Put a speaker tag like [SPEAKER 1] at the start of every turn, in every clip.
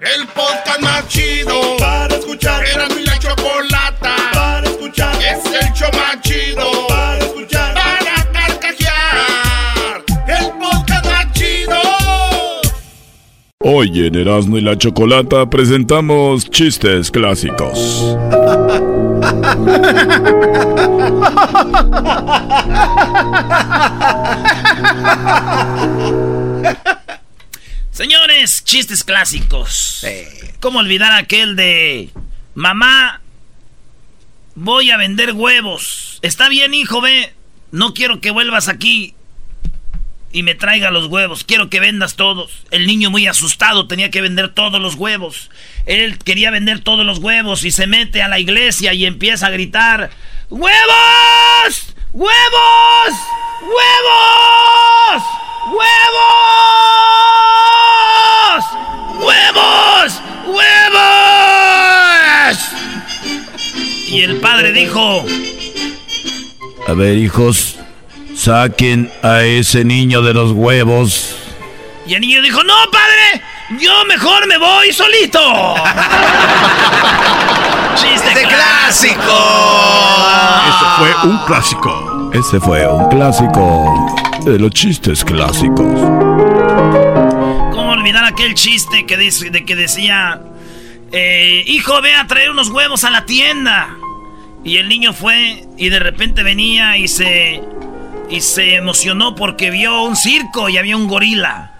[SPEAKER 1] El podcast más chido para escuchar. Era mi la chocolata para escuchar. Es el show más chido para escuchar. Para carcajear. El podcast más chido.
[SPEAKER 2] Hoy en Erasmo y la Chocolata presentamos chistes clásicos.
[SPEAKER 3] Señores, chistes clásicos. ¿Cómo olvidar aquel de mamá? Voy a vender huevos. Está bien, hijo, ve. No quiero que vuelvas aquí y me traiga los huevos. Quiero que vendas todos. El niño muy asustado tenía que vender todos los huevos. Él quería vender todos los huevos y se mete a la iglesia y empieza a gritar: ¡Huevos! ¡Huevos! ¡Huevos! ¡Huevos! ¡Huevos! ¡Huevos! Y el padre dijo:
[SPEAKER 2] A ver, hijos, saquen a ese niño de los huevos.
[SPEAKER 3] Y el niño dijo: ¡No, padre! Yo mejor me voy solito. ¡Chiste
[SPEAKER 4] ¡Este clásico!
[SPEAKER 2] Ese fue un clásico. Ese fue un clásico de los chistes clásicos.
[SPEAKER 3] ¿Cómo olvidar aquel chiste que dice, de que decía, eh, hijo, ve a traer unos huevos a la tienda? Y el niño fue y de repente venía y se y se emocionó porque vio un circo y había un gorila.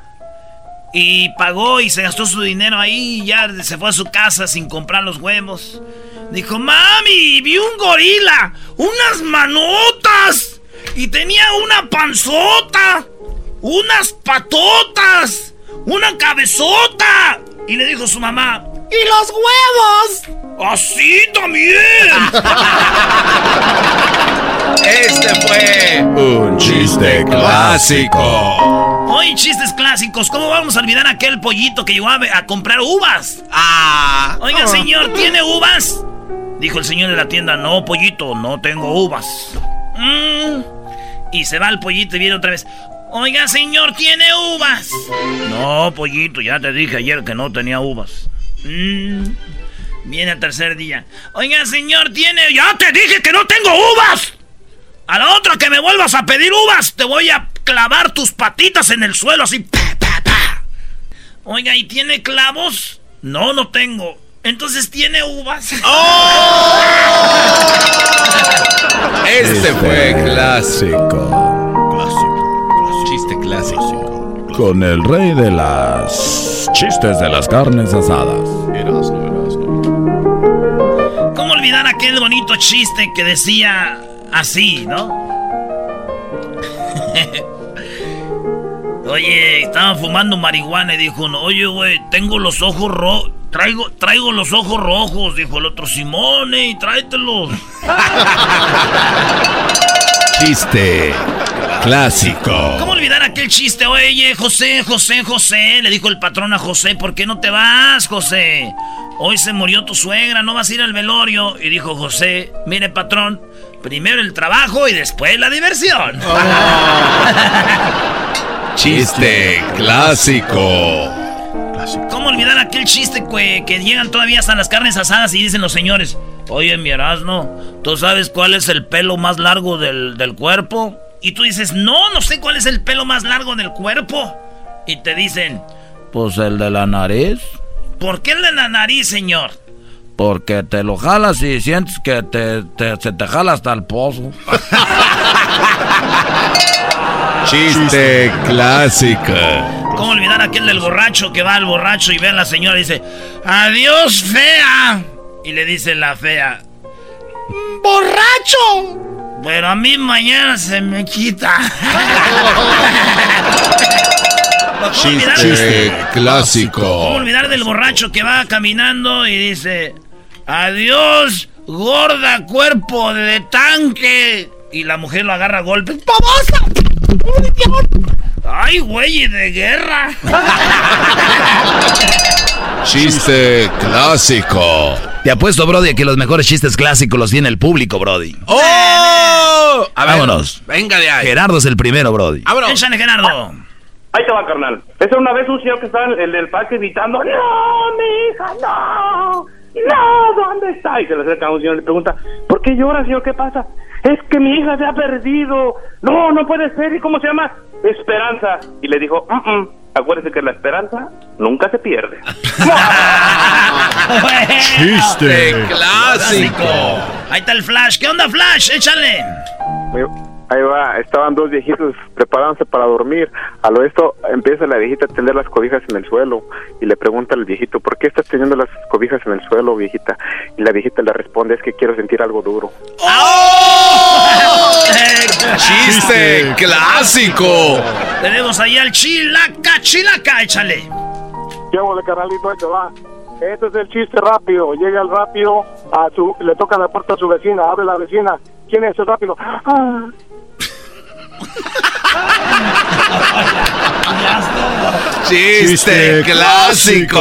[SPEAKER 3] Y pagó y se gastó su dinero ahí y ya se fue a su casa sin comprar los huevos. Dijo, mami, vi un gorila, unas manotas y tenía una panzota, unas patotas, una cabezota. Y le dijo su mamá, ¿y los huevos? Así también.
[SPEAKER 4] Este fue
[SPEAKER 2] Un chiste clásico.
[SPEAKER 3] Hoy chistes clásicos, ¿cómo vamos a olvidar aquel pollito que llegó a, a comprar uvas?
[SPEAKER 4] Ah.
[SPEAKER 3] Oiga, señor, ¿tiene uvas? Dijo el señor de la tienda, no, pollito, no tengo uvas. Mm. Y se va el pollito y viene otra vez. Oiga, señor, ¿tiene uvas? No, pollito, ya te dije ayer que no tenía uvas. Mm. Viene el tercer día. Oiga, señor, ¿tiene...? Ya te dije que no tengo uvas. A la otra que me vuelvas a pedir uvas, te voy a clavar tus patitas en el suelo así. pa, pa, pa. Oiga, ¿y tiene clavos? No, no tengo. Entonces, ¿tiene uvas?
[SPEAKER 4] Este fue clásico.
[SPEAKER 2] Clásico.
[SPEAKER 4] Chiste clásico.
[SPEAKER 2] Con el rey de las chistes de las carnes asadas.
[SPEAKER 3] ¿Cómo olvidar aquel bonito chiste que decía así, no? Oye, estaban fumando marihuana y dijo uno, oye, güey, tengo los ojos rojos. Traigo, traigo los ojos rojos, dijo el otro, Simone, y tráetelos.
[SPEAKER 4] Chiste clásico.
[SPEAKER 3] ¿Cómo olvidar aquel chiste? Oye, José, José, José, le dijo el patrón a José, ¿por qué no te vas, José? Hoy se murió tu suegra, no vas a ir al velorio. Y dijo José, mire, patrón, primero el trabajo y después la diversión.
[SPEAKER 4] Chiste clásico.
[SPEAKER 3] ¿Cómo olvidar aquel chiste que, que llegan todavía hasta las carnes asadas y dicen los señores, oye, mi Erasmo, ¿tú sabes cuál es el pelo más largo del, del cuerpo? Y tú dices, no, no sé cuál es el pelo más largo del cuerpo. Y te dicen,
[SPEAKER 2] Pues el de la nariz.
[SPEAKER 3] ¿por qué el de la nariz, señor?
[SPEAKER 2] Porque te lo jalas y sientes que te, te- se te jala hasta el pozo.
[SPEAKER 4] Chiste clásico.
[SPEAKER 3] ¿Cómo olvidar aquel del borracho que va al borracho y ve a la señora y dice, adiós, fea? Y le dice la fea, ¡borracho! Pero a mí mañana se me quita. ¿Cómo
[SPEAKER 4] Chiste
[SPEAKER 3] ¿Cómo
[SPEAKER 4] clásico.
[SPEAKER 3] olvidar del borracho que va caminando y dice, adiós, gorda cuerpo de tanque? Y la mujer lo agarra a golpes. ¡Ay, güey, de guerra!
[SPEAKER 4] Chiste clásico.
[SPEAKER 5] Te apuesto, Brody, que los mejores chistes clásicos los tiene el público, Brody.
[SPEAKER 4] ¡Oh! A ver,
[SPEAKER 5] Vámonos.
[SPEAKER 4] Venga de ahí.
[SPEAKER 5] Gerardo es el primero, Brody.
[SPEAKER 4] Vámonos.
[SPEAKER 3] Échale, Gerardo.
[SPEAKER 6] Ahí te va, carnal. Esa una vez un señor que estaba en el del parque gritando, ¡No, mi hija, no! ¡No! ¿Dónde está? Y se le acerca a un señor y le pregunta, ¿por qué llora, señor? ¿Qué pasa? Es que mi hija se ha perdido. No, no puede ser. ¿Y cómo se llama? Esperanza. Y le dijo, "Mm, mm, acuérdese que la esperanza nunca se pierde.
[SPEAKER 4] Chiste clásico.
[SPEAKER 3] Ahí está el Flash. ¿Qué onda, Flash? Échale.
[SPEAKER 7] Ahí va, estaban dos viejitos preparándose para dormir. A lo esto empieza la viejita a tender las cobijas en el suelo y le pregunta al viejito, ¿por qué estás teniendo las cobijas en el suelo, viejita? Y la viejita le responde, es que quiero sentir algo duro.
[SPEAKER 4] Chiste clásico.
[SPEAKER 3] Tenemos ahí al Chilaca, Chilaca. Échale.
[SPEAKER 7] ¿Qué de carnalito? Ahí te va. Este es el chiste rápido. Llega el rápido, a su, le toca la puerta a su vecina, abre la vecina. ¿Quién es el rápido? Ah,
[SPEAKER 4] Chiste clásico.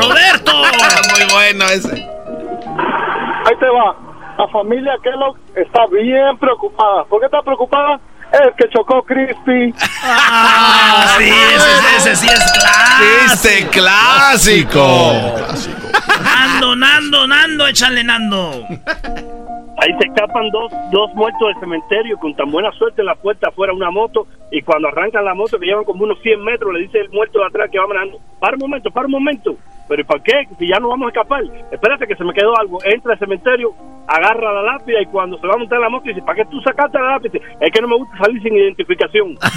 [SPEAKER 3] Roberto.
[SPEAKER 4] Muy bueno ese.
[SPEAKER 7] Ahí te va. La familia Kellogg está bien preocupada. ¿Por qué está preocupada? Es que chocó Crispy.
[SPEAKER 3] Ah, sí, ese, ese sí es clásico.
[SPEAKER 4] Chiste clásico.
[SPEAKER 3] Nando, Nando, Nando. Échale, Nando.
[SPEAKER 6] Ahí se escapan dos, dos muertos del cementerio con tan buena suerte en la puerta afuera una moto y cuando arrancan la moto que llevan como unos 100 metros le dice el muerto de atrás que va manejando, para un momento, para un momento, pero ¿y para qué? Si ya no vamos a escapar, espérate que se me quedó algo, entra al cementerio, agarra la lápida y cuando se va a montar la moto dice, ¿para qué tú sacaste la lápida? Es que no me gusta salir sin identificación.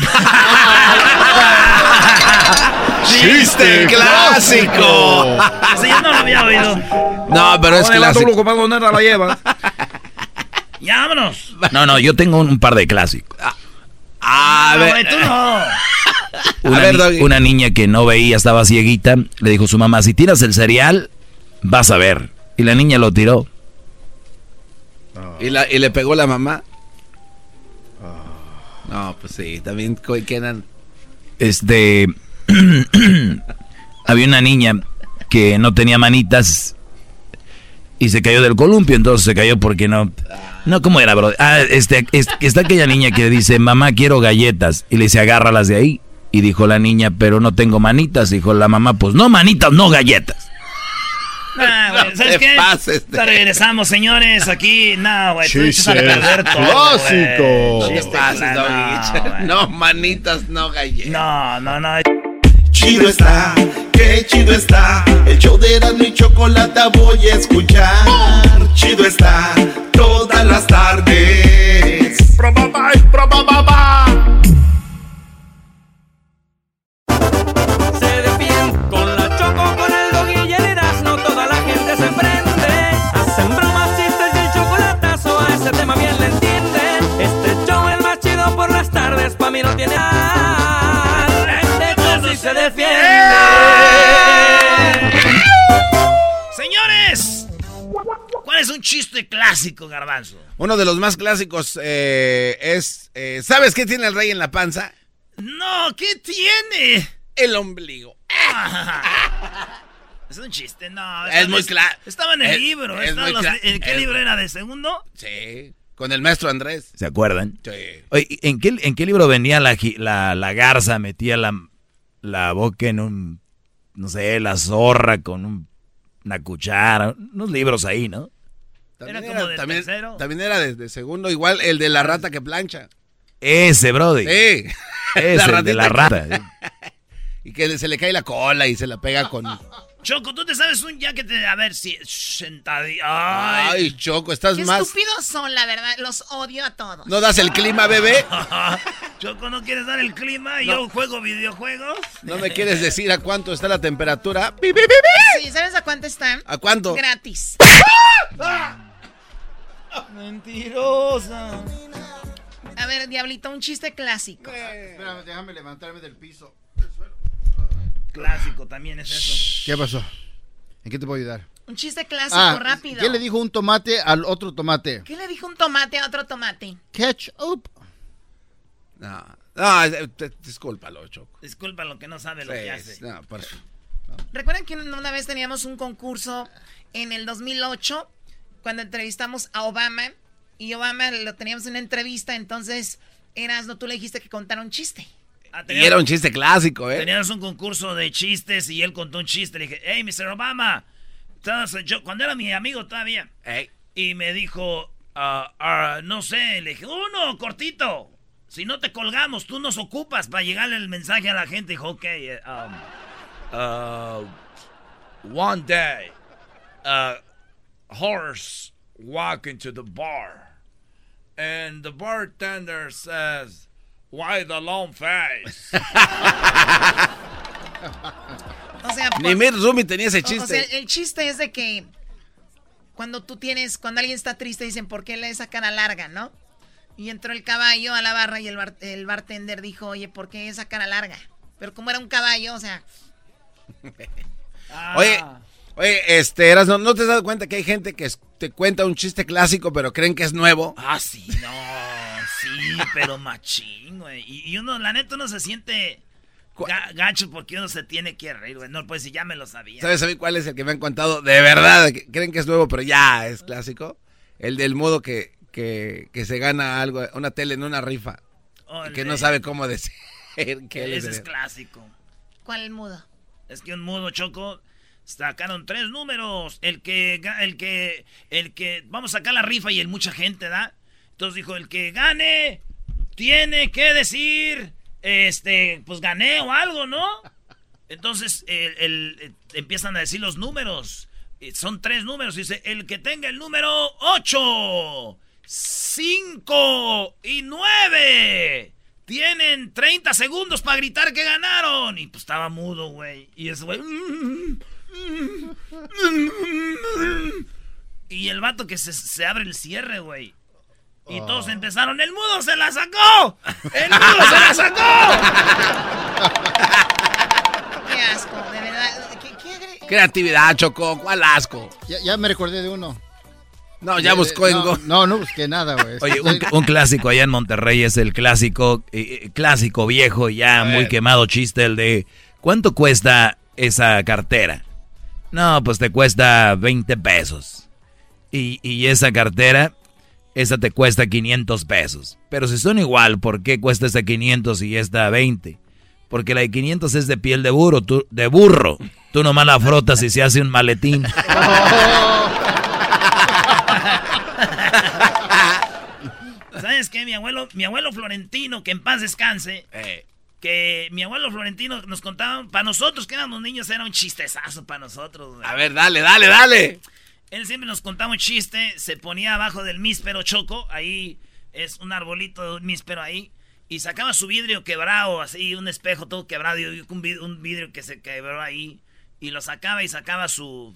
[SPEAKER 4] Chiste clásico.
[SPEAKER 3] Ese yo no lo había oído.
[SPEAKER 4] No, pero es clásico.
[SPEAKER 2] la lleva?
[SPEAKER 3] Ya, vámonos.
[SPEAKER 5] No, no, yo tengo un par de clásicos.
[SPEAKER 4] A
[SPEAKER 3] No, güey,
[SPEAKER 4] ver.
[SPEAKER 3] tú no.
[SPEAKER 5] Una,
[SPEAKER 4] ver,
[SPEAKER 5] ni-
[SPEAKER 4] Doggy.
[SPEAKER 5] una niña que no veía, estaba cieguita, le dijo a su mamá, si tiras el cereal, vas a ver. Y la niña lo tiró.
[SPEAKER 4] ¿Y, la, ¿Y le pegó la mamá? No, pues sí, también quedan.
[SPEAKER 5] Este... había una niña que no tenía manitas y se cayó del columpio, entonces se cayó porque no... No, ¿cómo era, bro? Ah, este, es- está aquella niña que dice, mamá, quiero galletas. Y le dice, agárralas de ahí. Y dijo la niña, pero no tengo manitas. Dijo la mamá, pues no manitas, no galletas.
[SPEAKER 3] Ah, güey,
[SPEAKER 4] No
[SPEAKER 3] ¿Sabes
[SPEAKER 4] te
[SPEAKER 3] qué?
[SPEAKER 4] pases de-
[SPEAKER 3] regresamos, señores, aquí. No, güey, tú echas a
[SPEAKER 2] Chiste
[SPEAKER 3] perder todo,
[SPEAKER 2] clásico.
[SPEAKER 4] No pases,
[SPEAKER 3] no.
[SPEAKER 4] No, manitas, no galletas.
[SPEAKER 3] No, no, no.
[SPEAKER 1] Chido está, qué chido está. El show de Erasmo y Chocolata voy a escuchar. Chido está, todas las tardes.
[SPEAKER 8] Se mí no tiene al. Este se defiende.
[SPEAKER 3] Señores, ¿cuál es un chiste clásico, Garbanzo?
[SPEAKER 4] Uno de los más clásicos eh, es. eh, ¿Sabes qué tiene el rey en la panza?
[SPEAKER 3] No, ¿qué tiene?
[SPEAKER 4] El ombligo.
[SPEAKER 3] Es un chiste, no.
[SPEAKER 4] Es muy
[SPEAKER 3] vez-
[SPEAKER 4] cla-
[SPEAKER 3] Estaba en el
[SPEAKER 4] es-
[SPEAKER 3] libro.
[SPEAKER 4] es
[SPEAKER 3] estaba
[SPEAKER 4] muy
[SPEAKER 3] los-
[SPEAKER 4] cla-
[SPEAKER 3] ¿En qué
[SPEAKER 4] es-
[SPEAKER 3] libro era? ¿De segundo?
[SPEAKER 4] Sí. Con el maestro Andrés.
[SPEAKER 5] ¿Se acuerdan?
[SPEAKER 4] Sí.
[SPEAKER 5] Oye, ¿en qué, ¿en qué libro venía la, gi- la, la garza? Metía la, la boca en un, no sé, la zorra con un- una cuchara. Unos libros ahí, ¿no?
[SPEAKER 4] También
[SPEAKER 3] Era como de
[SPEAKER 4] también,
[SPEAKER 3] tercero.
[SPEAKER 4] también era de, de segundo, igual el de la rata que plancha.
[SPEAKER 5] Ese, Brody.
[SPEAKER 4] Sí.
[SPEAKER 5] Ese, el de la rata.
[SPEAKER 4] que- y que se le cae la cola y se la pega con...
[SPEAKER 3] Choco, tú te sabes un ya que te. A ver si. Sentadilla.
[SPEAKER 4] Ay,
[SPEAKER 3] Ay.
[SPEAKER 4] Choco, estás
[SPEAKER 9] Qué
[SPEAKER 4] más...
[SPEAKER 9] estúpidos son, la verdad. Los odio a todos.
[SPEAKER 4] ¿No das el clima, bebé?
[SPEAKER 3] Choco, ¿no quieres dar el clima? Yo juego videojuegos.
[SPEAKER 4] ¿No me quieres decir a cuánto está la temperatura?
[SPEAKER 9] Sí, ¿sabes a cuánto están?
[SPEAKER 4] ¿A cuánto?
[SPEAKER 9] Gratis.
[SPEAKER 3] Mentirosa.
[SPEAKER 9] A ver, Diablito, un chiste clásico.
[SPEAKER 10] Espérame, déjame levantarme del piso.
[SPEAKER 3] Clásico también es eso.
[SPEAKER 10] ¿Qué pasó? ¿En qué te puedo ayudar?
[SPEAKER 9] Un chiste clásico,
[SPEAKER 10] Ah,
[SPEAKER 9] rápido.
[SPEAKER 10] ¿qué le dijo un tomate al otro tomate?
[SPEAKER 9] ¿Qué le dijo un tomate a otro tomate?
[SPEAKER 10] Ketchup.
[SPEAKER 4] No, no, eh, te- discúlpalo, Choco.
[SPEAKER 3] Disculpa lo que no sabe lo
[SPEAKER 4] Sí,
[SPEAKER 3] que hace.
[SPEAKER 4] no, por-
[SPEAKER 9] ¿Recuerdan que una vez teníamos un concurso en el 2008 cuando entrevistamos a Obama? Y Obama lo teníamos en una entrevista, entonces, Erasno, tú le dijiste que contara un chiste.
[SPEAKER 3] Ah,
[SPEAKER 4] Y era un chiste clásico, ¿eh?
[SPEAKER 3] Teníamos un concurso de chistes y él contó un chiste. Le dije, hey, Mr. Obama. Yo, cuando era mi amigo todavía. Y me dijo, ah, no sé, le dije, uno, cortito. Si no te colgamos, tú nos ocupas para llegarle el mensaje a la gente. Dijo, ok, eh, um, uh, one day, a horse walk into the bar. And the bartender says, why the long face?
[SPEAKER 9] O sea,
[SPEAKER 4] Ni Mitt Rumi tenía ese
[SPEAKER 9] o- O sea,
[SPEAKER 4] chiste.
[SPEAKER 9] el chiste es de que cuando tú tienes, cuando alguien está triste, dicen, ¿por qué le esa cara larga, no? Y entró el caballo a la barra y el, bar- el bartender dijo, oye, ¿por qué esa cara larga? Pero como era un caballo, o sea,
[SPEAKER 4] Oye, oye, este, eras, ¿no, ¿no te has dado cuenta que hay gente que es- te cuenta un chiste clásico pero creen que es nuevo?
[SPEAKER 3] Ah, sí, no, pero machín, güey. Y, y uno, la neta, uno se siente ga- gacho porque uno se tiene que reír, güey. No, pues si ya me lo sabía.
[SPEAKER 4] ¿Sabes a mí cuál es el que me han contado de verdad? que creen que es nuevo pero ya es clásico. El del modo que, que, que se gana algo, una tele en una rifa. Y que no sabe cómo decir que él
[SPEAKER 3] Ese
[SPEAKER 4] es
[SPEAKER 3] es clásico.
[SPEAKER 9] ¿cuál mudo?
[SPEAKER 3] Es que un mudo choco sacaron tres números. El que, el que, el que, vamos a sacar la rifa y el mucha gente, ¿da? Entonces dijo, el que gane tiene que decir, este, pues gané o algo, ¿no? Entonces el, eh, empiezan a decir los números. Eh, Son tres números. Dice, el que tenga el número 8, 5 y 9. Tienen 30 segundos para gritar que ganaron. Y pues estaba mudo, güey. Y ese güey... Y el vato que se, se abre el cierre, güey. Y todos empezaron, ¡el mudo se la sacó! ¡El mudo se la sacó!
[SPEAKER 9] Qué asco, de verdad. ¿Qué, qué
[SPEAKER 4] Creatividad, Choco, ¿cuál asco?
[SPEAKER 10] Ya, ya me recordé de uno.
[SPEAKER 4] No, ya
[SPEAKER 10] De-
[SPEAKER 4] buscó
[SPEAKER 10] de-
[SPEAKER 4] en
[SPEAKER 10] no,
[SPEAKER 4] Go-
[SPEAKER 10] no, no busqué nada, güey.
[SPEAKER 5] Oye, un, un clásico allá en Monterrey es el clásico, eh, eh, clásico viejo, ya
[SPEAKER 4] A
[SPEAKER 5] muy
[SPEAKER 4] ver.
[SPEAKER 5] quemado chiste, el de ¿cuánto cuesta esa cartera? No, pues te cuesta 20 pesos. Y, y esa cartera, esa te cuesta 500 pesos. Pero si son igual, ¿por qué cuesta esta 500 y esta 20? Porque la de 500 es de piel de burro, tú, de burro. Tú nomás la frotas y se hace un maletín.
[SPEAKER 3] ¿Sabes qué? Mi abuelo, mi abuelo Florentino, que en paz descanse,
[SPEAKER 4] Eh.
[SPEAKER 3] que mi abuelo Florentino nos contaba, para nosotros que éramos niños era un chistezazo para nosotros. güey.
[SPEAKER 4] A ver, dale, dale, dale.
[SPEAKER 3] Él siempre nos contaba un chiste, se ponía abajo del míspero choco, ahí es un arbolito de un míspero ahí, y sacaba su vidrio quebrado, así, un espejo todo quebrado, y un vid- un vidrio que se quebró ahí, y lo sacaba y sacaba su,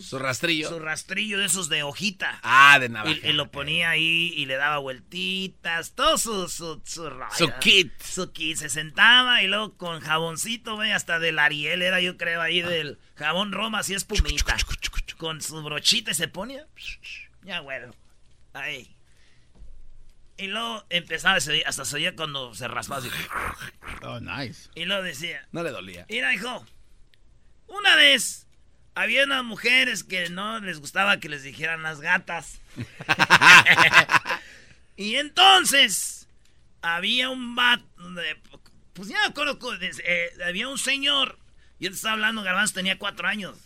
[SPEAKER 4] Su rastrillo.
[SPEAKER 3] su rastrillo de esos de hojita.
[SPEAKER 4] Ah, de navaja.
[SPEAKER 3] Y, y lo ponía ahí y le daba vueltitas, todo su, su, su rollo.
[SPEAKER 4] Su kit.
[SPEAKER 3] Su kit. Se sentaba y luego con jaboncito, güey, hasta del Ariel era yo creo ahí del jabón Roma, así espumita. Con su brochita y se ponía. Ya, güey. Ahí. Y luego empezaba, hasta se oía cuando se raspaba así.
[SPEAKER 10] Oh, nice.
[SPEAKER 3] Y luego decía,
[SPEAKER 4] No le dolía.
[SPEAKER 3] Mira, hijo. Una vez había unas mujeres que no les gustaba que les dijeran las gatas. y entonces había un vato. Pues ya me acuerdo. que, eh, había un señor. Yo te estaba hablando, Garbanzo tenía cuatro años.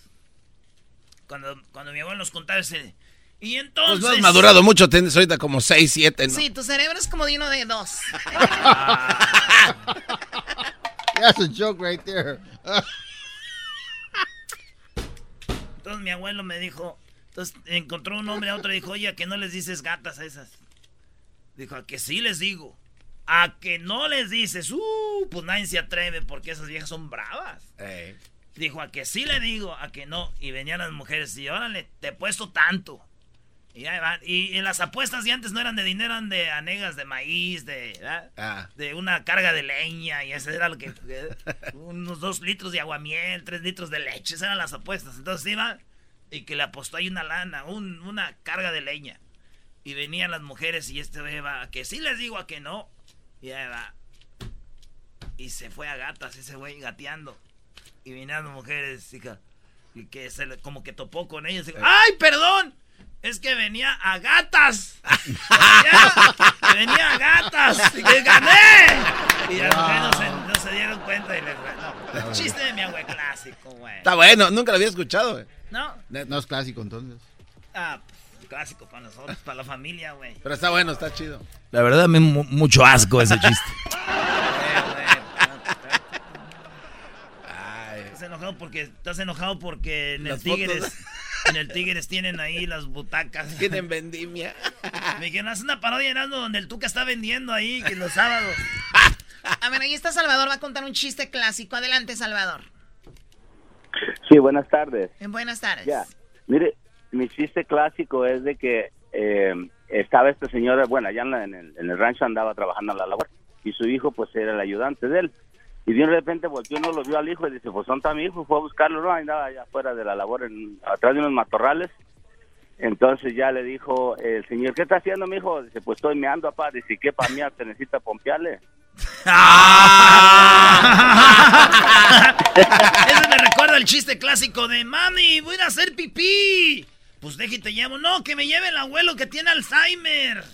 [SPEAKER 3] Cuando, cuando mi abuelo nos contaba ese. Y
[SPEAKER 4] Pues
[SPEAKER 3] entonces.
[SPEAKER 4] no has madurado mucho, tienes ahorita como 6, 7, ¿no?
[SPEAKER 9] Sí, tu cerebro es como de uno de dos.
[SPEAKER 10] That's a joke right there.
[SPEAKER 3] Entonces mi abuelo me dijo, entonces encontró un hombre a otro y dijo, oye, ¿a que no les dices gatas a esas? Dijo, a que sí les digo. A que no les dices, uh, pues nadie se atreve porque esas viejas son bravas. Dijo, a que sí le digo, a que no. Y venían las mujeres y órale, te he puesto tanto. Y ahí van. Y en las apuestas de antes no eran de dinero, eran de anegas de maíz, de.
[SPEAKER 4] Ah.
[SPEAKER 3] de una carga de leña. Y ese era lo que. eh, unos dos litros de aguamiel, tres litros de leche. Esas eran las apuestas. Entonces iba y que le apostó ahí una lana, un- una carga de leña. Y venían las mujeres y este güey va, a que sí les digo a que no. Y ahí va. Y se fue a gatas ese güey gateando. Y venían las mujeres, hija, y que se le- como que topó con y dijo, ¡Ay, perdón! Es que venía a gatas. venía, venía a gatas. Y que gané. Y las mujeres no se, no se dieron cuenta y les no. Chiste de mi abuelo clásico, güey.
[SPEAKER 4] Está bueno, nunca lo había escuchado, güey.
[SPEAKER 3] ¿No?
[SPEAKER 10] No es clásico entonces.
[SPEAKER 3] Ah, pues, clásico para nosotros, para la familia, güey.
[SPEAKER 4] Pero está bueno, está chido.
[SPEAKER 5] La verdad, me mu- mucho asco ese chiste.
[SPEAKER 3] Estás enojado porque estás enojado porque en el Tigres
[SPEAKER 4] fotos.
[SPEAKER 3] en el Tigres tienen ahí las butacas.
[SPEAKER 4] Tienen vendimia.
[SPEAKER 3] Me dijeron, haz una parodia en algo donde el Tuca está vendiendo ahí que los sábados.
[SPEAKER 9] A ver, ahí está Salvador, va a contar un chiste clásico. Adelante, Salvador.
[SPEAKER 11] Sí, buenas tardes.
[SPEAKER 9] Eh, Buenas tardes.
[SPEAKER 11] Ya, mire, mi chiste clásico es de que eh, estaba este señor, bueno, allá en, la- en el, en el rancho andaba trabajando en la labor y su hijo pues era el ayudante de él. Y de repente volteó, no lo vio al hijo y dice, pues ¿dónde está mi hijo? Fue a buscarlo, no, andaba allá afuera de la labor, en, atrás de unos matorrales. Entonces ya le dijo el señor, ¿qué está haciendo mi hijo? Dice, pues estoy meando, papá. Dice, ¿qué para mí te necesita pompearle?
[SPEAKER 3] Ese me recuerda el chiste clásico de mami, voy a hacer pipí. Pues déjate te llevo. No, que me lleve el abuelo que tiene Alzheimer.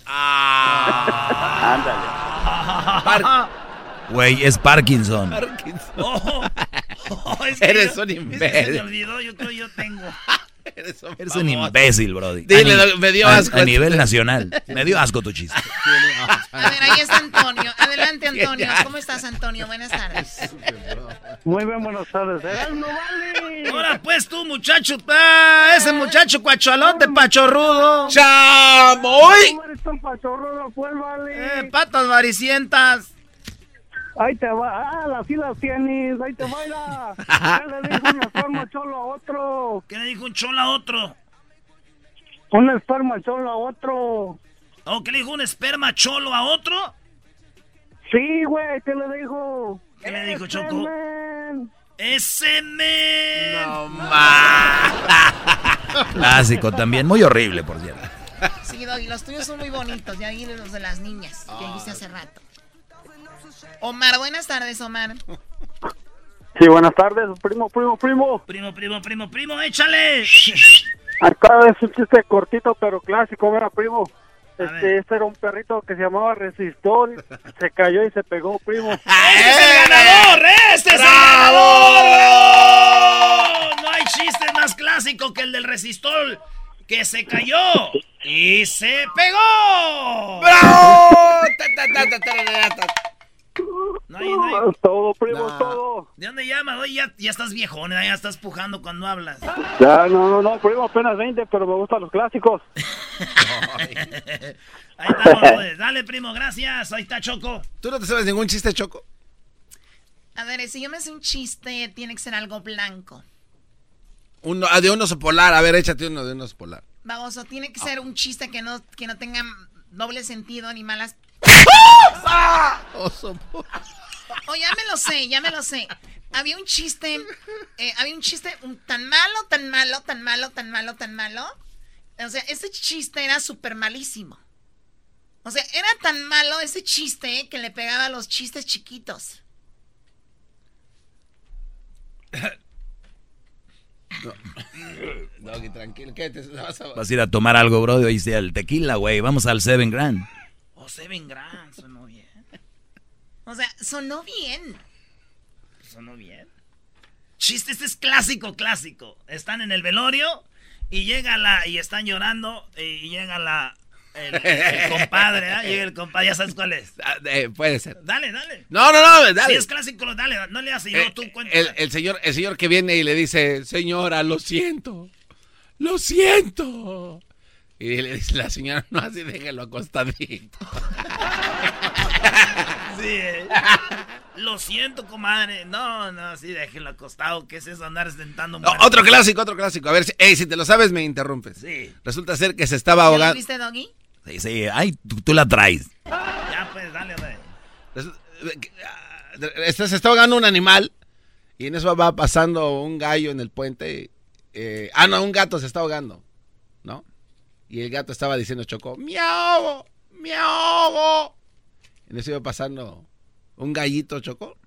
[SPEAKER 5] Güey, es Parkinson.
[SPEAKER 3] Oh, oh, es que
[SPEAKER 4] Eres
[SPEAKER 3] yo-
[SPEAKER 4] un
[SPEAKER 3] es que
[SPEAKER 4] imbécil.
[SPEAKER 3] se me olvidó, yo creo yo tengo.
[SPEAKER 4] Eres un,
[SPEAKER 5] Eres un imbécil, Brody.
[SPEAKER 4] Dile,
[SPEAKER 5] A
[SPEAKER 4] me dio
[SPEAKER 5] a-
[SPEAKER 4] asco.
[SPEAKER 5] A, nivel nacional. Me dio asco tu chiste.
[SPEAKER 9] A ver, ahí está Antonio. Adelante, Antonio. ¿Cómo estás, Antonio? Buenas tardes.
[SPEAKER 12] Muy bien, buenas tardes. ¡Eh, no vale!
[SPEAKER 3] Ahora pues tú, muchacho, ah, ese muchacho cuachalote, pachorrudo.
[SPEAKER 4] ¡Chamoy!
[SPEAKER 12] ¿Cómo eres tan pachorrudo, pues, vale?
[SPEAKER 3] Eh, patas varicientas.
[SPEAKER 12] Ahí te va. Ah, así las tienes. Ahí te baila. ¿Qué le dijo un esperma cholo a otro?
[SPEAKER 3] ¿Qué le dijo un cholo a otro?
[SPEAKER 12] Un esperma cholo a otro.
[SPEAKER 3] ¿O qué le dijo un esperma cholo a otro?
[SPEAKER 12] Sí, güey, ¿qué le dijo?
[SPEAKER 3] ¿Qué le dijo, Choco?
[SPEAKER 12] men.
[SPEAKER 3] ¡Ese men!
[SPEAKER 4] No
[SPEAKER 5] Clásico también. Muy horrible, por cierto.
[SPEAKER 9] Sí, Doggy, los tuyos son muy bonitos. Ya vi los de las niñas que dijiste hace rato. Omar, buenas tardes, Omar.
[SPEAKER 12] Sí, buenas tardes, primo, primo, primo.
[SPEAKER 3] Primo, primo, primo, primo, échale.
[SPEAKER 12] Acá es un chiste cortito pero clásico, mira, primo. Este, este era un perrito que se llamaba Resistor, se cayó y se pegó, primo.
[SPEAKER 3] ¡Ese es el ganador! ¡Este es el ganador! No hay chiste más clásico que el del resistor que se cayó y se pegó.
[SPEAKER 4] ¡Bravo!
[SPEAKER 3] No hay, no hay-
[SPEAKER 12] todo, primo,
[SPEAKER 4] No.
[SPEAKER 12] todo.
[SPEAKER 3] ¿De dónde llamas? Oye, ya, ya estás viejón, ¿eh? ya estás pujando cuando hablas.
[SPEAKER 12] Ya, no, no, no, primo, apenas 20, pero me gustan los clásicos.
[SPEAKER 3] Ahí estamos, pues. Dale, primo, gracias. Ahí está Choco.
[SPEAKER 4] ¿Tú no te sabes ningún chiste, Choco?
[SPEAKER 9] A ver, si yo me sé un chiste, tiene que ser algo blanco.
[SPEAKER 4] Uno, ah, de un oso polar. A ver, échate uno de un oso polar.
[SPEAKER 9] Baboso, tiene que ser un chiste que no, que no tenga doble sentido ni malas.
[SPEAKER 4] Oso.
[SPEAKER 9] Oh, ya me lo sé, ya me lo sé. Había un chiste, eh, había un chiste tan malo, tan malo, tan malo, tan malo, tan malo. O sea, ese chiste era súper malísimo. O sea, era tan malo ese chiste que le pegaba a los chistes chiquitos.
[SPEAKER 4] Doggy, tranquilo. ¿Qué te vas a...
[SPEAKER 5] Vas a ir a tomar algo, Brody. Y dice el tequila, güey. Vamos al Seven Grand.
[SPEAKER 3] Oh, Seven Grand, sonó bien.
[SPEAKER 9] O sea, sonó bien.
[SPEAKER 3] Sonó bien. Chiste, este es clásico, clásico. Están en el velorio y llega la. Y están llorando. Y llega la. El, el compadre, ¿ah? Llega el compadre, ya sabes cuál es.
[SPEAKER 4] Ah, eh, puede ser.
[SPEAKER 3] Dale, dale.
[SPEAKER 4] No, no, no, dale.
[SPEAKER 3] Si es clásico, dale, no le hagas y
[SPEAKER 4] Eh,
[SPEAKER 3] yo, tú cuenta.
[SPEAKER 4] el, el señor, el señor que viene y le dice, señora, lo siento, lo siento. Y le dice la señora, no así, déjelo acostadito.
[SPEAKER 3] Sí, eh. Lo siento, comadre. No, no, sí, déjelo acostado. ¿Qué es eso andar sentando
[SPEAKER 4] No, otro clásico, otro clásico. A ver, si, ey, si te lo sabes, me interrumpes.
[SPEAKER 3] Sí.
[SPEAKER 4] Resulta ser que se estaba
[SPEAKER 9] ¿Ya lo
[SPEAKER 4] ahogando.
[SPEAKER 9] viste, Doggy?
[SPEAKER 5] Sí, sí, ay, tú, tú la traes.
[SPEAKER 3] Ya, pues, dale, dale.
[SPEAKER 4] Este, se está ahogando un animal y en eso va pasando un gallo en el puente. eh, ah, no, un gato se está ahogando, ¿no? Y el gato estaba diciendo, Choco, ¡me ahogo! ¡me ahogo! En eso iba pasando un gallito, Choco.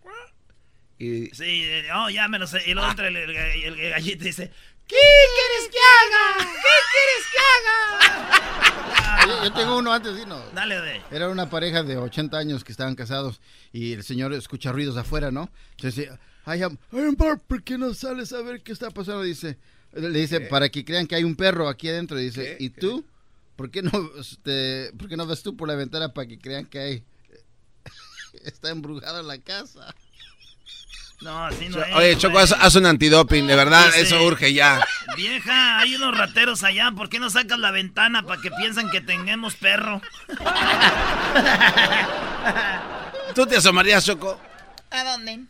[SPEAKER 4] Y
[SPEAKER 3] Sí, eh, oh, ya me lo sé. Y luego entra el, el, el- el gallito y dice:
[SPEAKER 10] ¿Qué quieres que haga? ¿Qué quieres que haga? Yo, yo tengo uno antes, ¿sí? No.
[SPEAKER 3] Dale, de.
[SPEAKER 10] Era una pareja de 80 años que estaban casados y el señor escucha ruidos afuera, ¿no? Entonces dice, ay, am- ¿por qué no sales a ver qué está pasando? Dice, le dice, para que crean que hay un perro aquí adentro. Dice, ¿y tú? ¿Por qué no, este, por qué no ves tú por la ventana para que crean que hay... Está embrujada la casa.
[SPEAKER 3] No, así no es.
[SPEAKER 4] Oye, Choco, haz, haz un antidoping, de verdad,
[SPEAKER 3] Dice,
[SPEAKER 4] eso urge ya.
[SPEAKER 3] Vieja, hay unos rateros allá. ¿Por qué no sacas la ventana para que piensen que tengamos perro?
[SPEAKER 4] ¿Tú te asomarías, Choco?
[SPEAKER 9] ¿A dónde?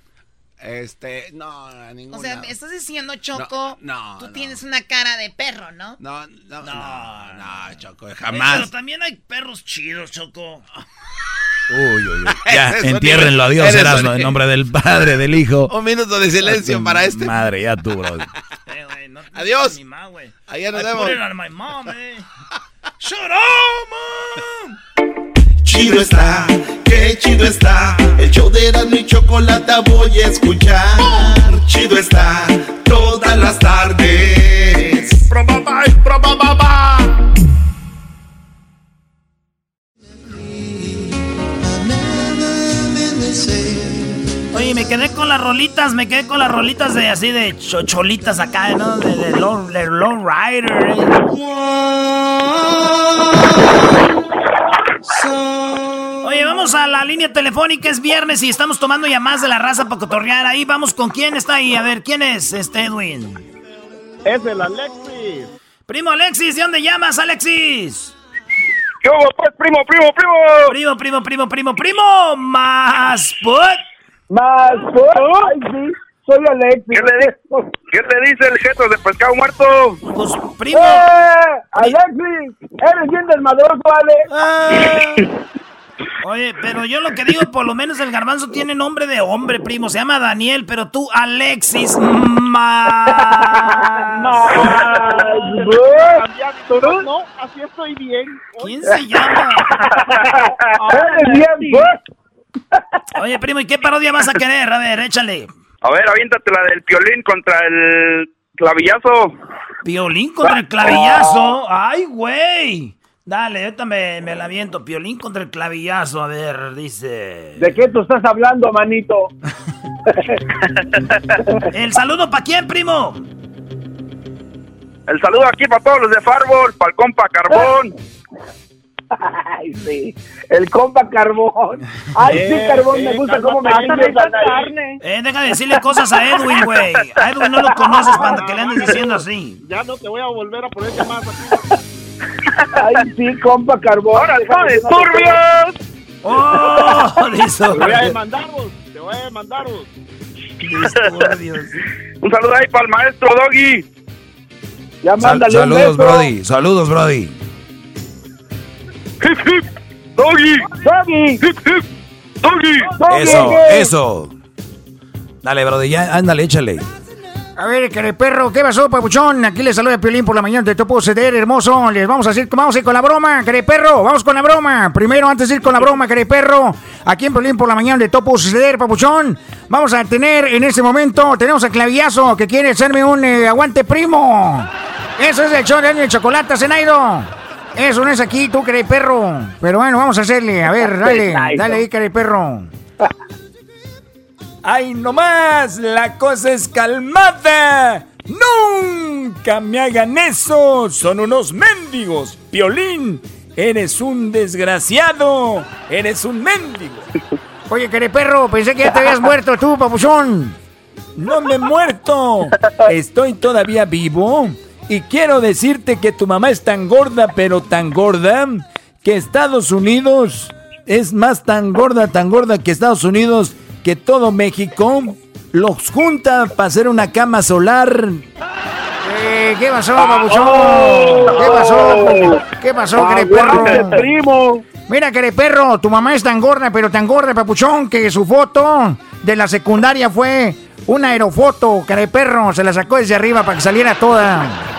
[SPEAKER 4] Este, no, a ninguna.
[SPEAKER 9] O sea, estás diciendo, Choco,
[SPEAKER 4] no,
[SPEAKER 9] tú
[SPEAKER 4] no.
[SPEAKER 9] tienes una cara de perro, ¿no?
[SPEAKER 4] No, no, no, no, Choco,
[SPEAKER 3] Eh,
[SPEAKER 4] jamás.
[SPEAKER 3] Pero también hay perros chidos, Choco.
[SPEAKER 5] Uy, uy, uy. Ya, entiérrenlo, adiós, Erasmo, en nombre del Padre, del Hijo.
[SPEAKER 4] Un minuto de silencio para este.
[SPEAKER 5] Madre, ya tú, bro.
[SPEAKER 3] Eh, güey, no- no
[SPEAKER 4] Adiós. Allá nos
[SPEAKER 3] I
[SPEAKER 4] vemos.
[SPEAKER 3] put it on my mom, eh. Shut up, mom.
[SPEAKER 1] Chido está, qué chido está. El show de Erasmo y Chocolata voy a escuchar. Chido está, todas las tardes.
[SPEAKER 3] Oye, me quedé con las rolitas, me quedé con las rolitas de así de chocholitas acá, ¿no? De, de, low, de low rider. eh. Oye, vamos a la línea telefónica, es viernes y estamos tomando llamadas de la raza para cotorrear. Ahí vamos con quién está ahí. A ver, ¿quién es este Edwin?
[SPEAKER 13] Es el Alexis.
[SPEAKER 3] Primo Alexis, ¿de dónde llamas, Alexis?
[SPEAKER 13] ¿Qué hubo, pues, primo, primo, primo?
[SPEAKER 3] Primo, primo, primo, primo, primo. Más put.
[SPEAKER 13] Más, Ay, sí, soy Alexis. ¿Qué le, ¿Qué le dice el jeto de pescado muerto?
[SPEAKER 3] Pues, primo.
[SPEAKER 13] ¡Eh! Alexis, eres bien desmadroso, Ale.
[SPEAKER 3] Oye, pero yo lo que digo, por lo menos el garbanzo tiene nombre de hombre, primo. Se llama Daniel, pero tú, Alexis. Más.
[SPEAKER 13] No, así estoy bien.
[SPEAKER 3] ¿Quién se llama?
[SPEAKER 13] Eres bien, pues.
[SPEAKER 3] Oye, primo, ¿y qué parodia vas a querer? A ver, échale.
[SPEAKER 13] A ver, aviéntate la del piolín contra el clavillazo.
[SPEAKER 3] Piolín contra el clavillazo. ¡Ay, güey! Dale, ahorita me, me la aviento. Piolín contra el clavillazo. A ver, dice.
[SPEAKER 13] ¿De qué tú estás hablando, manito?
[SPEAKER 3] ¿El saludo para quién, primo?
[SPEAKER 13] El saludo aquí para todos los de Farbol, para el compa Carbón. Ay, sí. El compa Carbón. Ay, sí, Carbón, me gusta cómo me limpias la nariz.
[SPEAKER 3] Eh, deja de decirle cosas a Edwin, güey. A Edwin no lo conoces para que le andes diciendo así.
[SPEAKER 13] Ya no te voy a volver a poner llamadas aquí. Ay, sí, compa Carbón. ¡Ahora son disturbios!
[SPEAKER 3] ¡Oh!
[SPEAKER 13] Te voy a demandaros, te voy a demandaros. Un saludo ahí para el maestro Doggy. Ya
[SPEAKER 5] Sal-
[SPEAKER 13] mándale un
[SPEAKER 5] saludos,
[SPEAKER 13] beso.
[SPEAKER 5] Brody. Saludos, Brody.
[SPEAKER 13] Hip, hip. Doggy. Doggy. Hip, hip. Doggy.
[SPEAKER 5] Eso, eso. Dale, Brody, ya, ándale, échale.
[SPEAKER 14] A ver, que perro, ¿qué pasó, papuchón? Aquí les saluda Piolín por la mañana, te puedo ceder, hermoso. Les vamos a decir, vamos a ir con la broma, perro, vamos con la broma. Primero, antes de ir con la broma, perro, aquí en Piolín por la mañana de Topo Suceder, papuchón. Vamos a tener en este momento, tenemos a Clavillazo que quiere hacerme un eh, aguante primo. Eso es el show de chocolate, Zenaido. Eso no es aquí, tú, querido perro. Pero bueno, vamos a hacerle, a ver, dale, dale ahí, querido perro.
[SPEAKER 15] ¡Ay, no más! ¡La cosa es calmada! ¡Nunca me hagan eso! ¡Son unos mendigos! ¡Piolín!
[SPEAKER 5] Eres un desgraciado. Eres un mendigo.
[SPEAKER 14] Oye, perro, pensé que ya te habías muerto tú, papuchón.
[SPEAKER 5] No me he muerto. Estoy todavía vivo. Y quiero decirte que tu mamá es tan gorda, pero tan gorda, que Estados Unidos es más tan gorda, tan gorda que Estados Unidos, que todo México los junta para hacer una cama solar.
[SPEAKER 14] Eh, ¿Qué pasó, papuchón? ¿Qué pasó? ¿Qué pasó, perro?
[SPEAKER 13] primo!
[SPEAKER 14] Mira, perro, tu mamá es tan gorda, pero tan gorda, papuchón, que su foto de la secundaria fue una aerofoto, perro. Se la sacó desde arriba para que saliera toda.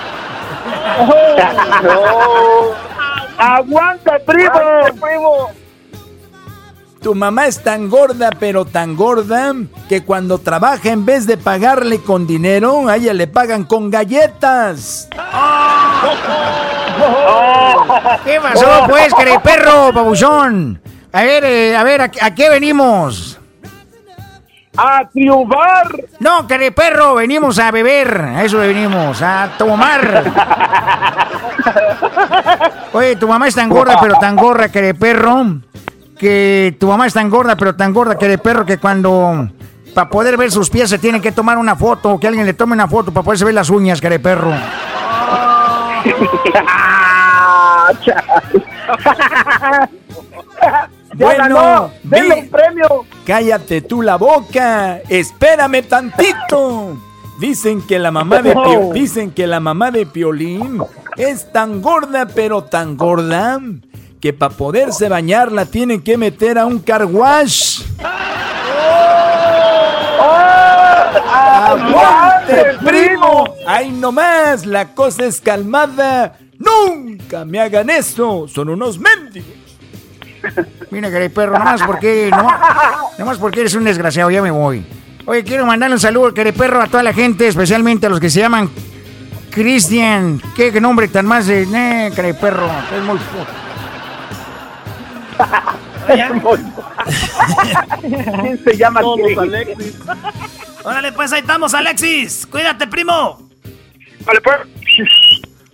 [SPEAKER 13] ¡Aguanta, primo! primo!
[SPEAKER 5] Tu mamá es tan gorda, pero tan gorda, que cuando trabaja en vez de pagarle con dinero, a ella le pagan con galletas.
[SPEAKER 14] ¿Qué pasó, pues, perro, babuchón? A ver, eh, a ver, ¿a, qué venimos?
[SPEAKER 13] ¡A triunfar!
[SPEAKER 14] No, perro, venimos a beber. A eso venimos, a tomar. Oye, tu mamá es tan gorda, pero tan gorda, perro, que tu mamá es tan gorda, pero tan gorda que de perro que cuando para poder ver sus pies se tiene que tomar una foto, que alguien le tome una foto para poderse ver las uñas, que de perro.
[SPEAKER 13] bueno, denle un premio.
[SPEAKER 5] Cállate tú la boca. Espérame tantito. Dicen que la mamá de dicen que la mamá de Piolín es tan gorda, pero tan gorda que para poderse bañar la tienen que meter a un car wash. ¡Aguante, primo! ¡Ay, nomás! La cosa es calmada. ¡Nunca me hagan eso! ¡Son unos mendigos!
[SPEAKER 14] Mira, que perro, nomás porque, no, nomás porque eres un desgraciado, ya me voy. Oye, quiero mandarle un saludo, que perro, a toda la gente, especialmente a los que se llaman Cristian. ¿Qué, nombre tan más de. Eh, perro, es muy.
[SPEAKER 13] ¿Quién se llama Alexis?
[SPEAKER 3] Órale, pues ahí estamos, Alexis. Cuídate, primo.
[SPEAKER 13] Vale, pues.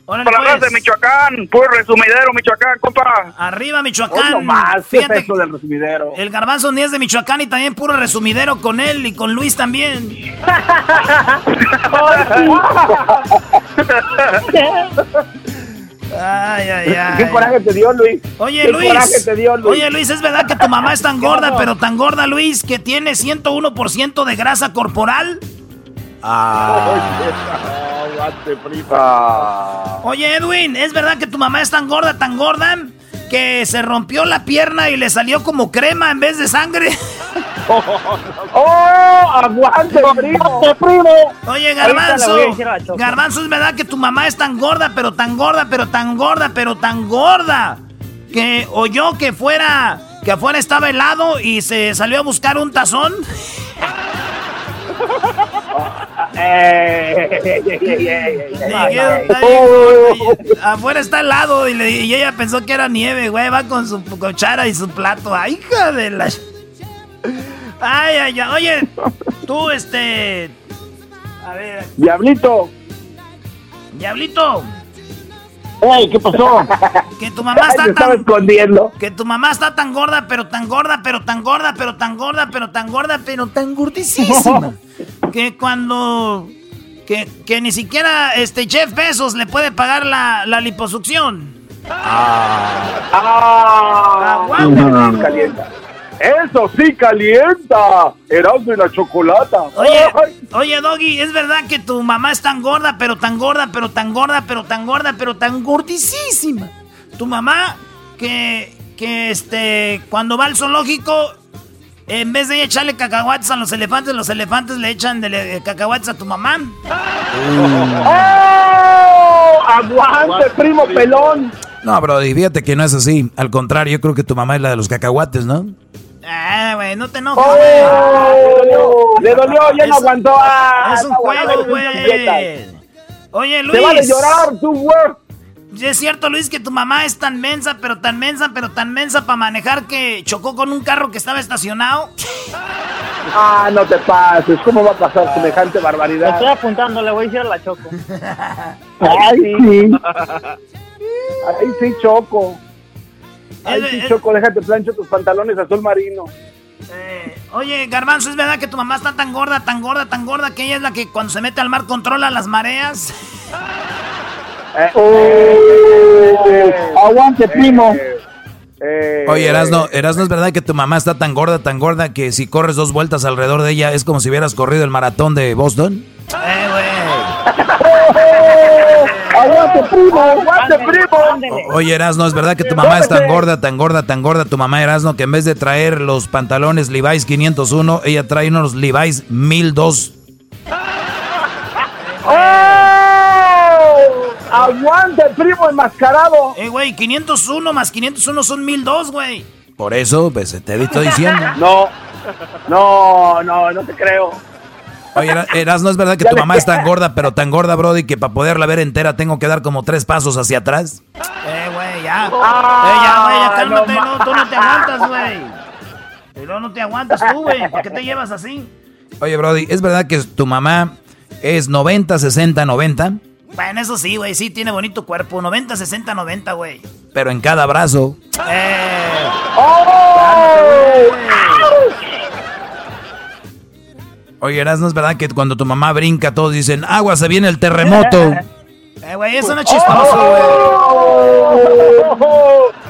[SPEAKER 3] Órale,
[SPEAKER 13] Palabras
[SPEAKER 3] pues.
[SPEAKER 13] de Michoacán, puro resumidero, Michoacán, compa.
[SPEAKER 3] Arriba, Michoacán.
[SPEAKER 13] Hoy nomás, ¿qué es
[SPEAKER 3] Fíjate,
[SPEAKER 13] eso del resumidero?
[SPEAKER 3] el garbanzo ni es de Michoacán y también puro resumidero con él y con Luis también. Ay, ay, ay.
[SPEAKER 13] ¿Qué coraje te dio, Luis?
[SPEAKER 3] Oye,
[SPEAKER 13] ¿Qué
[SPEAKER 3] Luis.
[SPEAKER 13] coraje te dio, Luis?
[SPEAKER 3] Oye, Luis, ¿es verdad que tu mamá es tan gorda, pero tan gorda, Luis, que tiene 101% de grasa corporal?
[SPEAKER 13] Aguante, prima.
[SPEAKER 3] Oye, Edwin, ¿es verdad que tu mamá es tan gorda, tan gorda, que se rompió la pierna y le salió como crema en vez de sangre?
[SPEAKER 13] ¡Oh! ¡Aguante, primo! primo!
[SPEAKER 3] Oye, Garbanzo. Garbanzo, ¿es verdad que tu mamá es tan gorda, pero tan gorda, pero tan gorda, pero tan gorda? Que oyó que fuera, que afuera estaba helado y se salió a buscar un tazón. Bien, Afuera está helado y, le- y ella pensó que era nieve, güey. Va con su cuchara y su plato. ¡Ay, hija de la... Ay, ay, ay. Oye, tú, este... A ver,
[SPEAKER 13] Diablito.
[SPEAKER 3] Diablito.
[SPEAKER 13] Ey, ¿qué pasó?
[SPEAKER 3] Que tu mamá está tan...
[SPEAKER 13] escondiendo.
[SPEAKER 3] Que tu mamá está tan gorda, pero tan gorda, pero tan gorda, pero tan gorda, pero tan gorda, pero tan gordísima. que cuando... Que, que ni siquiera este Jeff Bezos le puede pagar la, la liposucción.
[SPEAKER 13] ¡Ah!
[SPEAKER 3] Aguante.
[SPEAKER 13] Calienta. Eso sí calienta. Erasmo y la chocolata.
[SPEAKER 3] Oye,
[SPEAKER 13] Ay.
[SPEAKER 3] oye, Doggy, ¿es verdad que tu mamá es tan gorda, pero tan gorda, pero tan gorda, pero tan gorda, pero tan gordísima? Tu mamá que, que este, cuando va al zoológico, en vez de echarle cacahuates a los elefantes, los elefantes le echan de le- cacahuates a tu mamá.
[SPEAKER 13] ¡Oh! ¡Aguante, primo pelón!
[SPEAKER 16] No, bro, fíjate que no es así. Al contrario, yo creo que tu mamá es la de los cacahuates, ¿no?
[SPEAKER 3] Ah, güey, no te enojes.
[SPEAKER 13] ¡Oh! Le dolió, ya no aguantó. Ah,
[SPEAKER 3] Es un juego, güey. Oye, Luis.
[SPEAKER 13] Te vale llorar, tú, güey.
[SPEAKER 3] Sí, Es cierto, Luis, que tu mamá es tan mensa, pero tan mensa, pero tan mensa para manejar que chocó con un carro que estaba estacionado.
[SPEAKER 13] Ah, no te pases. ¿Cómo va a pasar semejante barbaridad?
[SPEAKER 17] estoy apuntando, le voy a decir a la Choco.
[SPEAKER 13] Ay, sí. Ay, sí, Choco. Ay, sí,
[SPEAKER 3] es-
[SPEAKER 13] Choco, déjate plancho tus pantalones azul marino.
[SPEAKER 3] Eh, oye, Garbanzo, ¿es verdad que tu mamá está tan gorda, tan gorda, tan gorda que ella es la que cuando se mete al mar controla las mareas?
[SPEAKER 13] Eh, aguante, primo.
[SPEAKER 5] Oye, Erasno, Erasno, ¿es verdad que tu mamá está tan gorda, tan gorda que si corres dos vueltas alrededor de ella es como si hubieras corrido el maratón de Boston?
[SPEAKER 3] Eh, güey.
[SPEAKER 13] Aguante, primo, aguante, primo.
[SPEAKER 5] O- Oye, Erasno, ¿es verdad que tu mamá es tan gorda, tan gorda, tan gorda, tu mamá Erasno, que en vez de traer los pantalones Levi's 501, ella trae unos Levi's 1002?
[SPEAKER 13] ¡Oh! Aguante, primo enmascarado.
[SPEAKER 3] Eh, güey, 501 más 501 son 1002, güey.
[SPEAKER 5] Por eso, pues te estoy diciendo.
[SPEAKER 13] No, no, no, no te creo.
[SPEAKER 5] Oye, Era- Erasno, ¿es verdad que tu mamá es tan gorda, pero tan gorda, Brody, que para poderla ver entera tengo que dar como tres pasos hacia atrás?
[SPEAKER 3] Eh, güey, ya.
[SPEAKER 13] Ah,
[SPEAKER 3] eh, ya, güey, ya, cálmate,
[SPEAKER 13] no
[SPEAKER 3] no, tú no te aguantas, güey. Pero no te aguantas tú, güey. ¿Por qué te llevas así?
[SPEAKER 5] Oye, Brody, ¿es verdad que tu mamá es 90, 60, 90?
[SPEAKER 3] Bueno, eso sí, güey, sí, tiene bonito cuerpo. 90, 60, 90, güey.
[SPEAKER 5] Pero en cada brazo.
[SPEAKER 3] Eh.
[SPEAKER 5] Oye, Erasno, ¿es verdad que cuando tu mamá brinca todos dicen, agua, se viene el terremoto?
[SPEAKER 3] Eh, güey, eso no es chistoso, güey.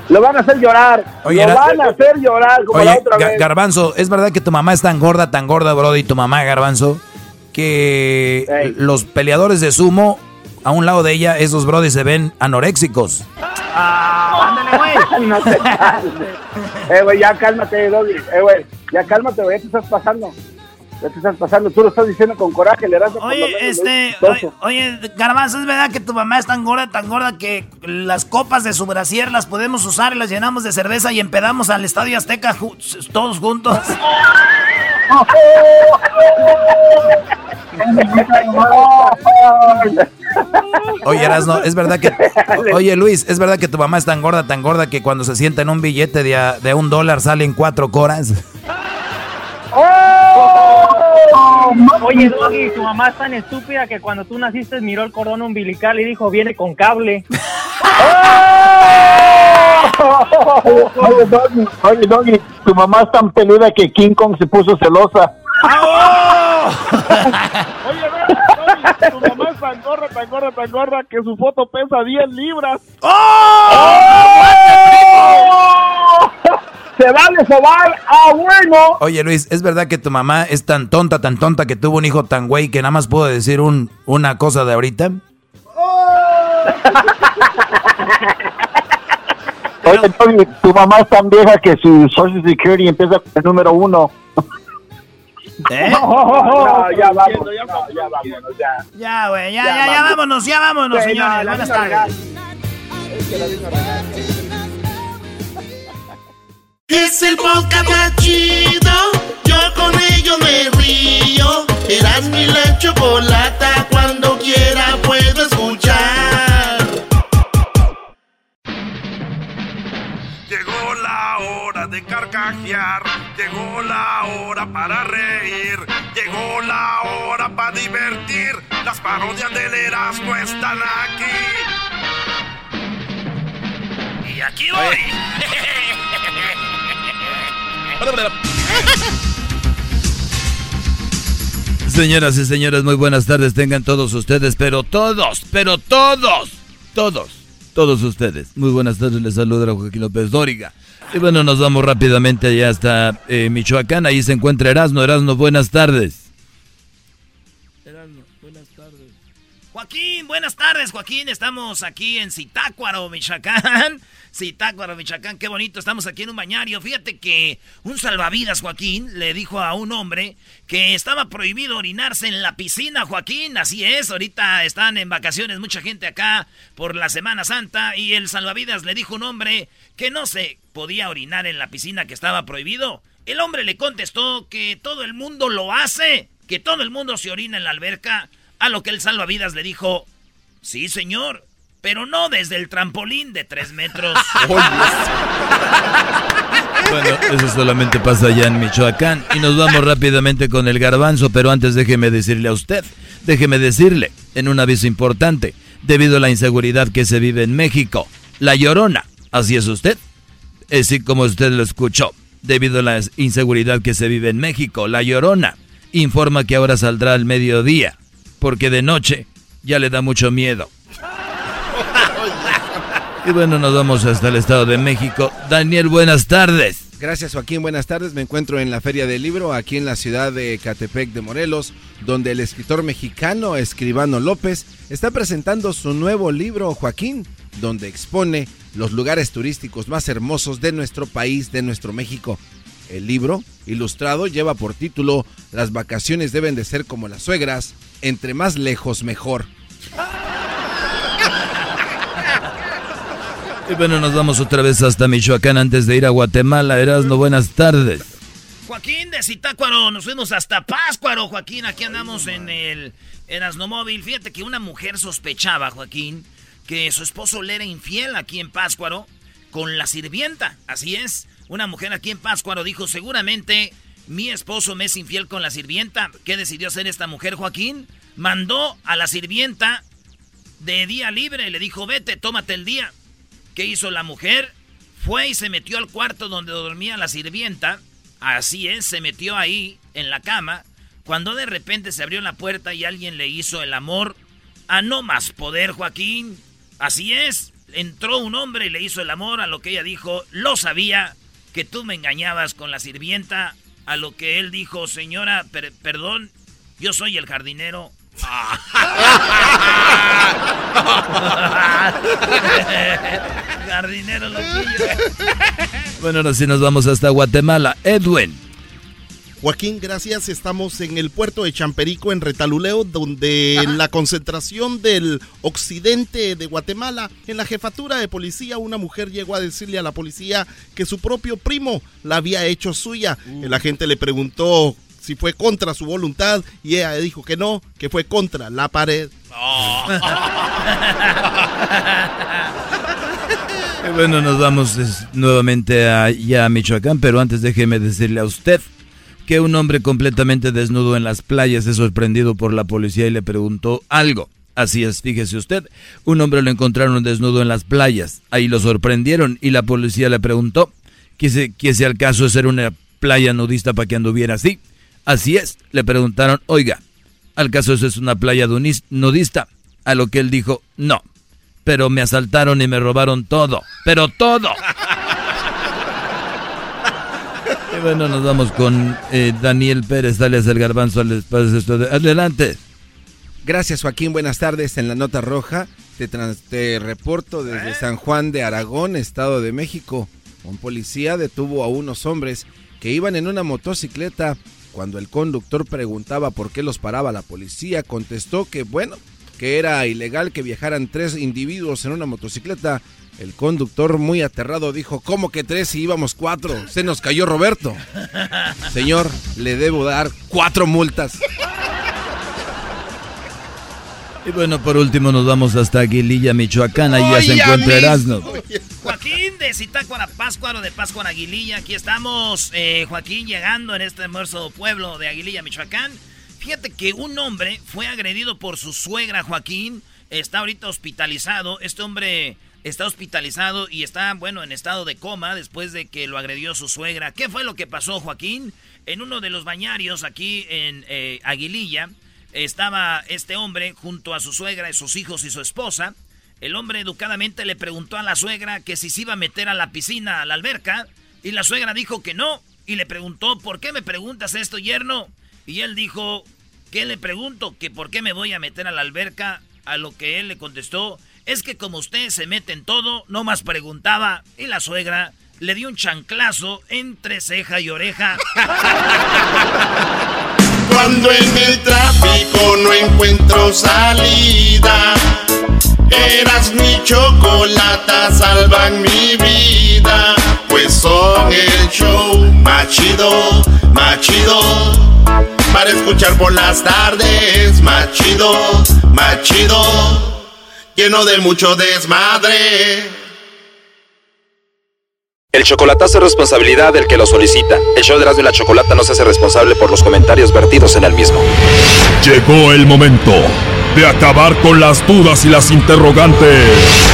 [SPEAKER 13] Lo van a hacer llorar.
[SPEAKER 5] Oye,
[SPEAKER 13] Lo van a hacer llorar como la
[SPEAKER 5] Oye,
[SPEAKER 13] otra
[SPEAKER 5] Ga-
[SPEAKER 13] vez.
[SPEAKER 5] Garbanzo, ¿es verdad que tu mamá es tan gorda, tan gorda, Brody, tu mamá, Garbanzo, que los peleadores de sumo, a un lado de ella, esos Brody se ven anoréxicos?
[SPEAKER 3] Ah, ándale, güey.
[SPEAKER 13] no te calmes. Eh, güey, ya cálmate, Doggy. Eh, güey, ya cálmate, güey, te estás pasando. Ya te estás pasando. Tú lo estás diciendo con coraje, le das
[SPEAKER 3] Oye, este, oye, oye, Garbanzo, ¿es verdad que tu mamá es tan gorda, tan gorda que las copas de su brasier las podemos usar y las llenamos de cerveza y empedamos al Estadio Azteca ju- todos juntos?
[SPEAKER 5] Oye, Erasno, ¿es verdad que... Oye, Luis, ¿es verdad que tu mamá es tan gorda, tan gorda que cuando se sienta en un billete de, a- de un dólar salen cuatro coras?
[SPEAKER 17] Oye, Doggy, tu mamá es tan estúpida que cuando tú naciste miró el cordón umbilical y dijo, viene con cable.
[SPEAKER 13] Oye, Doggy, oye, Doggy, tu mamá es tan peluda que King Kong se puso celosa.
[SPEAKER 1] Oye, ve, Doggy, tu mamá es tan gorda, tan gorda, tan gorda que su foto pesa 10 libras.
[SPEAKER 13] ¡Se vale sobar! ¡Ah, bueno!
[SPEAKER 5] Oye, Luis, ¿es verdad que tu mamá es tan tonta, tan tonta que tuvo un hijo tan güey que nada más pudo decir un, una cosa de ahorita?
[SPEAKER 13] Oye, Doggy, tu mamá es tan vieja que su Social Security empieza con el número uno.
[SPEAKER 3] ¿Eh?
[SPEAKER 13] No, ya vamos, no, ya vámonos, ya.
[SPEAKER 3] Ya, güey, ya,
[SPEAKER 13] Ya,
[SPEAKER 3] ya, vámonos, ya vámonos, señores. Buenas tardes.
[SPEAKER 13] Es
[SPEAKER 1] el podcast más chido. Yo con ello me río. Eras mi la chocolata. Cuando quiera puedo escuchar.
[SPEAKER 18] Llegó la hora de carcajear, llegó la hora para reír, llegó la hora para divertir. Las parodias del Erasmo están aquí.
[SPEAKER 3] Y aquí voy.
[SPEAKER 5] Señoras y señores, muy buenas tardes tengan todos ustedes, pero todos, pero todos, todos, todos ustedes. Muy buenas tardes, les saluda Joaquín López Dóriga. Y bueno, nos vamos rápidamente allá hasta eh, Michoacán, ahí se encuentra Erasno. Erasno, buenas tardes.
[SPEAKER 3] Joaquín, buenas tardes, Joaquín. Estamos aquí en Zitácuaro, Michoacán. Zitácuaro, Michoacán, qué bonito. Estamos aquí en un bañario. Fíjate que un salvavidas, Joaquín, le dijo a un hombre que estaba prohibido orinarse en la piscina, Joaquín. Así es, ahorita están en vacaciones mucha gente acá por la Semana Santa y el salvavidas le dijo a un hombre que no se podía orinar en la piscina que estaba prohibido. El hombre le contestó que todo el mundo lo hace, que todo el mundo se orina en la alberca. A lo que el salvavidas le dijo, sí señor, pero no desde el trampolín de tres metros.
[SPEAKER 5] Bueno, eso solamente pasa allá en Michoacán. Y nos vamos rápidamente con el garbanzo, pero antes déjeme decirle a usted, déjeme decirle, en un aviso importante, debido a la inseguridad que se vive en México, la llorona, así es usted, así como usted lo escuchó, debido a la inseguridad que se vive en México, La Llorona informa que ahora saldrá al mediodía, porque de noche ya le da mucho miedo. Y bueno, nos vamos hasta el Estado de México. Daniel, buenas tardes.
[SPEAKER 4] Gracias Joaquín, buenas tardes. Me encuentro en la Feria del Libro, aquí en la ciudad de Catepec de Morelos, donde el escritor mexicano Escribano López está presentando su nuevo libro, Joaquín, donde expone los lugares turísticos más hermosos de nuestro país, de nuestro México. El libro, ilustrado, lleva por título Las vacaciones deben de ser como las suegras, entre más lejos mejor.
[SPEAKER 5] Y bueno, nos vamos otra vez hasta Michoacán antes de ir a Guatemala. Erasno, buenas tardes.
[SPEAKER 3] Joaquín de Zitácuaro, nos fuimos hasta Páscuaro, Joaquín. Aquí andamos en el Erasno Móvil. Fíjate que una mujer sospechaba, Joaquín, que su esposo le era infiel aquí en Páscuaro con la sirvienta. Así es, una mujer aquí en Páscuaro dijo, seguramente mi esposo me es infiel con la sirvienta. ¿Qué decidió hacer esta mujer, Joaquín? Mandó a la sirvienta de día libre. Le dijo, vete, tómate el día. ¿Qué hizo la mujer? Fue y se metió al cuarto donde dormía la sirvienta. Así es, se metió ahí, en la cama. Cuando de repente se abrió la puerta y alguien le hizo el amor a no más poder, Joaquín. Así es, entró un hombre y le hizo el amor a lo que ella dijo. Lo sabía que tú me engañabas con la sirvienta. A lo que él dijo, señora, perdón, yo soy el jardinero. Jardinero loquillo.
[SPEAKER 5] Bueno, ahora sí nos vamos hasta Guatemala. Edwin.
[SPEAKER 19] Joaquín, gracias. Estamos en el puerto de Champerico, en Retaluleo, donde en la concentración del occidente de Guatemala, en la jefatura de policía, una mujer llegó a decirle a la policía que su propio primo la había hecho suya. Uh. El agente le preguntó si fue contra su voluntad y ella dijo que no, que fue contra la pared.
[SPEAKER 5] bueno, nos vamos nuevamente allá a Michoacán, pero antes déjeme decirle a usted que un hombre completamente desnudo en las playas es sorprendido por la policía y le preguntó algo. Así es, fíjese usted, un hombre lo encontraron desnudo en las playas, ahí lo sorprendieron y la policía le preguntó que si, al caso de ser una playa nudista para que anduviera así. Así es, le preguntaron, oiga, ¿al caso eso es una playa nudista? A lo que él dijo, no, pero me asaltaron y me robaron todo, pero todo. bueno, nos vamos con eh, Daniel Pérez, dale el garbanzo al espacio. Adelante.
[SPEAKER 4] Gracias Joaquín, buenas tardes. En la nota roja te, te reporto desde ¿Eh? San Juan de Aragón, Estado de México. Un policía detuvo a unos hombres que iban en una motocicleta cuando el conductor preguntaba por qué los paraba la policía, contestó que, bueno, que era ilegal que viajaran tres individuos en una motocicleta. El conductor, muy aterrado, dijo, ¿cómo que tres si íbamos cuatro? Se nos cayó Roberto. Señor, le debo dar cuatro multas.
[SPEAKER 5] Y bueno, por último nos vamos hasta Aguililla, Michoacán. Ahí ya se encuentra Erasmo.
[SPEAKER 3] Joaquín de Zitácuara, Páscuaro de Páscuaro, Aguililla. Aquí estamos, eh, Joaquín, llegando en este hermoso pueblo de Aguililla, Michoacán. Fíjate que un hombre fue agredido por su suegra, Joaquín. Está ahorita hospitalizado. Este hombre está hospitalizado y está, bueno, en estado de coma después de que lo agredió su suegra. ¿Qué fue lo que pasó, Joaquín? En uno de los bañarios aquí en eh, Aguililla estaba este hombre junto a su suegra, y sus hijos y su esposa. El hombre educadamente le preguntó a la suegra que si se iba a meter a la piscina, a la alberca, y la suegra dijo que no, y le preguntó, ¿por qué me preguntas esto, yerno? Y él dijo, ¿qué le pregunto? Que por qué me voy a meter a la alberca, a lo que él le contestó, es que como usted se mete en todo, no más preguntaba, y la suegra le dio un chanclazo entre ceja y oreja.
[SPEAKER 1] Cuando en el tráfico no encuentro salida, eras mi chocolata, salvan mi vida. Pues son el show machido, machido. Para escuchar por las tardes, machido, machido. Lleno de mucho desmadre.
[SPEAKER 20] El chocolatazo es responsabilidad del que lo solicita. El show de Erasmo y la Chocolata no se hace responsable por los comentarios vertidos en el mismo.
[SPEAKER 2] Llegó el momento de acabar con las dudas y las interrogantes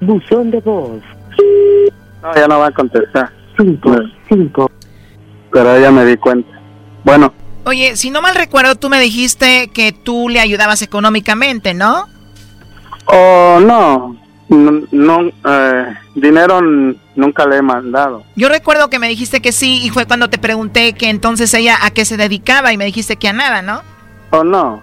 [SPEAKER 21] Buzón de voz.
[SPEAKER 22] No, ya no va a contestar.
[SPEAKER 21] Cinco, cinco.
[SPEAKER 22] Pero ya me di cuenta. Bueno,
[SPEAKER 9] Oye, si no mal recuerdo, tú me dijiste que tú le ayudabas económicamente, ¿no?
[SPEAKER 22] o no, no, no, eh, dinero nunca le he mandado.
[SPEAKER 9] Yo recuerdo que me dijiste que sí y fue cuando te pregunté que entonces ella a qué se dedicaba y me dijiste que a nada, ¿no?
[SPEAKER 22] O no,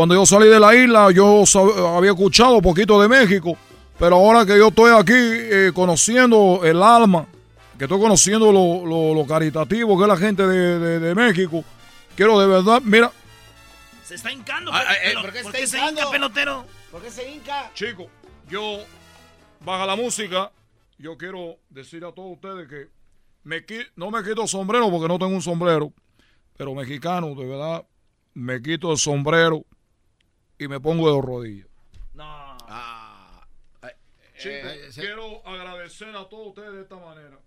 [SPEAKER 23] Cuando yo salí de la isla, yo sab- había escuchado un poquito de México, pero ahora que yo estoy aquí eh, conociendo el alma, que estoy conociendo lo, lo- lo caritativo que es la gente de, de- de México, quiero de verdad, mira,
[SPEAKER 3] Se está hincando.
[SPEAKER 23] Ah,
[SPEAKER 3] pe-
[SPEAKER 23] eh, ¿por qué
[SPEAKER 3] ¿Por
[SPEAKER 23] está
[SPEAKER 3] qué se hinca, pelotero?
[SPEAKER 23] ¿Por qué se hinca? Chico, yo, baja la música, yo quiero decir a todos ustedes que me qui- no me quito el sombrero porque no tengo un sombrero, pero mexicano, de verdad, me quito el sombrero y me pongo de rodillas. Chicos, quiero agradecer a todos ustedes de esta manera.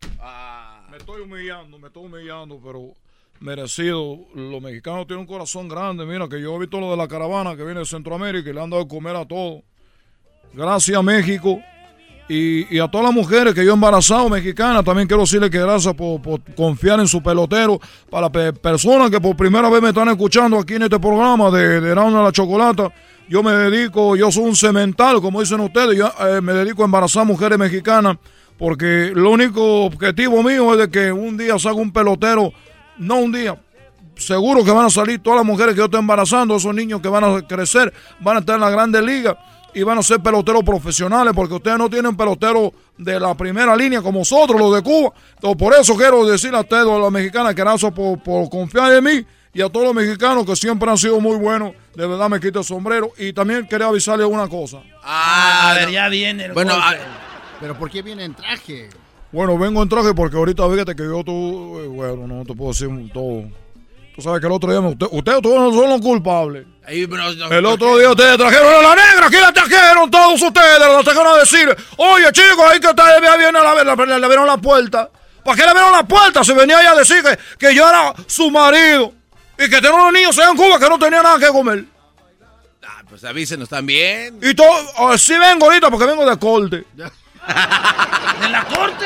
[SPEAKER 23] Me estoy humillando, me estoy humillando, pero merecido. Los mexicanos tienen un corazón grande. Mira, que yo he visto lo de la caravana que viene de Centroamérica y le han dado de comer a todos. Gracias, México. Y, a todas las mujeres que yo he embarazado, mexicanas, también quiero decirle que gracias por, confiar en su pelotero. Para pe- personas que por primera vez me están escuchando aquí en este programa de, de Erasmo de la Chocolata, yo me dedico, yo soy un cemental, como dicen ustedes, yo eh, me dedico a embarazar mujeres mexicanas, porque lo único objetivo mío es de que un día salga un pelotero, no un día, seguro que van a salir todas las mujeres que yo estoy embarazando, esos niños que van a crecer, van a estar en la grandes ligas y van a ser peloteros profesionales, porque ustedes no tienen peloteros de la primera línea como nosotros, los de Cuba. Entonces, por eso quiero decir a ustedes, a las mexicanas, que gracias por, por confiar en mí y a todos los mexicanos que siempre han sido muy buenos. De verdad me quito el sombrero. Y también quería avisarles una cosa.
[SPEAKER 3] Ah, a ver, ya viene el
[SPEAKER 10] Bueno,
[SPEAKER 3] golpe.
[SPEAKER 10] Pero ¿por qué viene en traje?
[SPEAKER 23] Bueno, vengo en traje porque ahorita fíjate que yo tú, eh, bueno, no te puedo decir todo. Tú sabes que el otro día me- usted- ustedes todos no son los culpables.
[SPEAKER 4] Ahí, bro, no,
[SPEAKER 23] El
[SPEAKER 4] ¿por
[SPEAKER 23] otro día ustedes trajeron a la negra, aquí la trajeron todos ustedes, la trajeron a decir, oye chicos, ahí que ustedes ya viene a la, la, le, le abrieron la puerta. ¿Para qué le abrieron la puerta si venía ella a decir que, que yo era su marido y que tenía unos niños allá en Cuba que no tenían nada que comer?
[SPEAKER 4] Pues avísenos también.
[SPEAKER 23] Y todo, ah, sí vengo ahorita porque vengo de corte.
[SPEAKER 3] ¿De la corte?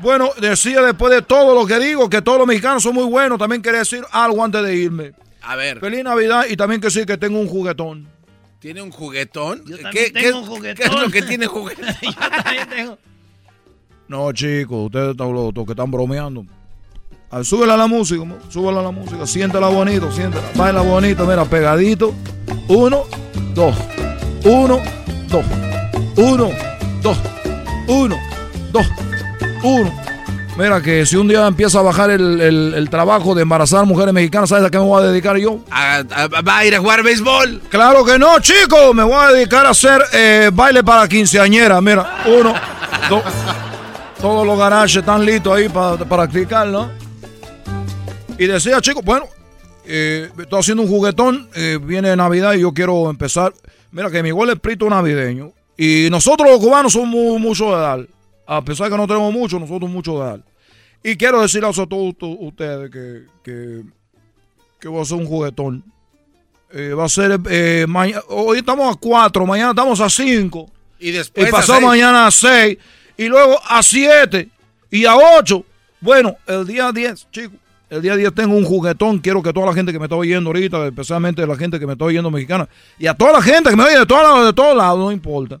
[SPEAKER 23] Bueno, decía después de todo lo que digo, que todos los mexicanos son muy buenos. También quería decir algo antes de irme.
[SPEAKER 4] A ver,
[SPEAKER 23] Feliz Navidad y también que decir que tengo un juguetón.
[SPEAKER 4] ¿tiene un juguetón?
[SPEAKER 3] Yo
[SPEAKER 4] ¿Qué, qué-
[SPEAKER 3] tengo un
[SPEAKER 4] qué
[SPEAKER 3] juguetón.
[SPEAKER 4] es lo que tiene juguetón?
[SPEAKER 3] Yo también tengo.
[SPEAKER 23] No, chicos, ustedes están los, los que están bromeando. Ah, súbela a la música, súbela a la música, siéntela bonito, siéntela, baila bonito, mira, pegadito. Uno, dos, uno, dos, uno, dos, uno, dos, uno. Mira que si un día empieza a bajar el, el- el trabajo de embarazar mujeres mexicanas, ¿sabes a qué me voy a dedicar yo?
[SPEAKER 4] A- a- ¿Va a ir a jugar béisbol?
[SPEAKER 23] Claro que no, chicos, me voy a dedicar a hacer eh, baile para quinceañera. Mira, uno, dos, todos los garajes están listos ahí para practicar, ¿no? Y decía, chicos, bueno, eh, estoy haciendo un juguetón, eh, viene Navidad y yo quiero empezar. Mira que mi igual es espíritu navideño. Y nosotros los cubanos somos mu- mucho de dar. A pesar de que no tenemos mucho, nosotros mucho de dar. Y quiero decirles a todos ustedes que, que, que voy a hacer un juguetón. Eh, va a ser eh, mañana. Hoy estamos a 4, mañana estamos a 5.
[SPEAKER 4] Y
[SPEAKER 23] Y
[SPEAKER 4] después. a
[SPEAKER 23] pasado
[SPEAKER 4] seis.
[SPEAKER 23] mañana a 6. Y luego a 7. Y a 8. Bueno, el día 10, chicos. El día 10 tengo un juguetón. Quiero que toda la gente que me está oyendo ahorita, especialmente la gente que me está oyendo mexicana, y a toda la gente que me oye de todos lados, de todos lados, no importa.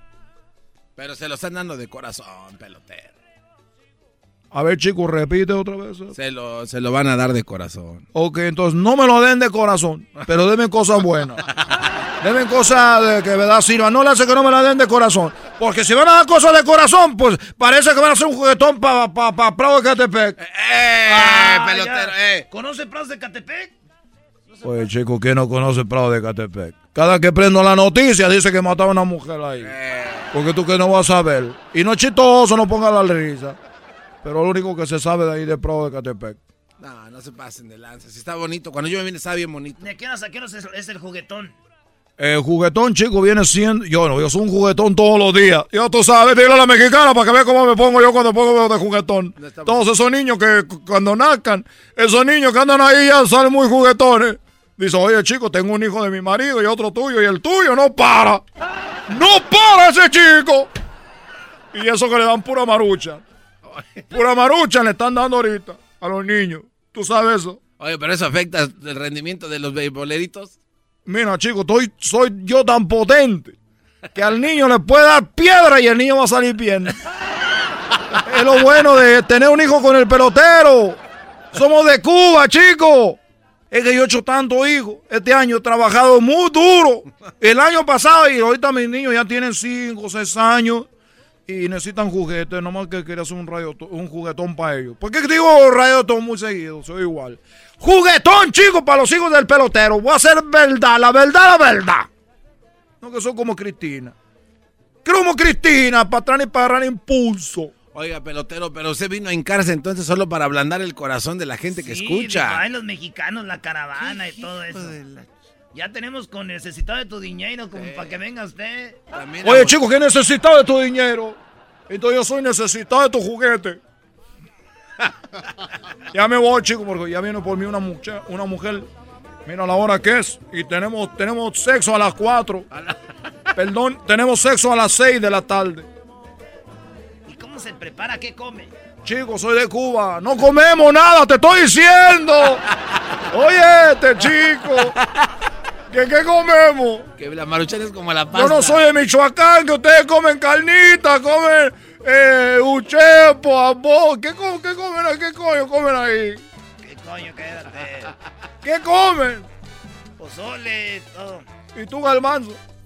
[SPEAKER 4] Pero se lo están dando de corazón, pelotero.
[SPEAKER 23] A ver, chicos, repite otra vez.
[SPEAKER 4] Se lo, se lo van a dar de corazón.
[SPEAKER 23] Ok, entonces no me lo den de corazón, pero denme cosas buenas. Denme cosas de que verdad sirvan. No le hace que no me la den de corazón. Porque si van a dar cosas de corazón, pues parece que van a hacer un juguetón para pa, pa, Prado de Catepec.
[SPEAKER 4] ¡Eh, pelotero! ¡Eh!
[SPEAKER 3] ¿Conoce Prados de Catepec?
[SPEAKER 23] Pues chico, ¿quién no conoce Prado de Catepec? Cada que prendo la noticia dice que mataron a una mujer ahí. Porque tú que no vas a saber. Y no es chistoso, no ponga la risa. Pero lo único que se sabe de ahí de Prado de Catepec.
[SPEAKER 4] No, no se pasen de lanza. Si está bonito. Cuando yo me vine estaba bien bonito.
[SPEAKER 3] ¿De qué hora qué hora es es el juguetón?
[SPEAKER 23] El juguetón, chico, viene siendo. Yo no, yo soy un juguetón todos los días. Yo, tú sabes, dile a la mexicana para que vea cómo me pongo yo cuando pongo de juguetón. Todos esos niños que cu- cuando nazcan, esos niños que andan ahí ya salen muy juguetones. Dice, oye, chico, tengo un hijo de mi marido y otro tuyo, y el tuyo no para. ¡No para ese chico! Y eso que le dan pura marucha. Pura marucha le están dando ahorita a los niños. ¿Tú sabes eso?
[SPEAKER 4] Oye, pero eso afecta el rendimiento de los beisboleritos.
[SPEAKER 23] Mira, chico, estoy, soy yo tan potente que al niño le puede dar piedra y el niño va a salir bien. es lo bueno de tener un hijo con el pelotero. Somos de Cuba, chico. Es que yo he hecho tanto hijos. Este año he trabajado muy duro. El año pasado y ahorita mis niños ya tienen 5, 6 años y necesitan juguetes. Nomás que quería hacer un, radio, un juguetón para ellos. ¿Por qué digo radiotón muy seguido? Soy igual. Juguetón, chicos, para los hijos del pelotero. Voy a hacer verdad, la verdad, la verdad. No que son como Cristina. Como Cristina, para atrás y para agarrar impulso.
[SPEAKER 4] Oiga, pelotero, pero usted vino a hincarse entonces solo para ablandar el corazón de la gente que escucha.
[SPEAKER 3] digo, ay, los mexicanos, la caravana y todo eso. Ya tenemos con necesitado de tu dinero como para que venga usted.
[SPEAKER 23] Oye, chicos, ¿qué necesitas de tu dinero? Entonces yo soy necesitado de tu juguete. ya me voy, chicos, porque ya viene por mí una mujer, una mujer. Mira la hora que es. Y tenemos, tenemos sexo a las 4. Perdón, tenemos sexo a las 6 de la tarde.
[SPEAKER 3] ¿Y cómo se prepara? ¿Qué come?
[SPEAKER 23] Chicos, soy de Cuba. No comemos nada, te estoy diciendo. Oye, este chico. ¿Qué, qué comemos?
[SPEAKER 4] Que la maruchan es como la pasta.
[SPEAKER 23] Yo no soy de Michoacán, que ustedes comen carnita, comen eh, uchepo. ¿Qué, qué comen ahí? ¿Qué coño comen ahí?
[SPEAKER 3] ¿Qué coño? Quédate.
[SPEAKER 23] ¿Qué comen?
[SPEAKER 3] Pozole, todo.
[SPEAKER 23] ¿Y tú, Galmanzo?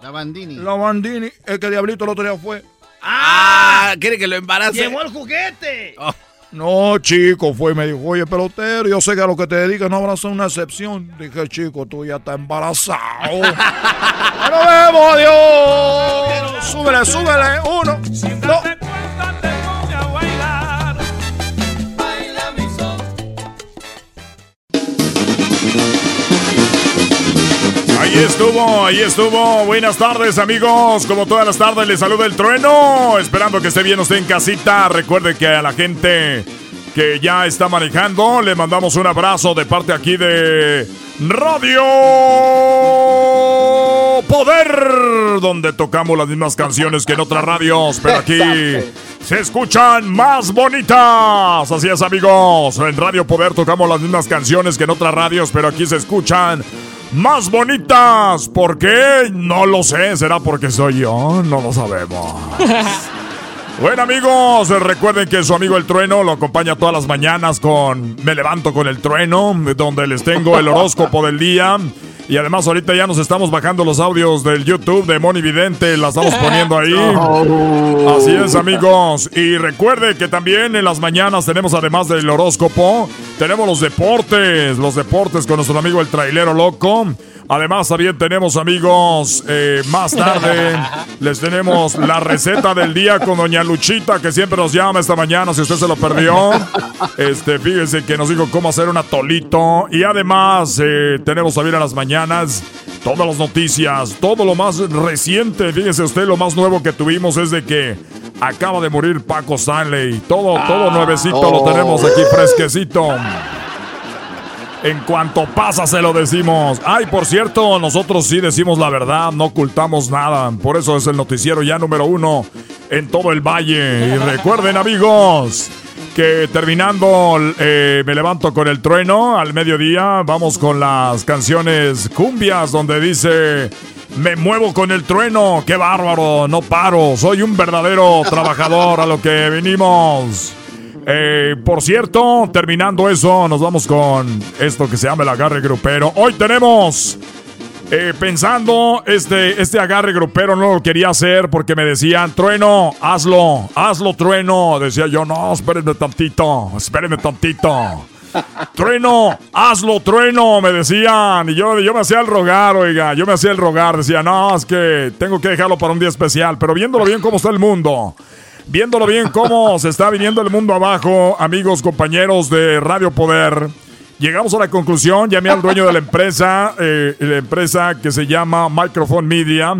[SPEAKER 10] La Bandini.
[SPEAKER 23] la Bandini. El que Diablito el otro día fue.
[SPEAKER 4] Ah, quiere que lo embarace.
[SPEAKER 3] ¡Llegó el juguete!
[SPEAKER 23] No, chico, fue y me dijo, oye, pelotero, yo sé que a lo que te dedicas no habrá ser una excepción. Dije, chico, tú ya estás embarazado. ¡Ya nos vemos, adiós! Súbele, súbele. Uno, dos.
[SPEAKER 2] Ahí estuvo, ahí estuvo. Buenas tardes, amigos. Como todas las tardes, les saluda el trueno. Esperando que esté bien usted en casita. Recuerde que a la gente que ya está manejando, le mandamos un abrazo de parte aquí de Radio Poder, donde tocamos las mismas canciones que en otras radios, pero aquí se escuchan más bonitas. Así es, amigos. En Radio Poder tocamos las mismas canciones que en otras radios, pero aquí se escuchan más bonitas. ¿Por qué? No lo sé. ¿Será porque soy yo? No lo sabemos. Bueno amigos, recuerden que su amigo el trueno lo acompaña todas las mañanas con Me levanto con el trueno, donde les tengo el horóscopo del día. Y además ahorita ya nos estamos bajando los audios del YouTube de Moni Vidente, la estamos poniendo ahí. Así es amigos. Y recuerde que también en las mañanas tenemos además del horóscopo, tenemos los deportes, los deportes con nuestro amigo el trailero loco. Además, también tenemos amigos, eh, más tarde les tenemos la receta del día con Doña Luchita, que siempre nos llama esta mañana, si usted se lo perdió. Este, fíjese que nos dijo cómo hacer un atolito. Y además, eh, tenemos también a las mañanas todas las noticias, todo lo más reciente. Fíjese usted, lo más nuevo que tuvimos es de que acaba de morir Paco Stanley. Todo, todo nuevecito lo tenemos aquí fresquecito. En cuanto pasa, se lo decimos. Ay, por cierto, nosotros sí decimos la verdad, no ocultamos nada. Por eso es el noticiero ya número uno en todo el valle. Y recuerden, amigos, que terminando eh, me levanto con el trueno al mediodía. Vamos con las canciones cumbias, donde dice. Me muevo con el trueno, qué bárbaro, no paro, soy un verdadero trabajador a lo que venimos. Eh, por cierto, terminando eso, nos vamos con esto que se llama el agarre grupero. Hoy tenemos eh, pensando, este, este agarre grupero no lo quería hacer porque me decían, trueno, hazlo, hazlo, trueno. Decía yo, no, espérenme tantito, espérenme tantito. Trueno, hazlo, trueno, me decían. Y yo, yo me hacía el rogar, oiga, yo me hacía el rogar. Decía, no, es que tengo que dejarlo para un día especial. Pero viéndolo bien cómo está el mundo, viéndolo bien cómo se está viniendo el mundo abajo, amigos, compañeros de Radio Poder. Llegamos a la conclusión, llamé al dueño de la empresa, eh, la empresa que se llama Microphone Media,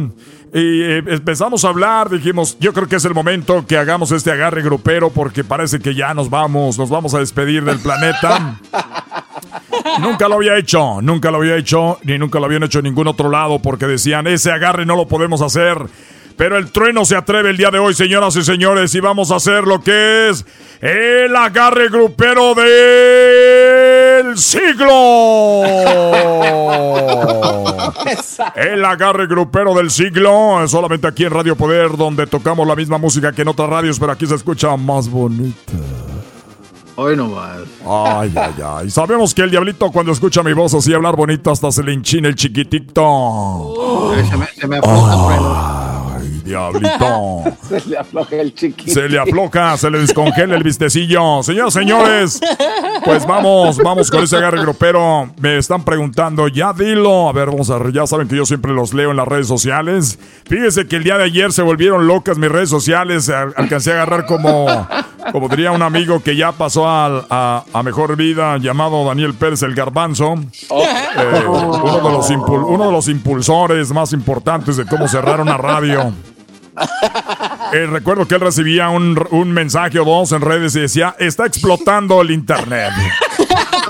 [SPEAKER 2] y eh, empezamos a hablar, dijimos, yo creo que es el momento que hagamos este agarre grupero porque parece que ya nos vamos, nos vamos a despedir del planeta. nunca lo había hecho, nunca lo había hecho, ni nunca lo habían hecho en ningún otro lado porque decían, ese agarre no lo podemos hacer. Pero el trueno se atreve el día de hoy, señoras y señores, y vamos a hacer lo que es el agarre grupero del siglo. el agarre grupero del siglo, solamente aquí en Radio Poder, donde tocamos la misma música que en otras radios, pero aquí se escucha más bonita.
[SPEAKER 10] Hoy no más.
[SPEAKER 2] Ay, ay, ay. Sabemos que el diablito cuando escucha mi voz así hablar bonito hasta se le enchina el chiquitito.
[SPEAKER 10] Se me, se me afloja, trueno.
[SPEAKER 2] Ay, diablito.
[SPEAKER 4] Se le afloja el chiquito.
[SPEAKER 2] Se le afloja, se le descongela el vistecillo. Señoras, señores, pues vamos, vamos con ese agarre grupero. Me están preguntando, ya dilo. A ver, vamos a ver, ya saben que yo siempre los leo en las redes sociales. Fíjese que el día de ayer se volvieron locas mis redes sociales. Al- Alcancé a agarrar como, como diría un amigo que ya pasó a, a mejor vida, llamado Daniel Pérez el Garbanzo. Eh, uno, de los uno de los impulsores más importantes de cómo cerrar una radio. Eh, recuerdo que él recibía un, un mensaje o dos en redes y decía, está explotando el internet.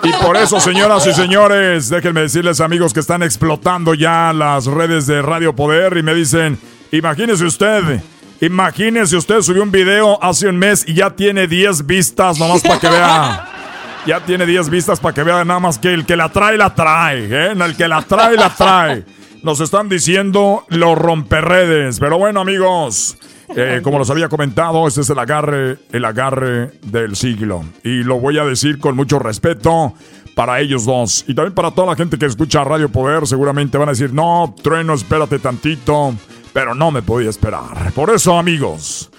[SPEAKER 2] Y por eso, señoras y señores, déjenme decirles, amigos, que están explotando ya las redes de Radio Poder y me dicen, imagínese usted, imagínese usted subió un video hace un mes y ya tiene 10 vistas, nomás para que vea. Ya tiene 10 vistas para que vea nada más que el que la trae, la trae. ¿eh? El que la trae, la trae. Nos están diciendo los romperredes. Pero bueno, amigos, eh, como les había comentado, este es el agarre, el agarre del siglo. Y lo voy a decir con mucho respeto para ellos dos. Y también para toda la gente que escucha Radio Poder, seguramente van a decir, no, trueno, espérate tantito. Pero no me podía esperar. Por eso, amigos.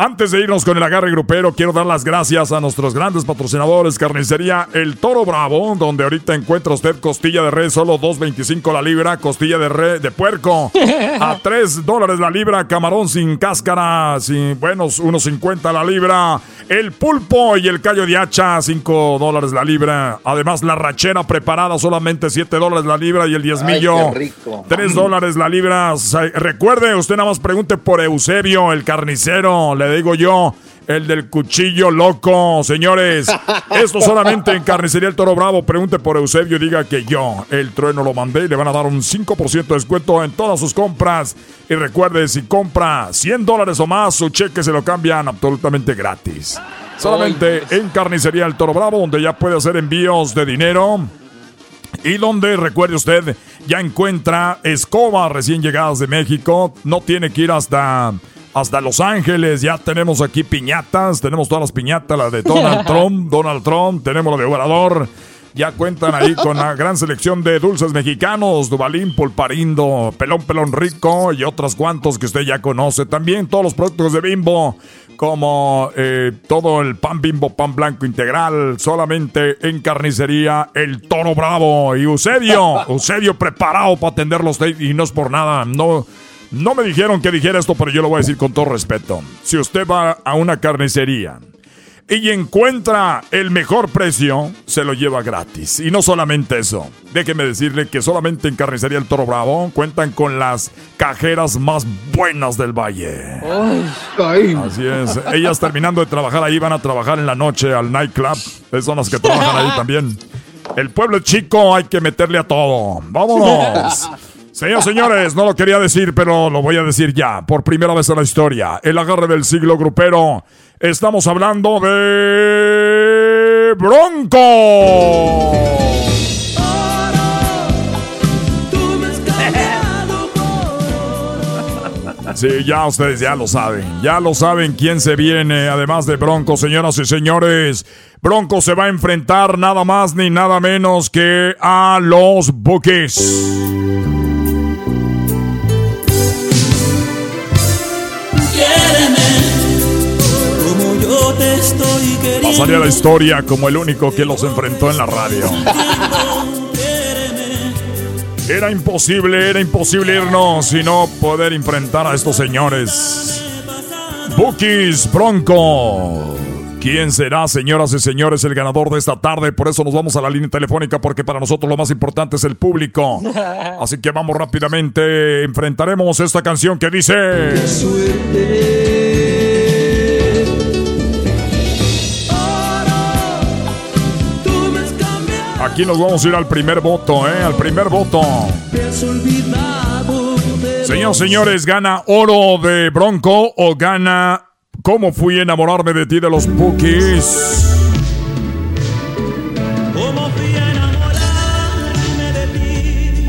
[SPEAKER 2] Antes de irnos con el agarre grupero, quiero dar las gracias a nuestros grandes patrocinadores, Carnicería El Toro Bravo, donde ahorita encuentra usted costilla de res solo 2.25 la libra, costilla de res de puerco a 3 dólares la libra, camarón sin cáscara, sin buenos 1.50 la libra, el pulpo y el callo de hacha 5 dólares la libra, además la rachera preparada solamente 7 dólares la libra y el diezmillo
[SPEAKER 4] Ay, qué rico.
[SPEAKER 2] 3 dólares la libra. Recuerde, usted nada más pregunte por Eusebio, el carnicero. Le digo yo, el del cuchillo loco. Señores, esto solamente en Carnicería El Toro Bravo. Pregunte por Eusebio y diga que yo, el trueno, lo mandé y le van a dar un 5% de descuento en todas sus compras. Y recuerde, si compra 100 dólares o más, su cheque se lo cambian absolutamente gratis. Solamente en Carnicería El Toro Bravo, donde ya puede hacer envíos de dinero. Y donde, recuerde usted, ya encuentra escobas recién llegadas de México. No tiene que ir hasta, hasta Los Ángeles. Ya tenemos aquí piñatas. Tenemos todas las piñatas, la de Donald Trump, Donald Trump. Tenemos la de Obrador. Ya cuentan ahí con la gran selección de dulces mexicanos, Dubalín, Pulparindo, Pelón Pelón Rico y otros cuantos que usted ya conoce. También todos los productos de Bimbo, como eh, todo el pan Bimbo, pan blanco integral, solamente en carnicería El Toro Bravo. Y Eusebio, Eusebio preparado para atenderlos y no es por nada, no... No me dijeron que dijera esto, pero yo lo voy a decir con todo respeto. Si usted va a una carnicería y encuentra el mejor precio, se lo lleva gratis. Y no solamente eso. Déjeme decirle que solamente en Carnicería El Toro Bravo cuentan con las cajeras más buenas del valle. Así es. Ellas terminando de trabajar ahí van a trabajar en la noche al nightclub. Esas son las que trabajan ahí también. El pueblo es chico, hay que meterle a todo. ¡Vámonos! Señores, señores, no lo quería decir, pero lo voy a decir ya. Por primera vez en la historia, el agarre del siglo grupero. Estamos hablando de Bronco. Sí, ya ustedes ya lo saben. Ya lo saben quién se viene, además de Bronco, señoras y señores. Bronco se va a enfrentar nada más ni nada menos que a los Bookies. Pasaría a la historia como el único que los enfrentó en la radio. Era imposible, era imposible irnos y no poder enfrentar a estos señores. Bookies Bronco. ¿Quién será, señoras y señores, el ganador de esta tarde? Por eso nos vamos a la línea telefónica, porque para nosotros lo más importante es el público. Así que vamos rápidamente, enfrentaremos esta canción que dice... Aquí nos vamos a ir al primer voto, ¿eh? Al primer voto. Señoras señores, ¿gana oro de Bronco o gana ¿Cómo fui a enamorarme de ti de los Bookies?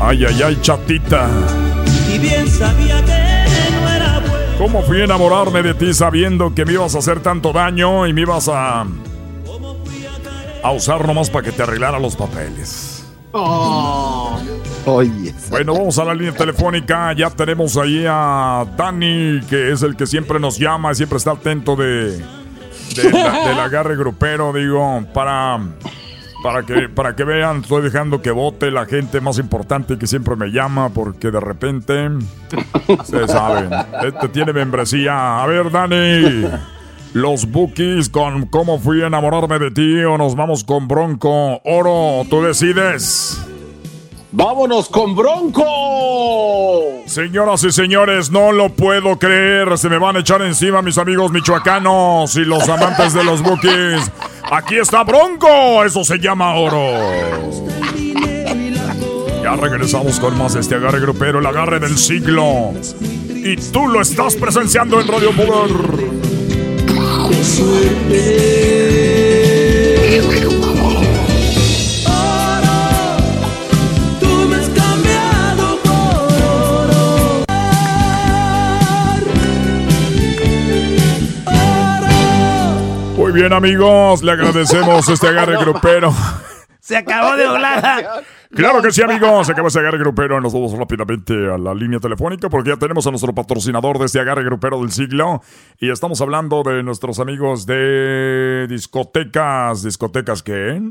[SPEAKER 2] Ay, ay, ay, chatita.
[SPEAKER 24] Y bien sabía que.
[SPEAKER 2] ¿Cómo fui a enamorarme de ti sabiendo que me ibas a hacer tanto daño y me ibas a. a usar nomás para que te arreglara los papeles?
[SPEAKER 10] Oh.
[SPEAKER 2] Bueno, vamos a la línea telefónica. Ya tenemos ahí a Dani, que es el que siempre nos llama, siempre está atento de, de la- del agarre grupero, digo, para, para, que, para que vean, estoy dejando que vote la gente más importante que siempre me llama, porque de repente, se saben, este tiene membresía. A ver, Dani. Los bookies con cómo fui a enamorarme de ti o nos vamos con Bronco Oro, tú decides.
[SPEAKER 4] ¡Vámonos con Bronco!
[SPEAKER 2] Señoras y señores, no lo puedo creer. Se me van a echar encima mis amigos michoacanos y los amantes de los bookies. Aquí está Bronco. Eso se llama oro. Ya regresamos con más de este agarre grupero, el agarre del siglo. Y tú lo estás presenciando en Radio Poder.
[SPEAKER 24] Tú me has cambiado por oro.
[SPEAKER 2] Muy bien, amigos. Le agradecemos este agarre grupero.
[SPEAKER 3] Se acabó de volada.
[SPEAKER 2] Claro que sí, amigos. Se acaba ese agarre grupero. Nos vamos rápidamente a la línea telefónica porque ya tenemos a nuestro patrocinador de este agarre grupero del siglo. Y estamos hablando de nuestros amigos de discotecas. ¿Discotecas qué?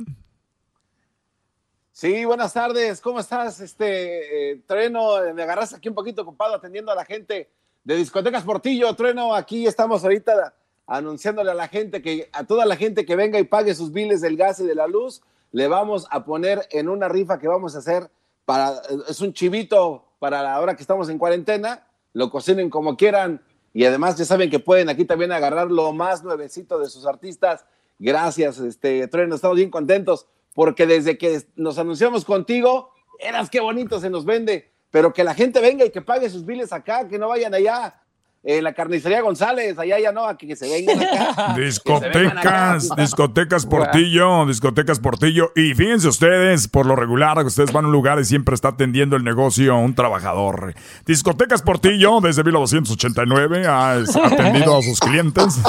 [SPEAKER 4] Sí, buenas tardes. ¿Cómo estás, este eh, Trueno? Me agarras aquí un poquito ocupado atendiendo a la gente de Discotecas Portillo. Trueno, aquí estamos ahorita anunciándole a la gente que a toda la gente que venga y pague sus biles del gas y de la luz, le vamos a poner en una rifa que vamos a hacer para es un chivito para la hora que estamos en cuarentena, lo cocinen como quieran y además ya saben que pueden aquí también agarrar lo más nuevecito de sus artistas. Gracias, este Trueno, estamos bien contentos porque desde que nos anunciamos contigo, eras qué bonito se nos vende, pero que la gente venga y que pague sus biles acá, que no vayan allá en la carnicería González, allá ya no, a que, se vengan acá. Que se vengan acá.
[SPEAKER 2] Discotecas, discotecas Portillo, discotecas Portillo. Y fíjense ustedes, por lo regular, ustedes van a un lugar y siempre está atendiendo el negocio un trabajador. Discotecas Portillo, desde 1989, ha atendido a sus clientes.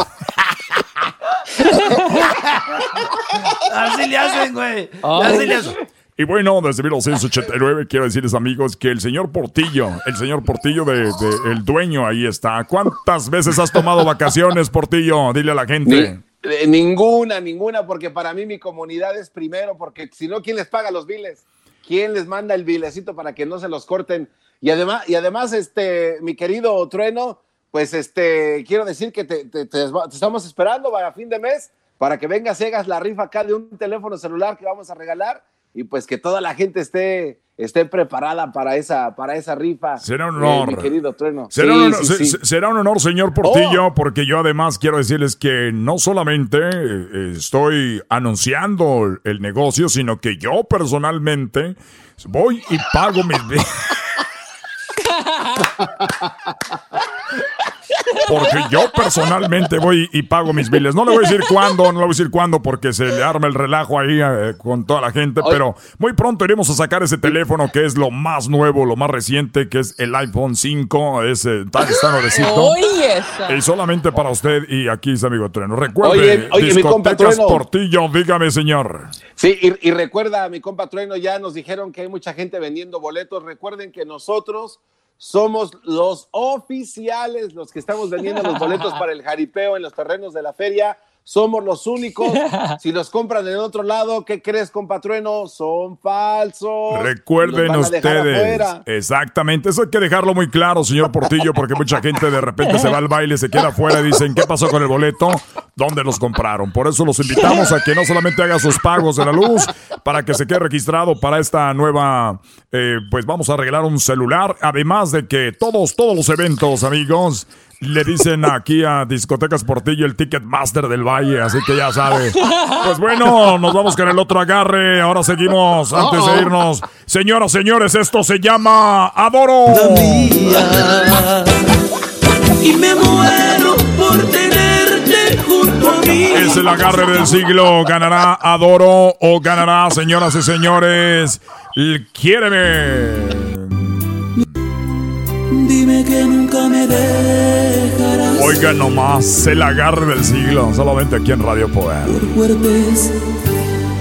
[SPEAKER 3] Así le hacen, güey. Así le hacen.
[SPEAKER 2] Y bueno, desde 1989 quiero decirles amigos que el señor Portillo, el señor Portillo de, de- el dueño ahí está. ¿Cuántas veces has tomado vacaciones, Portillo? Dile a la gente.
[SPEAKER 4] Eh, ninguna, ninguna, porque para mí mi comunidad es primero, porque si no, ¿quién les paga los biles? ¿Quién les manda el bilecito para que no se los corten? Y además, y además este, mi querido Trueno, pues este, quiero decir que te, te- te- te estamos esperando para fin de mes, para que vengas y hagas la rifa acá de un teléfono celular que vamos a regalar, y pues que toda la gente esté, esté preparada para esa, para esa rifa.
[SPEAKER 2] Será un
[SPEAKER 4] eh,
[SPEAKER 2] honor.
[SPEAKER 4] mi querido Trueno.
[SPEAKER 2] Será,
[SPEAKER 4] Sí,
[SPEAKER 2] un honor,
[SPEAKER 4] sí,
[SPEAKER 2] se-
[SPEAKER 4] sí.
[SPEAKER 2] se- será un honor, señor Portillo, porque yo además quiero decirles que no solamente eh, estoy anunciando el negocio, sino que yo personalmente voy y pago mis Porque yo personalmente voy y pago mis biles. No le voy a decir cuándo, no le voy a decir cuándo porque se le arma el relajo ahí eh, con toda la gente, pero muy pronto iremos a sacar ese teléfono que es lo más nuevo, lo más reciente, que es el iPhone 5, ese tan está nuevecito.
[SPEAKER 24] Oye.
[SPEAKER 2] Y solamente para usted y aquí está amigo Trueno. Recuerde,
[SPEAKER 4] Oye, oye, mi compa
[SPEAKER 2] discotecas
[SPEAKER 4] Trueno.
[SPEAKER 2] Portillo, dígame señor.
[SPEAKER 4] Sí, y, y recuerda, mi compa Trueno, ya nos dijeron que hay mucha gente vendiendo boletos. Recuerden que nosotros somos los oficiales, los que estamos vendiendo los boletos para el jaripeo en los terrenos de la feria. Somos los únicos. si los compran en otro lado, ¿qué crees, compatrueno? Son falsos.
[SPEAKER 2] Recuerden ustedes. Exactamente. Eso hay que dejarlo muy claro, señor Portillo, porque mucha gente de repente se va al baile, se queda afuera y dicen, ¿qué pasó con el boleto? ¿Dónde los compraron? Por eso los invitamos a que no solamente haga sus pagos de la luz, para que se quede registrado para esta nueva, eh, pues vamos a arreglar un celular. Además de que todos, todos los eventos, amigos, le dicen aquí a Discotecas Portillo el Ticketmaster del Valle, así que ya sabe. Pues bueno, nos vamos con el otro agarre. Ahora seguimos antes de irnos. Señoras, señores, esto se llama Adoro.
[SPEAKER 24] Y me muero por tenerte junto a mí.
[SPEAKER 2] Es el agarre del siglo. ¿Ganará Adoro o ganará, señoras y señores, el Quiéreme?
[SPEAKER 24] Dime que nunca me dejarás.
[SPEAKER 2] Oigan nomás, el agarre del siglo. Solamente aquí en Radio Poder.
[SPEAKER 24] Fuertes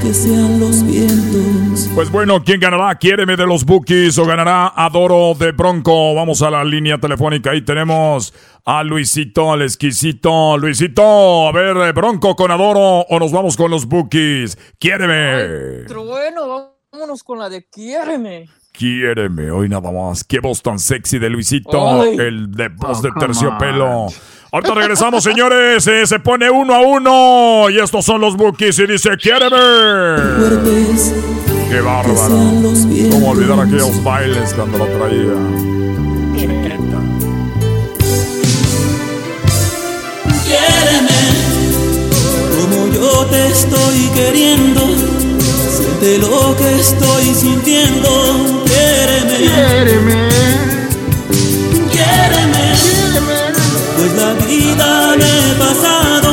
[SPEAKER 24] que sean los vientos.
[SPEAKER 2] Pues bueno, ¿quién ganará? ¿Quiéreme de los Bookies o ganará Adoro de Bronco? Vamos a la línea telefónica. Ahí tenemos a Luisito, el exquisito. Luisito, a ver, eh, Bronco con Adoro o nos vamos con los Bookies. Quiéreme.
[SPEAKER 25] Pero bueno, vámonos con la de quiéreme.
[SPEAKER 2] Quiéreme, hoy nada más. Qué voz tan sexy de Luisito,
[SPEAKER 25] Ay.
[SPEAKER 2] el de voz
[SPEAKER 25] Oh,
[SPEAKER 2] de terciopelo. Ahorita regresamos, señores. eh, se pone uno a uno. Y estos son los bookies. Y dice, quiéreme. Qué bárbaro. Cómo olvidar aquellos bailes cuando lo traía. Chiquita.
[SPEAKER 24] Quiéreme como yo te estoy queriendo. Siente lo que estoy sintiendo. Quiéreme. Quiéreme. Pues la vida me he pasado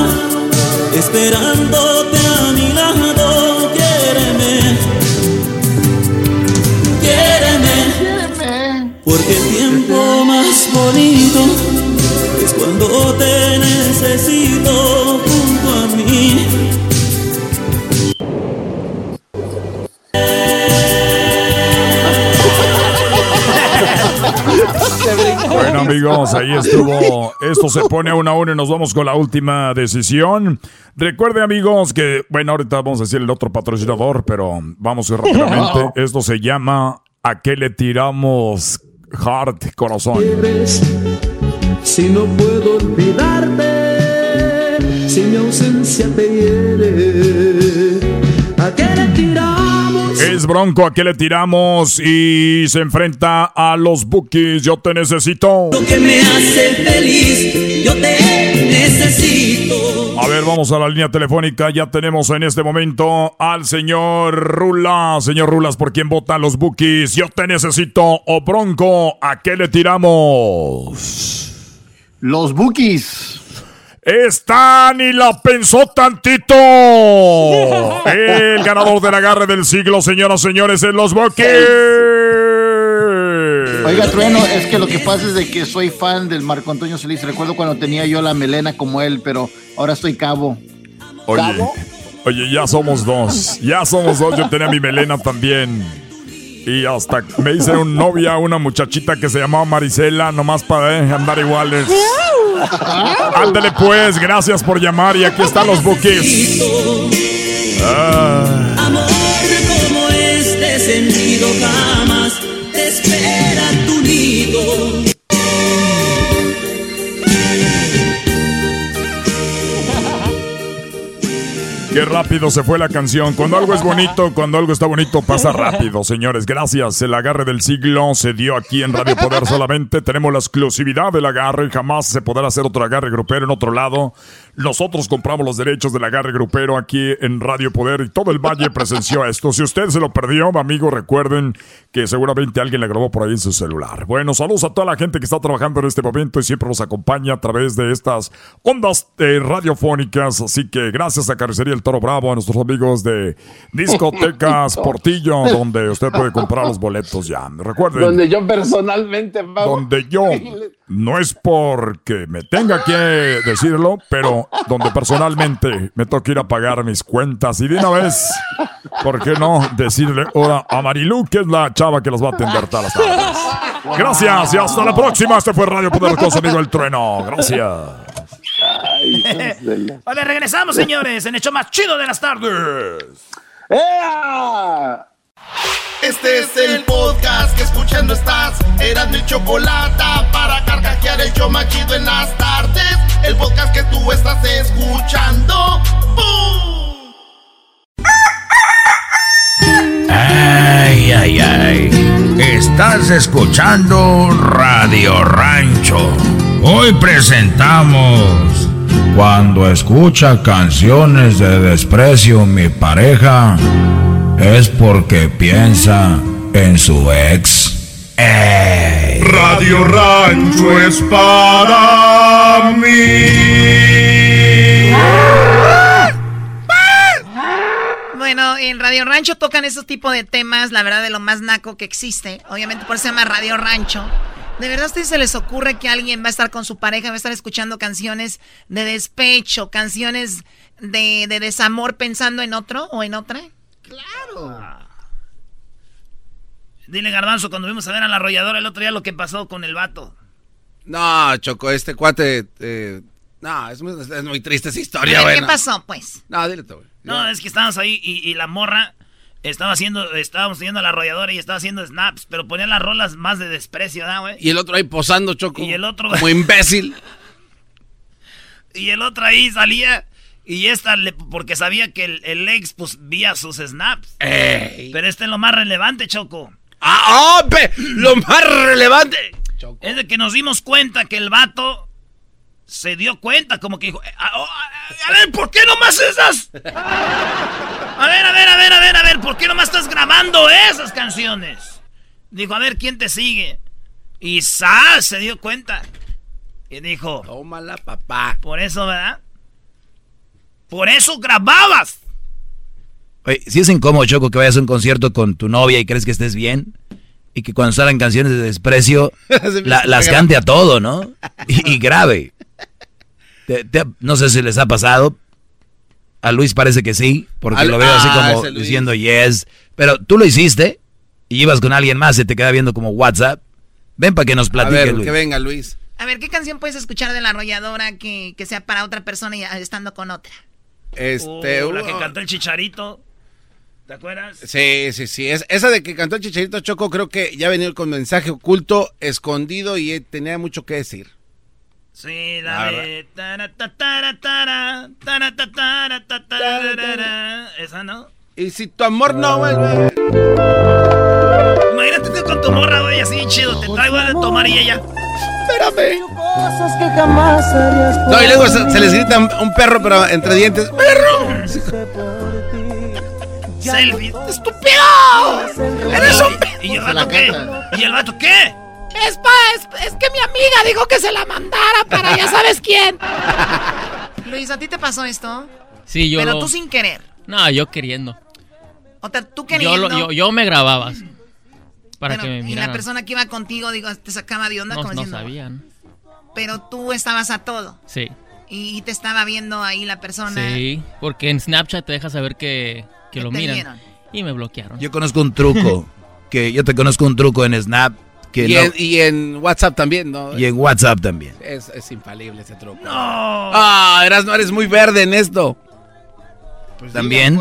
[SPEAKER 24] esperándote a mi lado. Quiéreme. Quiéreme. Porque el tiempo más bonito es cuando te
[SPEAKER 2] amigos, ahí estuvo. Esto se pone a una a uno y nos vamos con la última decisión. Recuerde, amigos, que, bueno, ahorita vamos a decir el otro patrocinador, pero vamos rápidamente. Esto se llama ¿A qué le tiramos heart corazón?
[SPEAKER 24] Si no puedo olvidarte, si mi ausencia te hiere, ¿a qué le tiramos?
[SPEAKER 2] Es Bronco, ¿a qué le tiramos? Y se enfrenta a los Bookies. Yo te necesito.
[SPEAKER 24] Lo que me hace feliz, yo te necesito.
[SPEAKER 2] A ver, vamos a la línea telefónica. Ya tenemos en este momento al señor Rulas. Señor Rulas, ¿por quién votan los Bookies? Yo te necesito. O Bronco, ¿a qué le tiramos?
[SPEAKER 10] Los Bookies.
[SPEAKER 2] Están y la pensó tantito. El ganador del agarre del siglo, señoras y señores, en los Bookies.
[SPEAKER 10] Oiga, Trueno, es que lo que pasa es de que soy fan del Marco Antonio Solís. Recuerdo cuando tenía yo la melena como él, pero ahora estoy cabo.
[SPEAKER 2] Oye, oye, ya somos dos. Ya somos dos. Yo tenía mi melena también. Y hasta me hice un novia, una muchachita que se llamaba Marisela, nomás para eh, andar iguales. Ándale pues, gracias por llamar y aquí están los buques. Ah.
[SPEAKER 24] Amor como este sentido jamás te espera
[SPEAKER 2] Qué rápido se fue la canción. Cuando algo es bonito, cuando algo está bonito, pasa rápido, señores. Gracias. El agarre del siglo se dio aquí en Radio Poder solamente. Tenemos la exclusividad del agarre. Jamás se podrá hacer otro agarre grupero en otro lado. Nosotros compramos los derechos del agarre grupero aquí en Radio Poder y todo el valle presenció esto. Si usted se lo perdió, amigo, recuerden que seguramente alguien le grabó por ahí en su celular. Bueno, saludos a toda la gente que está trabajando en este momento y siempre nos acompaña a través de estas ondas eh, radiofónicas. Así que gracias a Carnicería El Toro Bravo, a nuestros amigos de Discotecas Portillo, donde usted puede comprar los boletos ya. Recuerden,
[SPEAKER 4] Donde yo personalmente
[SPEAKER 2] donde yo no es porque me tenga que decirlo, pero donde personalmente me toca ir a pagar mis cuentas y de una vez, ¿por qué no decirle ahora a Marilu, que es la chava que los va a atender todas las tardes? Gracias y hasta la próxima. Este fue Radio Poderoso, amigo El Trueno. Gracias.
[SPEAKER 3] Vale, regresamos, señores, en el show más chido de las tardes.
[SPEAKER 1] ¡Ea! Este es el podcast que escuchando estás. Eran mi chocolate para carcajear el show más chido en las tardes. El podcast que tú estás escuchando. ¡Bum!
[SPEAKER 5] Ay, ay, ay. Estás escuchando Radio Rancho. Hoy presentamos. Cuando escucha canciones de desprecio mi pareja, es porque piensa en su ex. Ey.
[SPEAKER 1] Radio Rancho es para mí.
[SPEAKER 9] Bueno, en Radio Rancho tocan esos tipos de temas, la verdad, de lo más naco que existe. Obviamente por eso se llama Radio Rancho. ¿De verdad a ustedes se les ocurre que alguien va a estar con su pareja, va a estar escuchando canciones de despecho, canciones de, de desamor pensando en otro o en otra?
[SPEAKER 10] Claro.
[SPEAKER 3] Dile, Garbanzo, cuando vimos a ver a la arrolladora el otro día lo que pasó con el vato.
[SPEAKER 4] No, Choco, este cuate. eh, no, es muy, es muy triste esa historia, güey.
[SPEAKER 9] ¿Qué
[SPEAKER 4] no.
[SPEAKER 9] pasó, pues?
[SPEAKER 4] No, dile tú, güey.
[SPEAKER 3] No, es que estábamos ahí y, y la morra estaba haciendo, estábamos teniendo a la arrolladora y estaba haciendo snaps, pero ponía las rolas más de desprecio, ¿verdad, güey?
[SPEAKER 4] Y el otro ahí posando, Choco.
[SPEAKER 3] Y el otro-
[SPEAKER 4] Como imbécil.
[SPEAKER 3] Y el otro ahí salía y esta, le- porque sabía que el, el ex, pues, vía sus snaps.
[SPEAKER 4] Ey.
[SPEAKER 3] Pero este es lo más relevante, Choco.
[SPEAKER 4] ¡Ah, oh, pe- lo más relevante!
[SPEAKER 3] Es de que nos dimos cuenta que el vato se dio cuenta, como que dijo, "Eh, a, oh, a- a ver, ¿por qué nomás esas? A ver, a ver, a ver, a ver, a ver, ¿por qué nomás estás grabando esas canciones? Dijo, a ver, ¿quién te sigue? Y Sal se dio cuenta. Y dijo,
[SPEAKER 4] tómala, papá.
[SPEAKER 3] Por eso, ¿verdad? Por eso grababas.
[SPEAKER 5] Oye, si es incómodo, Choco, que vayas a un concierto con tu novia y crees que estés bien, y que cuando salgan canciones de desprecio, la- las cante a todo, ¿no? Y, y grave. Te- te- no sé si les ha pasado. A Luis parece que sí, porque
[SPEAKER 4] Al-
[SPEAKER 5] lo veo así
[SPEAKER 4] ah,
[SPEAKER 5] como diciendo yes. Pero tú lo hiciste y ibas con alguien más, se te queda viendo como WhatsApp. Ven para que nos
[SPEAKER 4] A
[SPEAKER 5] platique,
[SPEAKER 4] ver,
[SPEAKER 5] Luis.
[SPEAKER 4] que venga, Luis.
[SPEAKER 9] A ver, ¿qué canción puedes escuchar de la arrolladora que, que sea para otra persona y estando con otra?
[SPEAKER 4] Este.
[SPEAKER 3] La que cantó el chicharito. ¿Te acuerdas?
[SPEAKER 4] Sí, sí, sí. Es, esa de que cantó el Chicharito Choco, creo que ya venía con mensaje oculto, escondido y eh, tenía mucho que decir.
[SPEAKER 3] Sí,
[SPEAKER 4] La
[SPEAKER 3] la de... tara, ta, tara, tara, tara, ta, tara, ta, tararara. Esa, ¿no?
[SPEAKER 4] Y si tu amor no vuelve.
[SPEAKER 3] Imagínate tú con tu morra, güey, así chido. Te traigo a tomar y ella...
[SPEAKER 4] Espérame.
[SPEAKER 24] Cosas que jamás harías por
[SPEAKER 4] No, y luego se, se les grita un perro, pero entre dientes. ¡Perro!
[SPEAKER 3] Selfie. ¡Estúpido! ¡Eres un... ¿Y el vato qué? ¿Y el vato qué?
[SPEAKER 24] Es, pa, es, es que mi amiga dijo que se la mandara para ya sabes quién.
[SPEAKER 9] Luis, ¿a ti te pasó esto?
[SPEAKER 26] Sí, yo
[SPEAKER 9] Pero
[SPEAKER 26] lo-
[SPEAKER 9] tú sin querer.
[SPEAKER 26] No, yo queriendo.
[SPEAKER 9] O sea, tú
[SPEAKER 26] Yo,
[SPEAKER 9] queriendo.
[SPEAKER 26] lo- yo, yo me grababa para
[SPEAKER 9] Bueno,
[SPEAKER 26] que me
[SPEAKER 9] y la persona que iba contigo, digo, te sacaba de onda
[SPEAKER 26] no,
[SPEAKER 9] como
[SPEAKER 26] no
[SPEAKER 9] diciendo.
[SPEAKER 26] sabían.
[SPEAKER 9] Pero tú estabas a todo.
[SPEAKER 26] Sí,
[SPEAKER 9] Y te estaba viendo ahí la persona.
[SPEAKER 26] sí, porque en Snapchat te deja saber que, que lo miran.
[SPEAKER 9] vieron.
[SPEAKER 26] Y me bloquearon.
[SPEAKER 5] Yo conozco un truco, que yo te conozco un truco en Snap, que
[SPEAKER 4] Y,
[SPEAKER 5] no-
[SPEAKER 4] en, y en WhatsApp también, ¿no?
[SPEAKER 5] y en WhatsApp también.
[SPEAKER 4] Es, es infalible ese truco. No. Ah, eras, no eres muy verde en esto.
[SPEAKER 10] Pues
[SPEAKER 5] También.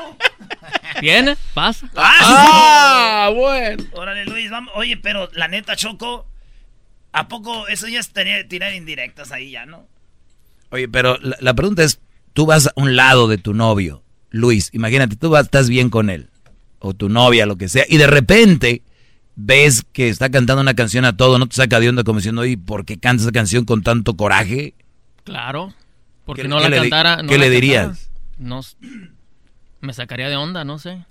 [SPEAKER 26] ¿Viene? Pasa.
[SPEAKER 3] Ah,
[SPEAKER 4] sí. bueno.
[SPEAKER 3] Órale, Luis, vamos. Oye, pero la neta, Choco, ¿a poco eso ya es tener- tirar indirectas ahí ya, no?
[SPEAKER 5] Oye, pero la, la pregunta es, tú vas a un lado de tu novio, Luis, imagínate, tú vas, estás bien con él, o tu novia, lo que sea, y de repente ves que está cantando una canción a todo, no te saca de onda como diciendo, oye, ¿por qué canta esa canción con tanto coraje?
[SPEAKER 26] Claro. Porque
[SPEAKER 5] ¿Qué-
[SPEAKER 26] no
[SPEAKER 5] qué
[SPEAKER 26] la
[SPEAKER 5] le
[SPEAKER 26] cantara. no
[SPEAKER 5] qué
[SPEAKER 26] la
[SPEAKER 5] le
[SPEAKER 26] cantara.
[SPEAKER 5] dirías?
[SPEAKER 26] No. Me sacaría de onda, no sé.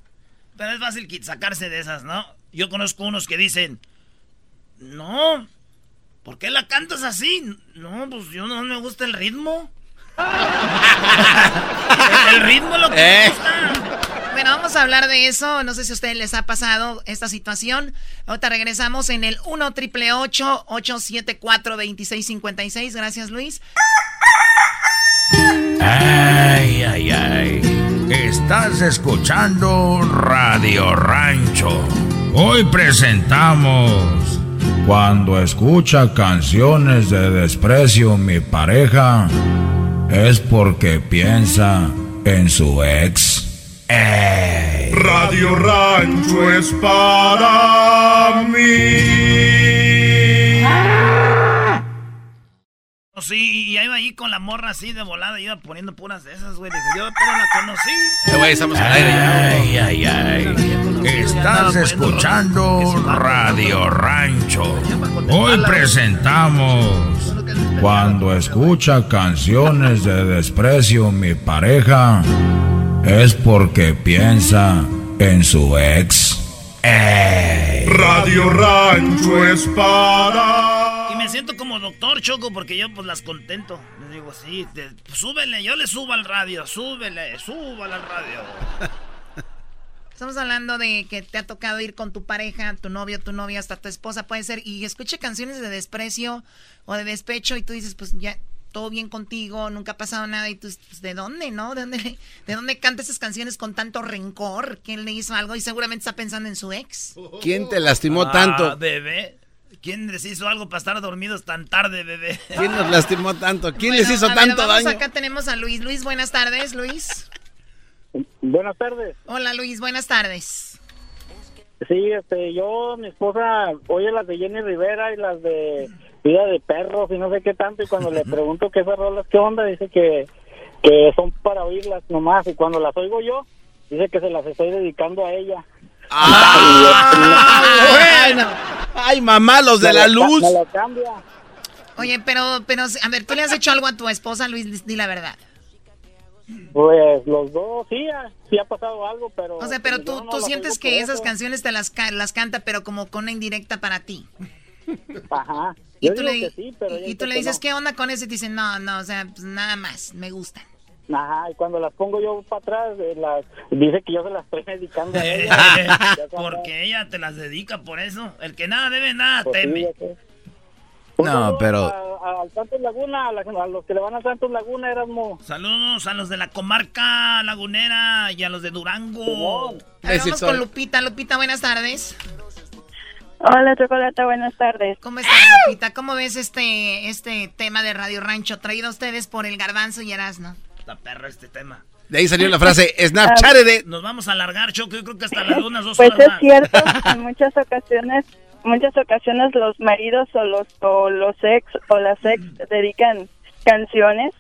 [SPEAKER 3] Pero es fácil sacarse de esas, ¿no? Yo conozco unos que dicen, no, ¿por qué la cantas así? No, pues yo no me gusta el ritmo. El ritmo lo que
[SPEAKER 4] Eh.
[SPEAKER 3] gusta.
[SPEAKER 9] Bueno, vamos a hablar de eso. No sé si a ustedes les ha pasado esta situación. Ahorita regresamos en el 1 triple 874 2656. Gracias, Luis.
[SPEAKER 5] Ay, ay, ay. Estás escuchando Radio Rancho. Hoy presentamos Cuando escucha canciones de desprecio mi pareja es porque piensa en su ex. Ey.
[SPEAKER 15] Radio Rancho es para mí.
[SPEAKER 3] Sí, y iba ahí con la morra así de volada, iba poniendo puras de esas, güey. Dije, yo pero la conocí.
[SPEAKER 4] Eh, güey, estamos al aire ya.
[SPEAKER 5] Ay, ay, ay. Estás escuchando Radio Rancho. Hoy presentamos Cuando escucha canciones de desprecio mi pareja es porque piensa en su ex. Ey.
[SPEAKER 15] Radio Rancho es para.
[SPEAKER 3] Siento como doctor Choco porque yo pues las contento. Les digo, sí, te- súbele, yo le subo al radio, súbele, súbale al radio.
[SPEAKER 9] Estamos hablando de que te ha tocado ir con tu pareja, tu novio, tu novia, hasta tu esposa, puede ser, y escuche canciones de desprecio o de despecho y tú dices, pues ya, todo bien contigo, nunca ha pasado nada, y tú, pues, ¿de dónde, no? ¿De dónde, ¿De dónde canta esas canciones con tanto rencor? ¿Quién le hizo algo? Y seguramente está pensando en su ex.
[SPEAKER 4] ¿Quién te lastimó
[SPEAKER 3] Ah,
[SPEAKER 4] tanto?
[SPEAKER 3] bebé. ¿Quién les hizo algo para estar dormidos tan tarde, bebé?
[SPEAKER 4] ¿Quién nos lastimó tanto? ¿Quién
[SPEAKER 9] Bueno,
[SPEAKER 4] les hizo
[SPEAKER 9] a ver,
[SPEAKER 4] tanto
[SPEAKER 9] vamos,
[SPEAKER 4] daño?
[SPEAKER 9] Acá tenemos a Luis. Luis, buenas tardes, Luis.
[SPEAKER 27] Buenas tardes.
[SPEAKER 9] Hola, Luis, buenas tardes.
[SPEAKER 27] Sí, este, yo, mi esposa, oye las de Jenny Rivera y las de Vida de Perros y no sé qué tanto, y cuando le pregunto qué esas rolas, qué onda, dice que, que son para oírlas nomás, y cuando las oigo yo, dice que se las estoy dedicando a ella.
[SPEAKER 4] Ah, bueno. Ay, mamá, los de la luz.
[SPEAKER 27] Me lo cambia.
[SPEAKER 9] Oye, pero, pero, a ver, ¿tú le has hecho algo a tu esposa, Luis? Di la verdad.
[SPEAKER 27] Pues los dos, sí, ha- sí ha pasado algo, pero...
[SPEAKER 9] O sea, pero
[SPEAKER 27] yo
[SPEAKER 9] tú,
[SPEAKER 27] no
[SPEAKER 9] tú sientes que esas
[SPEAKER 27] eso.
[SPEAKER 9] canciones te las, las canta, pero como con una indirecta para ti.
[SPEAKER 27] Ajá.
[SPEAKER 9] Y tú
[SPEAKER 27] digo
[SPEAKER 9] le,
[SPEAKER 27] que sí, pero
[SPEAKER 9] y tú le dices,
[SPEAKER 27] no.
[SPEAKER 9] ¿qué onda con eso? Y te dicen, no, no, o sea, pues nada más, me gustan.
[SPEAKER 27] Ajá, y cuando las pongo yo para atrás, eh, las, dice que yo se las estoy dedicando a
[SPEAKER 3] Eh,
[SPEAKER 27] ella.
[SPEAKER 3] Porque ella te las dedica por eso. El que nada debe, nada
[SPEAKER 27] Pues sí,
[SPEAKER 3] teme.
[SPEAKER 27] ya sé.
[SPEAKER 4] No, pero.
[SPEAKER 27] A- Santos Laguna, a, la- a los que le van a Santos Laguna, Erasmo.
[SPEAKER 3] Saludos a los de la comarca lagunera y a los de Durango.
[SPEAKER 9] Vamos con Lupita. Lupita, buenas tardes.
[SPEAKER 28] Hola, Chocolata, buenas tardes.
[SPEAKER 9] ¿Cómo estás, Lupita? ¿Cómo ves este, este tema de Radio Rancho traído a ustedes por el Garbanzo y Erasno?
[SPEAKER 3] Está perro este tema.
[SPEAKER 4] De ahí salió la frase Snapchat de.
[SPEAKER 3] Nos vamos a alargar, Choco. Yo creo que hasta las unas dos
[SPEAKER 28] Pues
[SPEAKER 3] horas
[SPEAKER 28] es
[SPEAKER 3] más.
[SPEAKER 28] cierto, en muchas ocasiones, muchas ocasiones los maridos o los o los ex o las ex dedican canciones.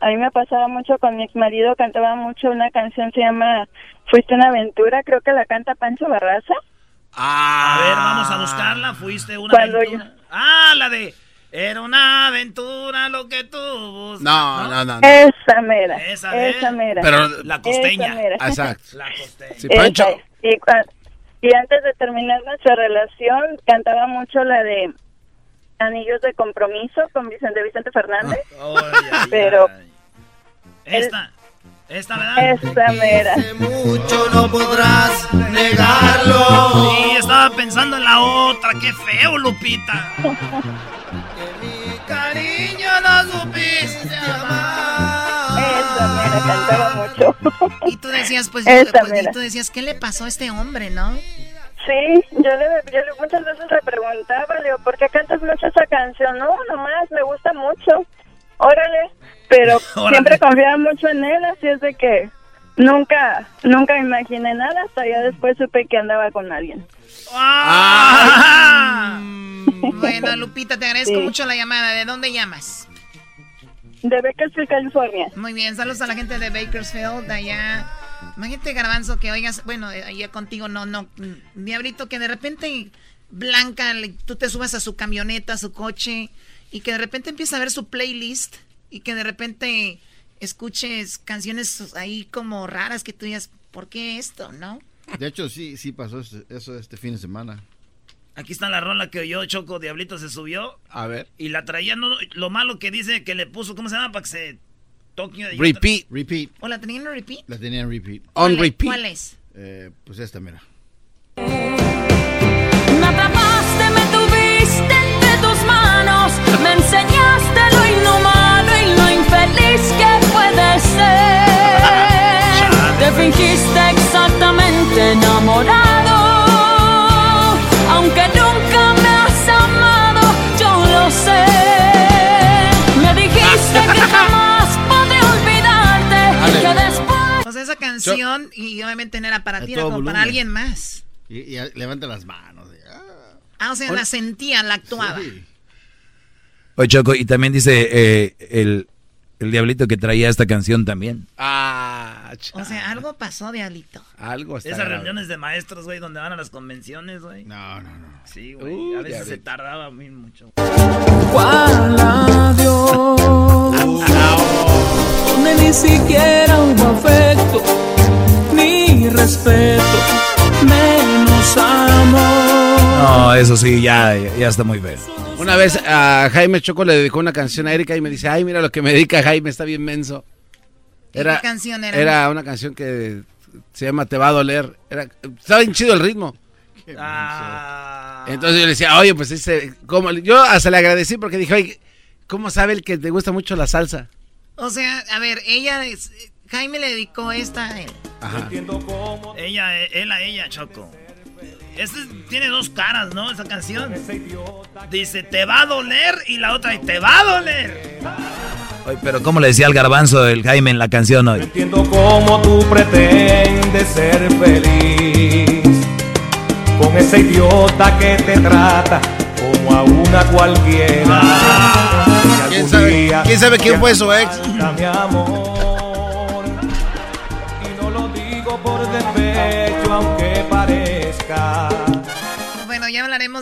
[SPEAKER 28] A mí me pasaba mucho con mi ex marido, cantaba mucho una canción se llama Fuiste una aventura, creo que la canta Pancho Barraza.
[SPEAKER 3] A ver, vamos a buscarla. Fuiste una
[SPEAKER 28] Cuando
[SPEAKER 3] aventura. Ah, la de. Era una aventura lo que tú buscas.
[SPEAKER 4] No, no, no. no.
[SPEAKER 28] Esa mera,
[SPEAKER 3] Esa,
[SPEAKER 28] esa, mera.
[SPEAKER 4] Pero-
[SPEAKER 3] La costeña.
[SPEAKER 28] Esa mera.
[SPEAKER 4] Exacto.
[SPEAKER 3] La costeña.
[SPEAKER 4] Sí, Pancho.
[SPEAKER 28] Y, y antes de terminar nuestra relación, cantaba mucho la de Anillos de Compromiso con Vicente Vicente Fernández.
[SPEAKER 3] Ay, ay,
[SPEAKER 28] Pero.
[SPEAKER 3] Esta. Esta, ¿verdad?
[SPEAKER 28] esa mera.
[SPEAKER 29] Mucho no podrás negarlo.
[SPEAKER 3] Sí, estaba pensando en la otra. Qué feo, Lupita.
[SPEAKER 29] Cariño, no supiste amar.
[SPEAKER 28] Esa cantaba mucho.
[SPEAKER 9] Y tú decías, pues, pues, y tú decías, ¿qué le pasó a este hombre, no?
[SPEAKER 28] Sí, yo le, yo le muchas veces le preguntaba, le digo, ¿por qué cantas mucho esa canción? No, nomás, me gusta mucho. Órale. Pero
[SPEAKER 3] Órale.
[SPEAKER 28] siempre confiaba mucho en él, así es de que nunca, nunca imaginé nada, hasta ya después supe que andaba con alguien.
[SPEAKER 3] Ah.
[SPEAKER 9] Bueno, Lupita, te agradezco
[SPEAKER 28] Sí.
[SPEAKER 9] mucho la llamada. ¿De dónde llamas?
[SPEAKER 28] De Bakersfield, California.
[SPEAKER 9] Muy bien, saludos a la gente de Bakersfield, de allá. Imagínate, Garbanzo, que oigas, bueno, eh, allá contigo no, no, mm, Diablito, que de repente Blanca, tú te subas a su camioneta, a su coche, y que de repente empieza a ver su playlist, y que de repente escuches canciones ahí como raras que tú digas, ¿por qué esto, no?
[SPEAKER 10] De hecho, sí, sí pasó eso- este fin de semana.
[SPEAKER 3] Aquí está la rola que oyó Choco Diablito se subió
[SPEAKER 4] A ver.
[SPEAKER 3] y la traía. No, lo malo que dice que le puso, ¿cómo se llama? Para que se y
[SPEAKER 4] Repeat.
[SPEAKER 10] Repeat.
[SPEAKER 9] ¿O la tenían en repeat?
[SPEAKER 10] La tenía en repeat.
[SPEAKER 4] On
[SPEAKER 9] ¿Cuál es?
[SPEAKER 4] repeat.
[SPEAKER 9] ¿Cuál es?
[SPEAKER 10] Eh, pues esta, mira.
[SPEAKER 24] Y lo infeliz que puede ser. Te fingiste exactamente enamorado, aunque nunca me has amado, yo lo sé. Me dijiste que jamás podré olvidarte, que después...
[SPEAKER 9] O sea, esa canción, y obviamente no era para ti, era como para
[SPEAKER 10] volumen.
[SPEAKER 9] alguien más.
[SPEAKER 10] Y, y levanta las manos.
[SPEAKER 9] Ah, o sea, la sentía, la actuaba.
[SPEAKER 5] Oye, Choco, y también dice eh, el, el diablito que traía esta canción también.
[SPEAKER 4] Ah,
[SPEAKER 9] O sea, algo pasó, Diablito.
[SPEAKER 4] Algo está
[SPEAKER 3] Esas
[SPEAKER 4] grave.
[SPEAKER 3] reuniones de maestros, güey, donde van a las convenciones, güey.
[SPEAKER 10] No, no, no.
[SPEAKER 3] Sí, güey.
[SPEAKER 4] Uh,
[SPEAKER 3] a veces se tardaba muy mucho.
[SPEAKER 24] ¿Cuál adiós? Donde ni siquiera hubo afecto, ni respeto, menos amor.
[SPEAKER 5] No, eso sí, ya, ya está muy feo.
[SPEAKER 4] Una vez a Jaime Choco le dedicó una canción a Erika y me dice, ay, mira lo que me dedica Jaime, está bien menso. Era,
[SPEAKER 9] ¿Qué canción era?
[SPEAKER 4] Era una canción que se llama Te va a doler. Era, estaba bien chido el ritmo.
[SPEAKER 3] Ah.
[SPEAKER 4] Entonces yo le decía, oye, pues ese, ¿cómo? yo hasta le agradecí porque dije, oye, ¿cómo sabe el que te gusta mucho la salsa?
[SPEAKER 9] O sea, a ver, ella, es- Jaime le dedicó esta a él.
[SPEAKER 4] Ajá.
[SPEAKER 3] Ella, él a ella, Choco. Este tiene dos caras, ¿no? Esa canción. Dice, te va a doler y la otra, te va a doler.
[SPEAKER 5] Oye, pero ¿cómo le decía al garbanzo el Jaime en la canción hoy?
[SPEAKER 30] Entiendo cómo tú pretendes ser feliz con ese idiota que te trata como a una cualquiera. Y
[SPEAKER 4] ¿Quién sabe, ¿quién sabe quién fue su ex?
[SPEAKER 30] mi amor.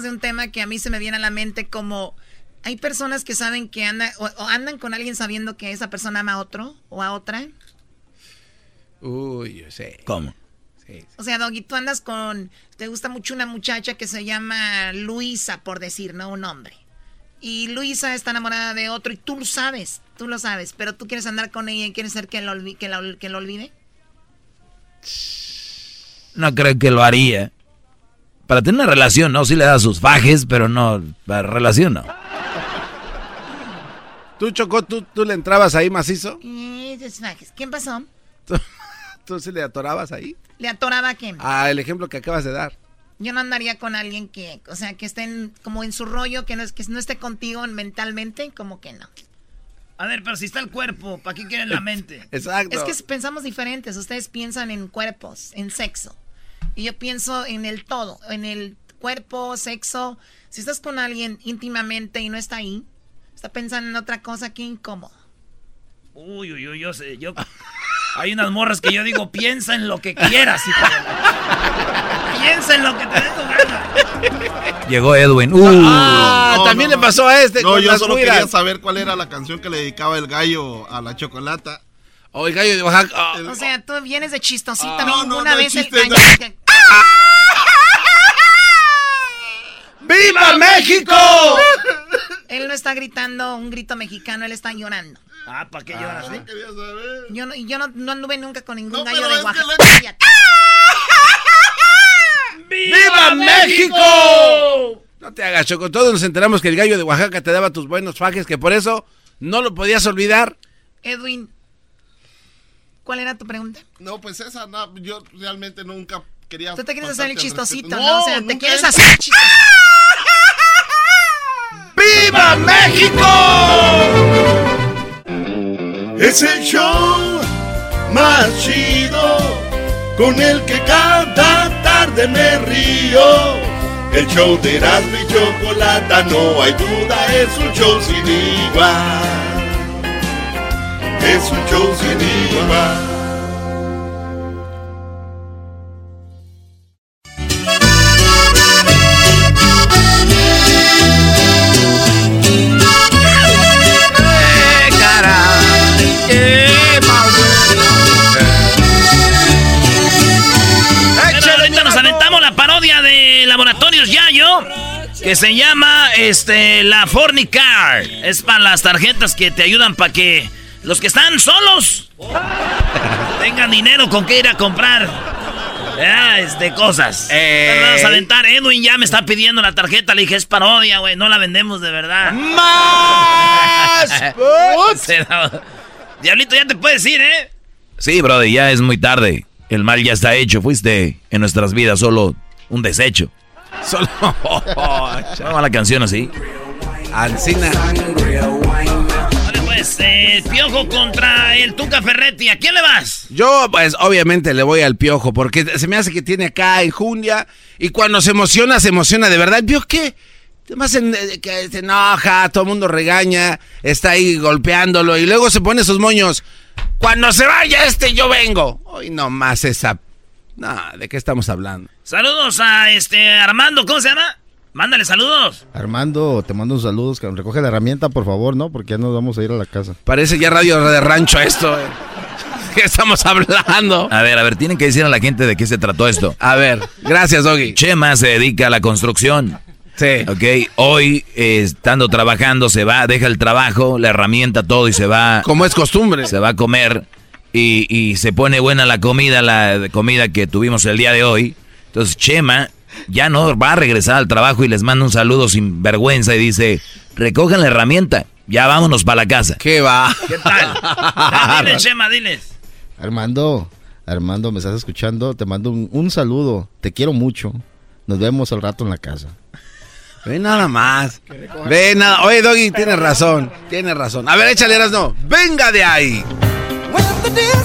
[SPEAKER 9] De un tema que a mí se me viene a la mente como hay personas que saben que andan o, o andan con alguien sabiendo que esa persona ama a otro o a otra.
[SPEAKER 4] Uy, yo sé.
[SPEAKER 5] ¿Cómo?
[SPEAKER 9] O sea, Doggy, tú andas con te gusta mucho una muchacha que se llama Luisa, por decir, no un hombre. Y Luisa está enamorada de otro y tú lo sabes, tú lo sabes, pero tú quieres andar con ella y quieres ser que lo, que la- que lo olvide.
[SPEAKER 5] No creo que lo haría. Para tener una relación, no, sí le da sus fajes, pero no, para relación no.
[SPEAKER 4] ¿Tú, Choco, tú, tú le entrabas ahí macizo?
[SPEAKER 9] ¿Quién pasó?
[SPEAKER 4] ¿Tú sí le atorabas ahí?
[SPEAKER 9] ¿Le atoraba a quién?
[SPEAKER 4] Ah, el ejemplo que acabas de dar.
[SPEAKER 9] Yo no andaría con alguien que, o sea, que esté en- como en su rollo, que no, es, que no esté contigo mentalmente, como que no.
[SPEAKER 3] A ver, pero si está el cuerpo, ¿para qué quieren la mente?
[SPEAKER 4] Exacto.
[SPEAKER 9] Es que pensamos diferentes. Ustedes piensan en cuerpos, en sexo. Y yo pienso en el todo, en el cuerpo, sexo. Si estás con alguien íntimamente y no está ahí, está pensando en otra cosa, qué incómodo.
[SPEAKER 3] Uy, uy, uy, yo sé, yo... Hay unas morras que yo digo, piensa en lo que quieras, hijo de la- Piensa en lo que te dé tu gana.
[SPEAKER 5] Llegó Edwin. Uh.
[SPEAKER 4] Ah,
[SPEAKER 19] No,
[SPEAKER 4] también
[SPEAKER 19] no,
[SPEAKER 4] le pasó a este.
[SPEAKER 19] No,
[SPEAKER 4] con
[SPEAKER 19] yo
[SPEAKER 4] las
[SPEAKER 19] solo quería saber cuál era la canción que le dedicaba el gallo a la chocolata.
[SPEAKER 4] O el gallo de Oaxaca.
[SPEAKER 9] O sea, tú vienes de chistosita.
[SPEAKER 19] Ah, no, no,
[SPEAKER 9] vez el gallo-
[SPEAKER 19] no.
[SPEAKER 4] ¡Viva México!
[SPEAKER 9] Él no está gritando un grito mexicano, él está llorando.
[SPEAKER 3] Ah, ¿para qué lloras, sí?
[SPEAKER 9] Yo no, yo no, no anduve nunca con ningún
[SPEAKER 19] No,
[SPEAKER 9] gallo de Oaxaca.
[SPEAKER 4] ¡Viva México! No te hagas, Choco. Todos nos enteramos que el gallo de Oaxaca te daba tus buenos fajes, que por eso no lo podías olvidar.
[SPEAKER 9] Edwin, ¿cuál era tu pregunta?
[SPEAKER 19] No, pues esa, no, yo realmente nunca quería.
[SPEAKER 9] Tú te quieres hacer el chistosito. ¿no? O sea, te quieres hacer el chistosito.
[SPEAKER 4] ¡Viva México!
[SPEAKER 1] Es el show más chido con el que cada tarde me río. El show de Erasmo y Chocolata, no hay duda, es un show sin igual. Es un show sin igual.
[SPEAKER 3] De Laboratorios Yayo, que se llama este la Fornicar. Es para las tarjetas que te ayudan para que los que están solos tengan dinero con qué ir a comprar ah, este, cosas.
[SPEAKER 4] Eh.
[SPEAKER 3] Vamos a aventar. Edwin ya me está pidiendo la tarjeta. Le dije, es parodia, güey. No la vendemos de verdad.
[SPEAKER 4] ¡Más!
[SPEAKER 3] Diablito, ya te puedes ir, ¿eh?
[SPEAKER 5] Sí, brother, ya es muy tarde. El mal ya está hecho. Fuiste en nuestras vidas solo un desecho.
[SPEAKER 4] Solo.
[SPEAKER 5] ¿Cómo va la canción así?
[SPEAKER 4] Ancina.
[SPEAKER 3] Vale, pues, eh, Piojo contra el Tuca Ferretti. ¿A quién le vas?
[SPEAKER 4] Yo, pues, obviamente le voy al piojo, porque se me hace que tiene acá enjundia. Y cuando se emociona, se emociona de verdad. ¿El piojo qué? Además, eh, que se enoja, todo el mundo regaña, está ahí golpeándolo y luego se pone sus moños. Cuando se vaya este, yo vengo. Hoy nomás esa. No, ¿de qué estamos hablando?
[SPEAKER 3] Saludos a este Armando, ¿cómo se llama? Mándale saludos.
[SPEAKER 10] Armando, te mando un saludo. cabrón. Recoge la herramienta, por favor, ¿no? Porque ya nos vamos a ir a la casa.
[SPEAKER 4] Parece ya radio de rancho esto. eh. ¿Qué estamos hablando?
[SPEAKER 5] A ver, a ver, tienen que decir a la gente de qué se trató esto.
[SPEAKER 4] A ver, gracias, Doggy.
[SPEAKER 5] Chema se dedica a la construcción.
[SPEAKER 4] Sí.
[SPEAKER 5] Ok, hoy eh, estando trabajando se va, deja el trabajo, la herramienta, todo y se va.
[SPEAKER 4] Como es costumbre.
[SPEAKER 5] Se va a comer y, y se pone buena la comida, la comida que tuvimos el día de hoy. Entonces Chema ya no va a regresar al trabajo y les manda un saludo sin vergüenza y dice, recojan la herramienta, ya vámonos para la casa.
[SPEAKER 4] ¿Qué va?
[SPEAKER 3] ¿Qué tal? Diles, Chema, diles.
[SPEAKER 10] Armando, Armando, ¿me estás escuchando? Te mando un, un saludo. Te quiero mucho. Nos vemos al rato en la casa.
[SPEAKER 4] Ve nada más. Ve nada. Oye, Doggy, tienes razón. Tienes razón. A ver, échale, no. Venga de ahí.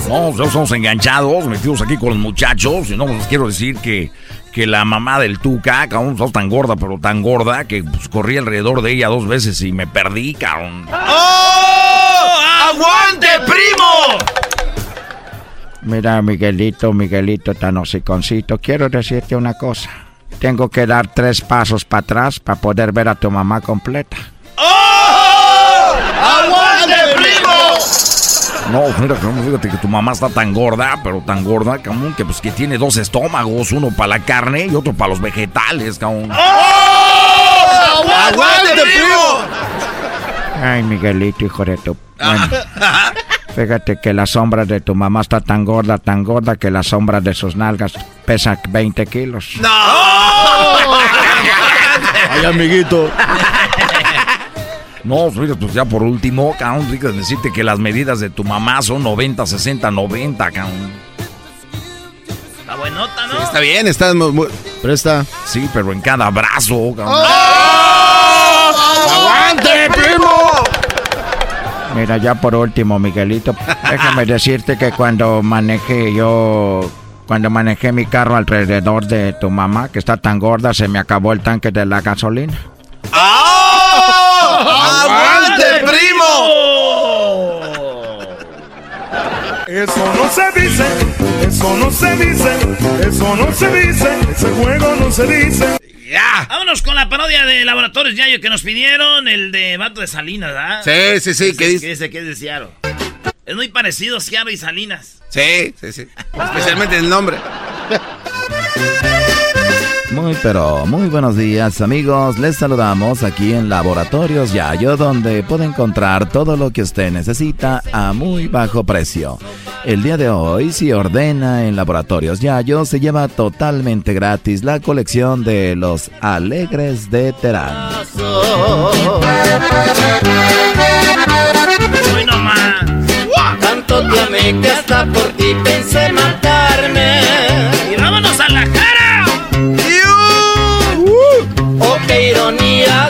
[SPEAKER 5] No, nosotros estamos enganchados, metidos aquí con los muchachos. Y no, les quiero decir que, que la mamá del Tuca, cabrón, sos tan gorda, pero tan gorda, que pues, corrí alrededor de ella dos veces y me perdí, cabrón.
[SPEAKER 4] ¡Oh! ¡Aguante, primo!
[SPEAKER 31] Mira, Miguelito, Miguelito tan hociconcito, quiero decirte una cosa. Tengo que dar tres pasos para atrás para poder ver a tu mamá completa.
[SPEAKER 4] ¡Oh!
[SPEAKER 5] No, mira, fíjate que tu mamá está tan gorda, pero tan gorda, cabrón, que pues que tiene dos estómagos, uno para la carne y otro para los vegetales, cabrón.
[SPEAKER 4] ¡Oh! ¡Aguante, primo!
[SPEAKER 31] Ay, Miguelito, hijo de tu... Bueno, fíjate que la sombra de tu mamá está tan gorda, tan gorda que la sombra de sus nalgas pesa 20 kilos.
[SPEAKER 4] ¡No!
[SPEAKER 10] Ay, amiguito.
[SPEAKER 5] No, mira, pues ya por último, cabrón, decirte que las medidas de tu mamá son 90, 60, 90, cabrón.
[SPEAKER 3] Está buenota, ¿no?
[SPEAKER 4] Está bien, está muy... muy-
[SPEAKER 10] Presta.
[SPEAKER 5] Sí, pero en cada brazo, cabrón.
[SPEAKER 4] ¡Aguante, primo!
[SPEAKER 31] Mira, ya por último, Miguelito, déjame decirte que cuando manejé yo... Cuando manejé mi carro alrededor de tu mamá, que está tan gorda, se me acabó el tanque de la gasolina.
[SPEAKER 4] ¡Oh! ¡Aguante, primo!
[SPEAKER 1] Eso no se dice, eso no se dice, eso no se dice, ese juego no se dice.
[SPEAKER 4] ¡Ya!
[SPEAKER 3] Vámonos con la parodia de Laboratorios Yayo que nos pidieron, el de Vato de Salinas, ¿verdad?
[SPEAKER 4] Sí, sí, sí, ¿qué
[SPEAKER 3] que
[SPEAKER 4] dice?
[SPEAKER 3] dice que es de Seattle. Es muy parecido Seattle y Salinas.
[SPEAKER 4] Sí, sí, sí. Especialmente el nombre.
[SPEAKER 5] Muy pero muy buenos días amigos, les saludamos aquí en Laboratorios Yayo donde puede encontrar todo lo que usted necesita a muy bajo precio. El día de hoy si ordena en Laboratorios Yayo se lleva totalmente gratis la colección de los Alegres de Terán.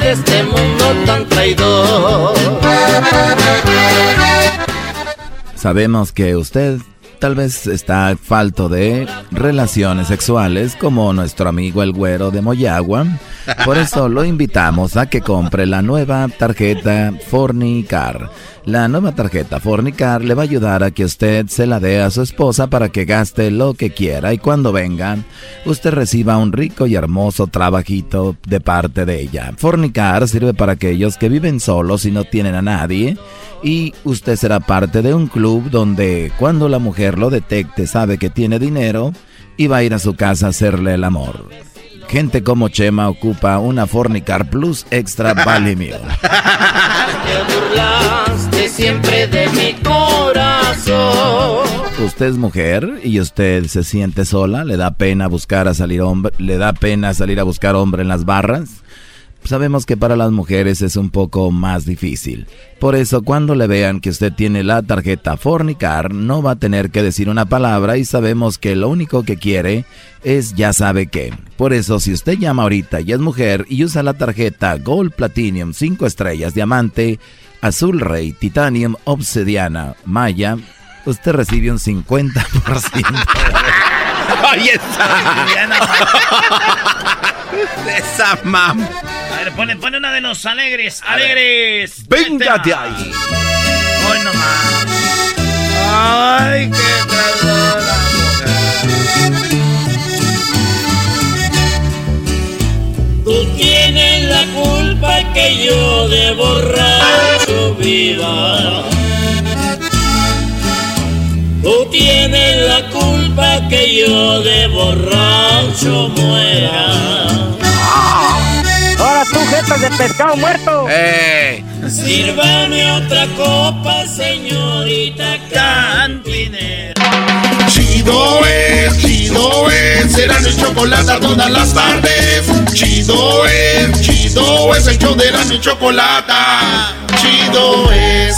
[SPEAKER 24] De este mundo tan traidor.
[SPEAKER 5] Sabemos que usted tal vez está falto de relaciones sexuales como nuestro amigo el güero de Moyagua. Por eso lo invitamos a que compre la nueva tarjeta Fornicar. La nueva tarjeta Fornicar le va a ayudar a que usted se la dé a su esposa para que gaste lo que quiera y cuando venga usted reciba un rico y hermoso trabajito de parte de ella. Fornicar sirve para aquellos que viven solos y no tienen a nadie y usted será parte de un club donde cuando la mujer lo detecte sabe que tiene dinero y va a ir a su casa a hacerle el amor. Gente como Chema ocupa una Fornicar Plus Extra Valimio.
[SPEAKER 24] Te burlaste siempre de mi corazón.
[SPEAKER 5] Usted es mujer y usted se siente sola, le da pena buscar a salir hombre, le da pena salir a buscar hombre en las barras. Sabemos que para las mujeres es un poco más difícil. Por eso cuando le vean que usted tiene la tarjeta Fornicar, no va a tener que decir una palabra y sabemos que lo único que quiere es ya sabe qué. Por eso si usted llama ahorita y es mujer y usa la tarjeta Gold Platinum 5 estrellas, diamante, azul rey, titanium, obsidiana, maya, usted recibe un 50%.
[SPEAKER 4] Ahí está. Esa mam.
[SPEAKER 3] A ver, pone, pone una de los alegres. Alegres.
[SPEAKER 4] Véngate ahí.
[SPEAKER 3] Hoy nomás.
[SPEAKER 4] Ay, qué traidora
[SPEAKER 24] Tú tienes la culpa que yo de borracho viva. Tú tienes la culpa que yo de borracho muera.
[SPEAKER 13] Ahora tú, jetas de pescado muerto.
[SPEAKER 4] Eh.
[SPEAKER 24] Sírvame otra copa, señorita cantinera.
[SPEAKER 1] Chido es, chido es, será mi chocolate todas las tardes. Chido es, chido es, el show de la chocolate. Chido es.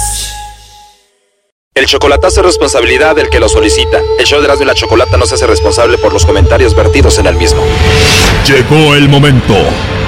[SPEAKER 20] El chocolatazo es responsabilidad del que lo solicita. El show de Erasmo y la Chocolata no se hace responsable por los comentarios vertidos en el mismo.
[SPEAKER 2] Llegó el momento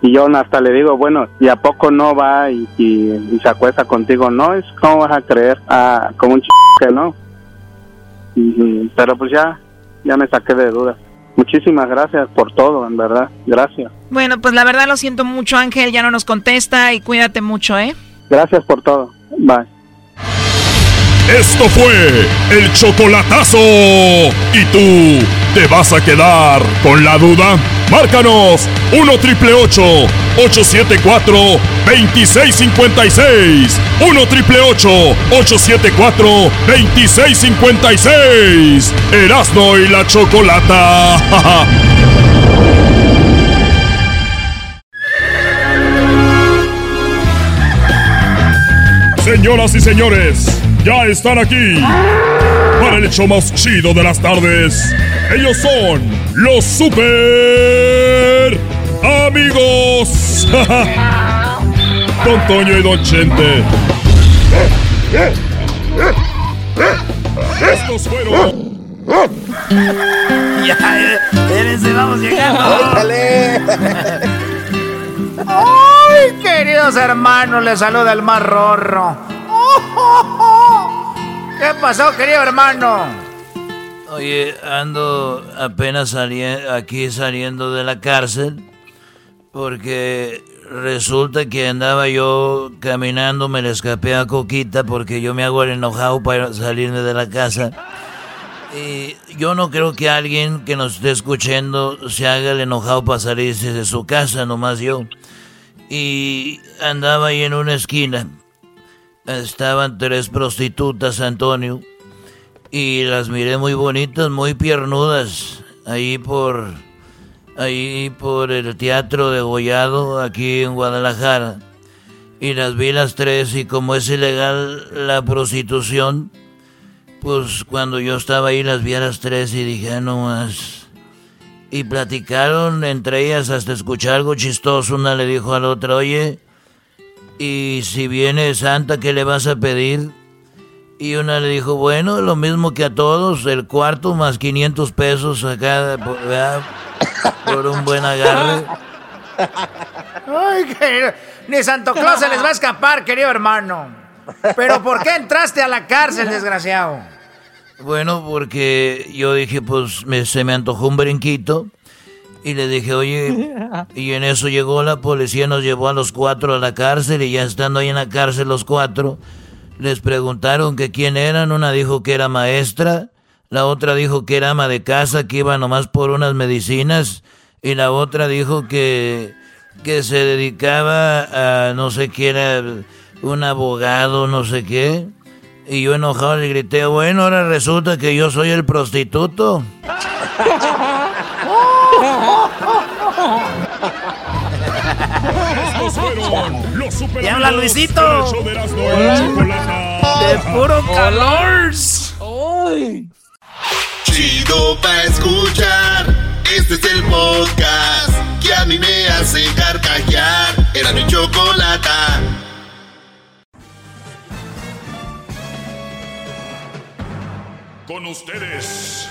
[SPEAKER 22] Y yo hasta le digo, bueno, ¿y a poco no va y, y- y se acuesta contigo? No, es ¿cómo vas a creer? Ah, como un ch... que no. Pero pues ya, ya me saqué de dudas. Muchísimas gracias por todo, en verdad. Gracias.
[SPEAKER 9] Bueno, pues la verdad lo siento mucho, Ángel. Ya no nos contesta y cuídate mucho, ¿eh?
[SPEAKER 22] Gracias por todo. Bye.
[SPEAKER 32] Esto fue el chocolatazo. ¿Y tú te vas a quedar con la duda? Márcanos 1 triple 874 2656. 1 triple 874 2656. Erasno y la chocolata. Señoras y señores, ya están aquí para el hecho más chido de las tardes. Ellos son los super amigos. Don Toño y Don Chente. Estos fueron.
[SPEAKER 3] Ya, espérense, vamos llegando.
[SPEAKER 14] ¡Ay, queridos hermanos! Les saluda el más rorro. ¿Qué pasó, querido hermano?
[SPEAKER 5] Oye, ando apenas sali- aquí saliendo de la cárcel porque resulta que andaba yo caminando, me le escapé a Coquita porque yo me hago el enojado para salirme de la casa. Y yo no creo que alguien que nos esté escuchando se haga el enojado para salirse de su casa, nomás yo. Y andaba ahí en una esquina. Estaban tres prostitutas, Antonio. Y las miré muy bonitas, muy piernudas. Ahí por. Ahí por el Teatro de Gollado, aquí en Guadalajara. Y las vi las tres, y como es ilegal la prostitución, pues cuando yo estaba ahí las vi a las tres y dije, ah, no más. Y platicaron entre ellas hasta escuchar algo chistoso. Una le dijo a la otra, oye, y si viene Santa, ¿qué le vas a pedir? Y una le dijo, bueno, lo mismo que a todos, el cuarto más 500 pesos acá, por, ¿verdad? por un buen agarre.
[SPEAKER 14] Ay, querido, ni Santo Claus se les va a escapar, querido hermano. Pero ¿por qué entraste a la cárcel, desgraciado?
[SPEAKER 5] Bueno, porque yo dije, pues me- se me antojó un brinquito. Y le dije, oye, y en eso llegó la policía, nos llevó a los cuatro a la cárcel. Y ya estando ahí en la cárcel los cuatro, les preguntaron que quién eran. Una dijo que era maestra, la otra dijo que era ama de casa, que iba nomás por unas medicinas. Y la otra dijo que, que se dedicaba a no sé qué era, un abogado, no sé qué. Y yo enojado le grité, bueno, ahora resulta que yo soy el prostituto.
[SPEAKER 3] ¡Ya habla Luisito!
[SPEAKER 32] de
[SPEAKER 3] puro calor.
[SPEAKER 1] Chido pa' escuchar. Este es el podcast que a mí me hace carcajear. Era mi chocolata.
[SPEAKER 32] Con ustedes.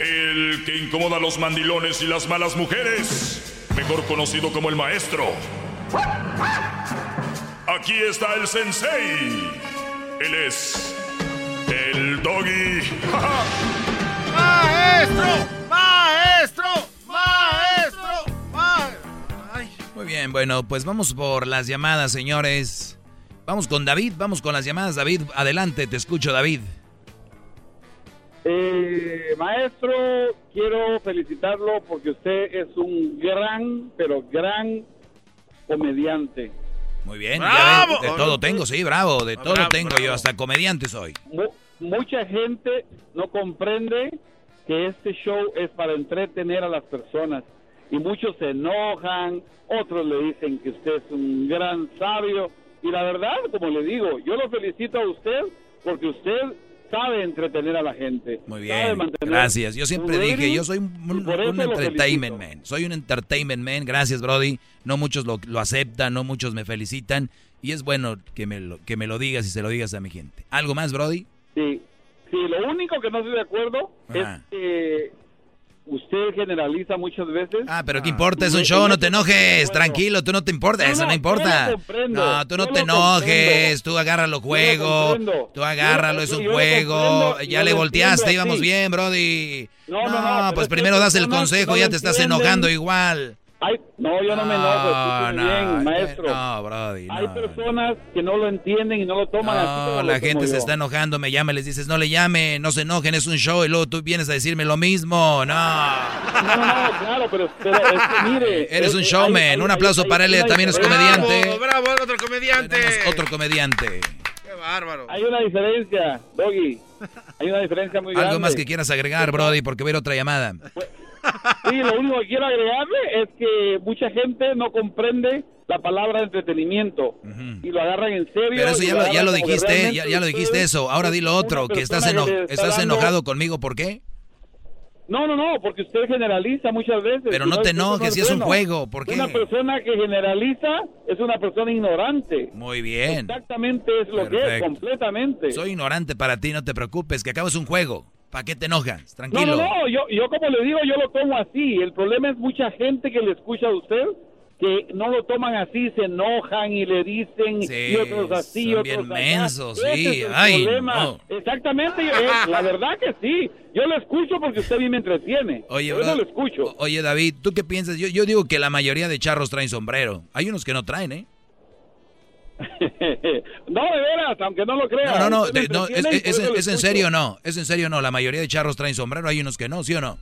[SPEAKER 32] El que incomoda a los mandilones y las malas mujeres. Mejor conocido como el maestro. Aquí está el sensei. Él es. El doggy.
[SPEAKER 4] ¡Maestro! ¡Maestro! ¡Maestro! ¡Maestro!
[SPEAKER 5] Muy bien, bueno, pues vamos por las llamadas, señores. Vamos con David, vamos con las llamadas. David, adelante, te escucho, David.
[SPEAKER 33] Eh, maestro, quiero felicitarlo porque usted es un gran, pero gran comediante.
[SPEAKER 5] Muy bien,
[SPEAKER 33] ¡Bravo!
[SPEAKER 5] ya ven, de todo tengo, sí, bravo, de todo
[SPEAKER 33] Bravo,
[SPEAKER 5] tengo
[SPEAKER 33] bravo.
[SPEAKER 5] yo, hasta comediante soy.
[SPEAKER 33] Mu- mucha gente no comprende que este show es para entretener a las personas y muchos se enojan, otros le dicen que usted es un gran sabio y la verdad, como le digo, yo lo felicito a usted porque usted sabe entretener a la gente.
[SPEAKER 5] Muy bien, gracias. Yo siempre dije, yo soy un, entertainment man. Soy un entertainment man. Gracias, Brody. No muchos lo, lo aceptan, no muchos me felicitan. Y es bueno que me, lo, que me lo digas y se lo digas a mi gente. ¿Algo más, Brody?
[SPEAKER 33] Sí, sí, lo único que no estoy de acuerdo es que usted generaliza muchas veces.
[SPEAKER 5] Ah, pero ¿qué importa? Es un show, no te enojes. Tranquilo, tú no te importa,
[SPEAKER 33] No,
[SPEAKER 5] eso no importa. No, tú no te enojes. Tú agárralo juego. Tú agárralo, es un juego. Ya le volteaste, íbamos bien, Brody.
[SPEAKER 33] No, no, no, pero
[SPEAKER 5] pues primero das el consejo, ya te estás enojando igual.
[SPEAKER 33] Hay, no, yo no me enojo,
[SPEAKER 5] no,
[SPEAKER 33] bien, maestro.
[SPEAKER 5] No, Brody.
[SPEAKER 33] Hay personas que no lo entienden y no lo toman así como
[SPEAKER 5] la gente se
[SPEAKER 33] yo.
[SPEAKER 5] está enojando, me llama, les dices, no le llame, no se enojen, es un show, y luego tú vienes a decirme lo mismo, no.
[SPEAKER 33] No, no, no, claro, pero, pero es que mire.
[SPEAKER 5] Eres
[SPEAKER 33] es-
[SPEAKER 5] un
[SPEAKER 33] es-
[SPEAKER 5] showman,
[SPEAKER 33] hay- hay-
[SPEAKER 5] un aplauso
[SPEAKER 33] hay-
[SPEAKER 5] para él, también es comediante.
[SPEAKER 4] Bravo, bravo, otro comediante.
[SPEAKER 5] Tenemos otro comediante.
[SPEAKER 4] Qué bárbaro.
[SPEAKER 33] Hay una diferencia, Doggy. Hay una diferencia muy grande.
[SPEAKER 5] Algo más que quieras agregar, Brody, porque voy a ir a otra llamada.
[SPEAKER 33] Sí, lo único que quiero agregarle es que mucha gente no comprende la palabra entretenimiento y lo agarran en serio.
[SPEAKER 5] Pero eso ya lo, ya dijiste, ya, ya lo dijiste eso. Ahora di lo otro, que estás, eno-
[SPEAKER 33] que le está
[SPEAKER 5] estás
[SPEAKER 33] dando-
[SPEAKER 5] enojado conmigo, ¿por qué?
[SPEAKER 33] No, no, no, porque usted generaliza muchas veces.
[SPEAKER 5] Pero no te enojes, si es un juego, ¿por qué?
[SPEAKER 33] Una persona que generaliza es una persona ignorante.
[SPEAKER 5] Muy bien.
[SPEAKER 33] Exactamente es lo que es, completamente.
[SPEAKER 5] Soy ignorante para ti, no te preocupes, que acabas un juego. ¿Para qué te enojas?
[SPEAKER 33] No,
[SPEAKER 5] Tranquilo.
[SPEAKER 33] no, no, yo, yo como le digo, yo lo tomo así. El problema es mucha gente que le escucha a usted que no lo toman así, se enojan y le dicen y otros así,
[SPEAKER 5] son
[SPEAKER 33] otros
[SPEAKER 5] bien mensos, sí.
[SPEAKER 33] es el
[SPEAKER 5] Ay,
[SPEAKER 33] problema.
[SPEAKER 5] no.
[SPEAKER 33] Exactamente, eh, la verdad que sí. Yo lo escucho porque usted bien me entretiene.
[SPEAKER 5] Oye,
[SPEAKER 33] eso
[SPEAKER 5] bro,
[SPEAKER 33] lo escucho.
[SPEAKER 5] oye, David, ¿tú qué piensas? Yo, yo digo que la mayoría de charros traen sombrero. Hay unos que no traen, ¿eh?
[SPEAKER 33] no, de veras, aunque no lo crea.
[SPEAKER 5] No, no, no, de- no, es, en serio no, es en serio no. La mayoría de charros traen sombrero, hay unos que no, ¿sí o no?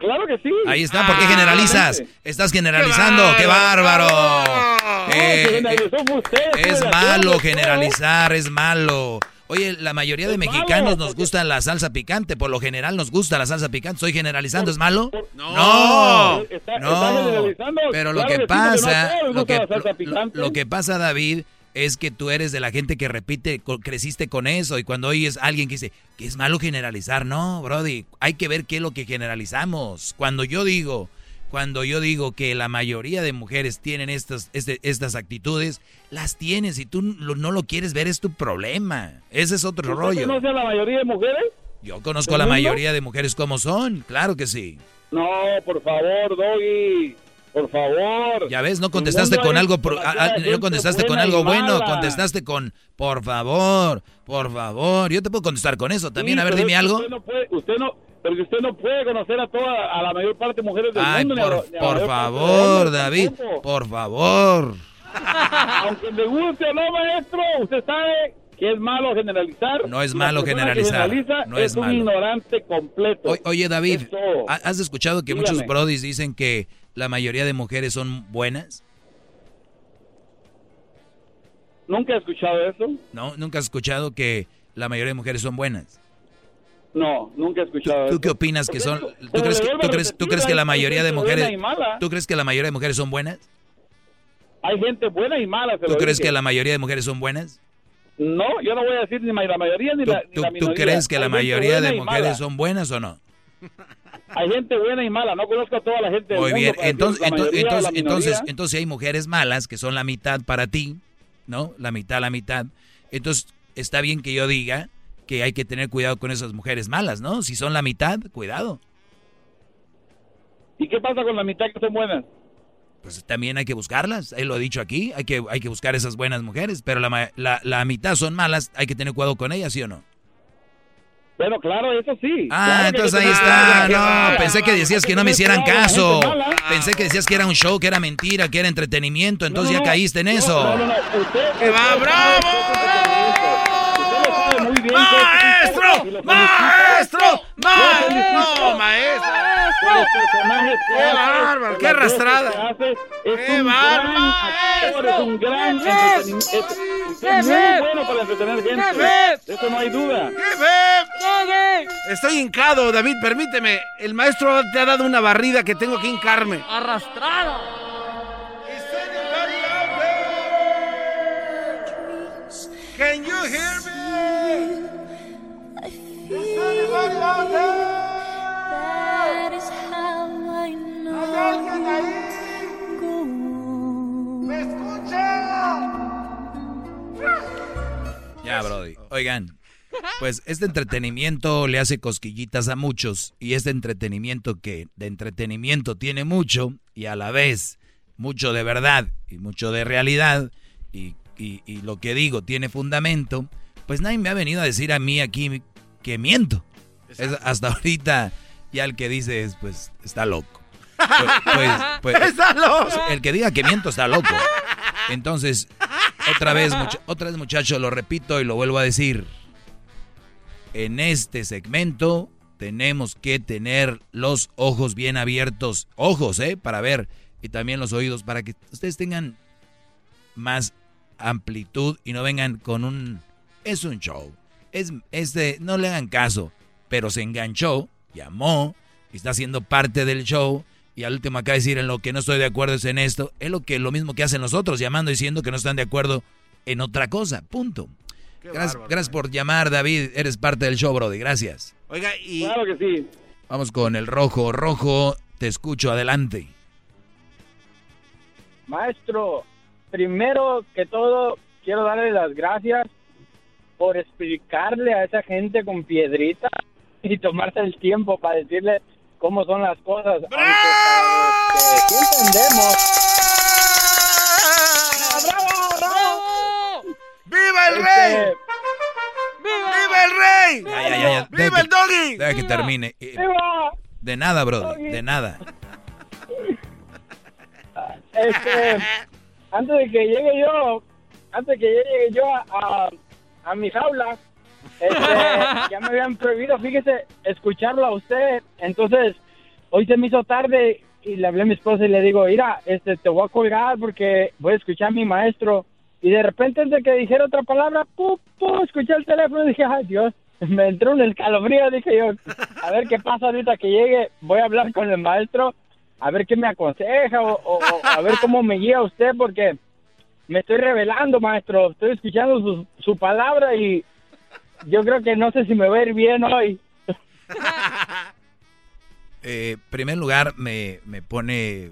[SPEAKER 33] Claro que sí.
[SPEAKER 5] Ahí está, ¿por qué
[SPEAKER 33] Ah,
[SPEAKER 5] generalizas? Estás generalizando, qué bárbaro. Eh,
[SPEAKER 33] No, fue usted, estoy
[SPEAKER 5] es malo generalizar, es malo. Oye, la mayoría de mexicanos nos gusta la salsa picante, por lo general nos gusta la salsa picante. ¿Estoy generalizando? ¿Es malo?
[SPEAKER 33] No.
[SPEAKER 5] No. Pero lo que pasa, lo que, lo- lo que pasa, David, es que tú eres de la gente que repite, creciste con eso y cuando oyes a alguien que dice que es malo generalizar, no, Brody, hay que ver qué es lo que generalizamos. Cuando yo digo, cuando yo digo que la mayoría de mujeres tienen estas, este- estas actitudes, las tienes y tú lo- no lo quieres ver es tu problema. Ese es otro
[SPEAKER 33] ¿Usted
[SPEAKER 5] rollo.
[SPEAKER 33] conoce a la mayoría de mujeres?
[SPEAKER 5] Yo conozco a la mayoría de mujeres como son, claro que sí.
[SPEAKER 33] No, por favor, Doggy. Por favor.
[SPEAKER 5] Ya ves, no contestaste con algo, pro- no contestaste con algo bueno, contestaste con, por favor, por favor. Yo te puedo contestar con eso también.
[SPEAKER 33] Sí,
[SPEAKER 5] a ver, dime
[SPEAKER 33] es
[SPEAKER 5] algo.
[SPEAKER 33] Usted no puede, usted no, pero que usted no puede conocer a toda, a la mayor parte de mujeres del
[SPEAKER 5] Ay,
[SPEAKER 33] mundo.
[SPEAKER 5] por,
[SPEAKER 33] ni a
[SPEAKER 5] por favor, David, por favor.
[SPEAKER 33] Aunque le guste o no, maestro, usted sabe que es malo generalizar.
[SPEAKER 5] No es malo generalizar,
[SPEAKER 33] generaliza
[SPEAKER 5] no es
[SPEAKER 33] un
[SPEAKER 5] malo.
[SPEAKER 33] ignorante completo.
[SPEAKER 5] O- oye, David,
[SPEAKER 33] Es todo.
[SPEAKER 5] ¿ha- ¿has escuchado que
[SPEAKER 33] Dígame.
[SPEAKER 5] muchos brodis dicen que la mayoría de mujeres son buenas?
[SPEAKER 33] Nunca he escuchado eso.
[SPEAKER 5] ¿No? ¿Nunca has escuchado que la mayoría de mujeres son buenas?
[SPEAKER 33] No, nunca he escuchado
[SPEAKER 5] ¿Tú
[SPEAKER 33] eso.
[SPEAKER 5] qué opinas que
[SPEAKER 33] Porque
[SPEAKER 5] son? ¿Tú crees que, tú crees, tú crees la mayoría de mujeres, tú crees que la mayoría de mujeres son buenas?
[SPEAKER 33] Hay gente buena y mala.
[SPEAKER 5] ¿Tú crees que la mayoría de mujeres son buenas?
[SPEAKER 33] No, yo no voy a decir ni la mayoría ni
[SPEAKER 5] ¿Tú,
[SPEAKER 33] la, ni
[SPEAKER 5] tú-
[SPEAKER 33] la
[SPEAKER 5] tú
[SPEAKER 33] minoría.
[SPEAKER 5] crees que la mayoría de mujeres son buenas o no?
[SPEAKER 33] Hay gente buena y mala. No conozco a toda la gente del
[SPEAKER 5] Muy
[SPEAKER 33] mundo
[SPEAKER 5] bien, entonces, entonces, entonces, entonces, hay mujeres malas que son la mitad para ti, ¿no? La mitad, la mitad. Entonces, está bien que yo diga que hay que tener cuidado con esas mujeres malas, ¿no? Si son la mitad, cuidado.
[SPEAKER 33] ¿Y qué pasa con la mitad que son buenas?
[SPEAKER 5] Pues también hay que buscarlas, él lo ha dicho aquí, hay que, hay que buscar esas buenas mujeres, pero la, la, la mitad son malas, hay que tener cuidado con ellas, ¿sí o no?
[SPEAKER 33] Bueno, claro, eso sí.
[SPEAKER 5] Ah,
[SPEAKER 33] Claro
[SPEAKER 5] entonces ahí está. No, pensé que decías que no me hicieran caso. Pensé que decías que era un show, que era mentira, que era entretenimiento. Entonces
[SPEAKER 33] No, no,
[SPEAKER 5] ya caíste en eso.
[SPEAKER 33] No, no, no.
[SPEAKER 4] ¡Maestro! ¡Maestro!
[SPEAKER 33] Felicito.
[SPEAKER 4] ¡Maestro! ¡Maestro!
[SPEAKER 33] Por los personajes que
[SPEAKER 4] ¡Qué bárbaro! ¡Qué arrastrada! ¡Qué
[SPEAKER 33] un
[SPEAKER 4] bárbaro,
[SPEAKER 33] es un gran entretenimiento. Es, muy bueno para entretener gente. Eso no hay duda.
[SPEAKER 4] Estoy hincado, David, permíteme. El maestro te ha dado una barrida que tengo que hincarme.
[SPEAKER 25] Arrastrado.
[SPEAKER 4] Can you hear me?
[SPEAKER 5] Ya, Brody. Oigan, pues este entretenimiento le hace cosquillitas a muchos y este entretenimiento que de entretenimiento tiene mucho y a la vez mucho de verdad y mucho de realidad y, y- y lo que digo tiene fundamento, pues nadie me ha venido a decir a mí aquí que miento. Es hasta ahorita ya el que dice es pues está loco. Pues, pues,
[SPEAKER 4] Está loco.
[SPEAKER 5] El que diga que miento está loco. Entonces, otra vez, otra vez muchachos, lo repito y lo vuelvo a decir. En este segmento tenemos que tener los ojos bien abiertos. Ojos, ¿eh? Para ver. Y también los oídos para que ustedes tengan más amplitud y no vengan con un... Es un show. Es, es de... No le hagan caso. Pero se enganchó, llamó, y está siendo parte del show. Y al último acá decir en lo que no estoy de acuerdo es en esto. Es lo que lo mismo que hacen los otros, llamando diciendo que no están de acuerdo en otra cosa. Punto. Gracias,
[SPEAKER 4] bárbaro,
[SPEAKER 5] gracias por llamar, David. Eres parte del show, Brody. Gracias.
[SPEAKER 4] Oiga, y...
[SPEAKER 33] Claro que sí.
[SPEAKER 5] Vamos con el rojo. Rojo, te escucho. Adelante.
[SPEAKER 34] Maestro, primero que todo, quiero darle las gracias por explicarle a esa gente con piedrita y tomarse el tiempo para decirle cómo son las cosas. Aunque para los que sí entendemos. ¡Bravo, bravo!
[SPEAKER 4] ¡Viva el
[SPEAKER 34] Este,
[SPEAKER 4] rey! ¡Viva el rey!
[SPEAKER 5] Ya, ya, ya, ya.
[SPEAKER 4] ¡Viva el doggy!
[SPEAKER 5] Deja que termine. Eh,
[SPEAKER 34] ¡Viva!
[SPEAKER 5] De nada, Brody. De nada.
[SPEAKER 34] Este, antes de que llegue yo, antes de que llegue yo a, a, a mi jaula, este, ya me habían prohibido, fíjese, escucharlo a usted. Entonces, hoy se me hizo tarde y le hablé a mi esposa y le digo, mira, este, te voy a colgar porque voy a escuchar a mi maestro. Y de repente, antes de que dijera otra palabra, pu, pu, escuché el teléfono y dije, ay Dios, me entró un escalofrío. Dije yo, a ver qué pasa ahorita que llegue, voy a hablar con el maestro, a ver qué me aconseja o, o- o a ver cómo me guía usted, porque me estoy revelando, maestro. Estoy escuchando su, su palabra y yo creo que no sé si me va a ir bien hoy.
[SPEAKER 5] Eh, primer lugar, me, me pone,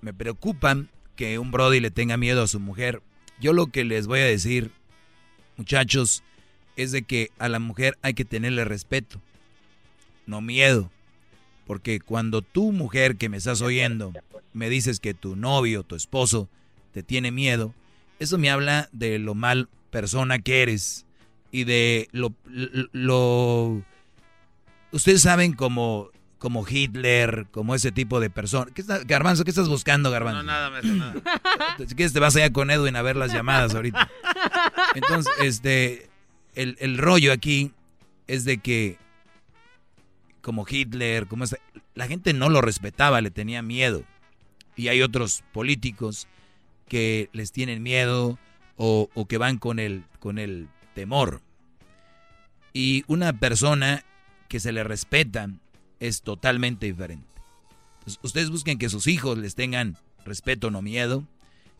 [SPEAKER 5] me preocupan que un Brody le tenga miedo a su mujer. Yo lo que les voy a decir, muchachos, es de que a la mujer hay que tenerle respeto, no miedo. Porque cuando tu mujer que me estás oyendo me dices que tu novio, tu esposo, te tiene miedo, eso me habla de lo mal persona que eres y de lo, lo, lo- ustedes saben como como Hitler, como ese tipo de persona. ¿Qué está, Garbanzo, ¿qué estás buscando, Garbanzo?
[SPEAKER 4] No, nada, maestro, nada.
[SPEAKER 5] Si quieres te vas allá con Edwin a ver las llamadas ahorita. Entonces, este, el, el rollo aquí es de que, como Hitler, como esta- la gente no lo respetaba, le tenía miedo. Y hay otros políticos que les tienen miedo o, que van con el, con el temor. Y una persona que se le respeta es totalmente diferente. Ustedes busquen que sus hijos les tengan respeto, no miedo.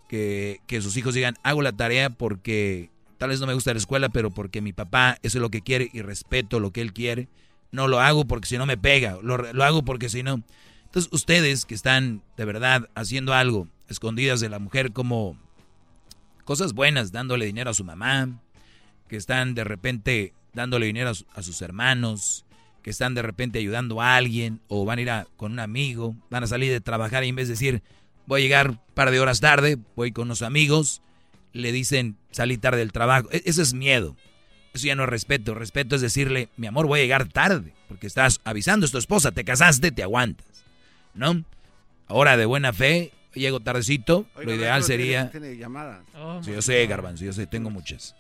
[SPEAKER 5] Que, que sus hijos digan, hago la tarea porque tal vez no me gusta la escuela, pero porque mi papá eso es lo que quiere y respeto lo que él quiere. No lo hago porque si no me pega, lo, lo hago porque si no. Entonces ustedes que están de verdad haciendo algo escondidas de la mujer como cosas buenas, dándole dinero a su mamá, que están de repente dándole dinero a, su- a sus hermanos, que están de repente ayudando a alguien o van a ir con un amigo, van a salir de trabajar y en vez de decir voy a llegar un par de horas tarde, voy con unos amigos, le dicen salí tarde del trabajo. E- Eso es miedo. Eso ya no es respeto. Respeto es decirle, mi amor, voy a llegar tarde, porque estás avisando a tu esposa, te casaste, te aguantas. ¿No? Ahora de buena fe, llego tardecito, lo ideal sería...
[SPEAKER 4] Tiene, tiene llamadas.
[SPEAKER 5] Sí, yo sé, Garbanzo, yo sé, tengo muchas.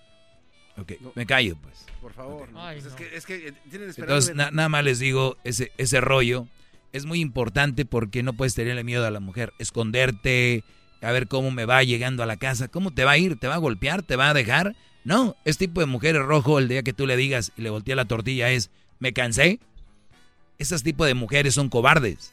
[SPEAKER 5] Ok, me callo, pues.
[SPEAKER 4] Por favor. no, pues es, que, es que eh.
[SPEAKER 5] Entonces, na- nada más les digo, ese, ese rollo es muy importante porque no puedes tenerle miedo a la mujer. Esconderte, a ver cómo me va llegando a la casa. ¿Cómo te va a ir? ¿Te va a golpear? ¿Te va a dejar? No, este tipo de mujeres rojo, el día que tú le digas y le voltea la tortilla es, me cansé. Esas tipos de mujeres son cobardes.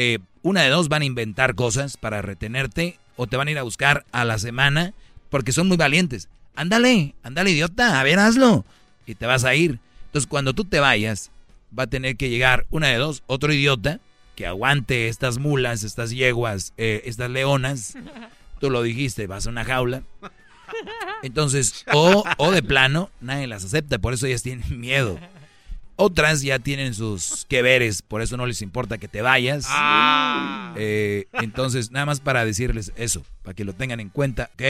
[SPEAKER 5] Eh, una de dos van a inventar cosas para retenerte o te van a ir a buscar a la semana porque son muy valientes. Ándale, ándale idiota, a ver, hazlo. Y te vas a ir. Entonces cuando tú te vayas, va a tener que llegar una de dos, otro idiota que aguante estas mulas, estas yeguas, eh, estas leonas. Tú lo dijiste, vas a una jaula. Entonces, o, o de plano, nadie las acepta, por eso ellas tienen miedo. Otras ya tienen sus que veres, por eso no les importa que te vayas. Eh, entonces, nada más para decirles eso, para que lo tengan en cuenta, ¿ok?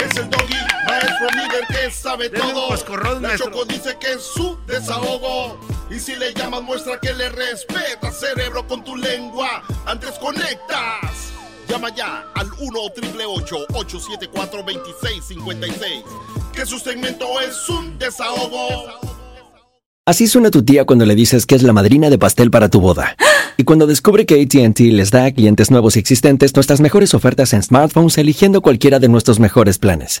[SPEAKER 1] Es el doggy, maestro líder que sabe todo. La. Choco dice que es su desahogo. Y si le llamas, muestra que le respetas, cerebro, con tu lengua. Antes conectas. Llama ya al 1-888-874-2656. Que su segmento es un desahogo.
[SPEAKER 35] Así suena tu tía cuando le dices que es la madrina de pastel para tu boda. Y cuando descubre que ATT les da a clientes nuevos y existentes nuestras mejores ofertas en smartphones eligiendo cualquiera de nuestros mejores planes.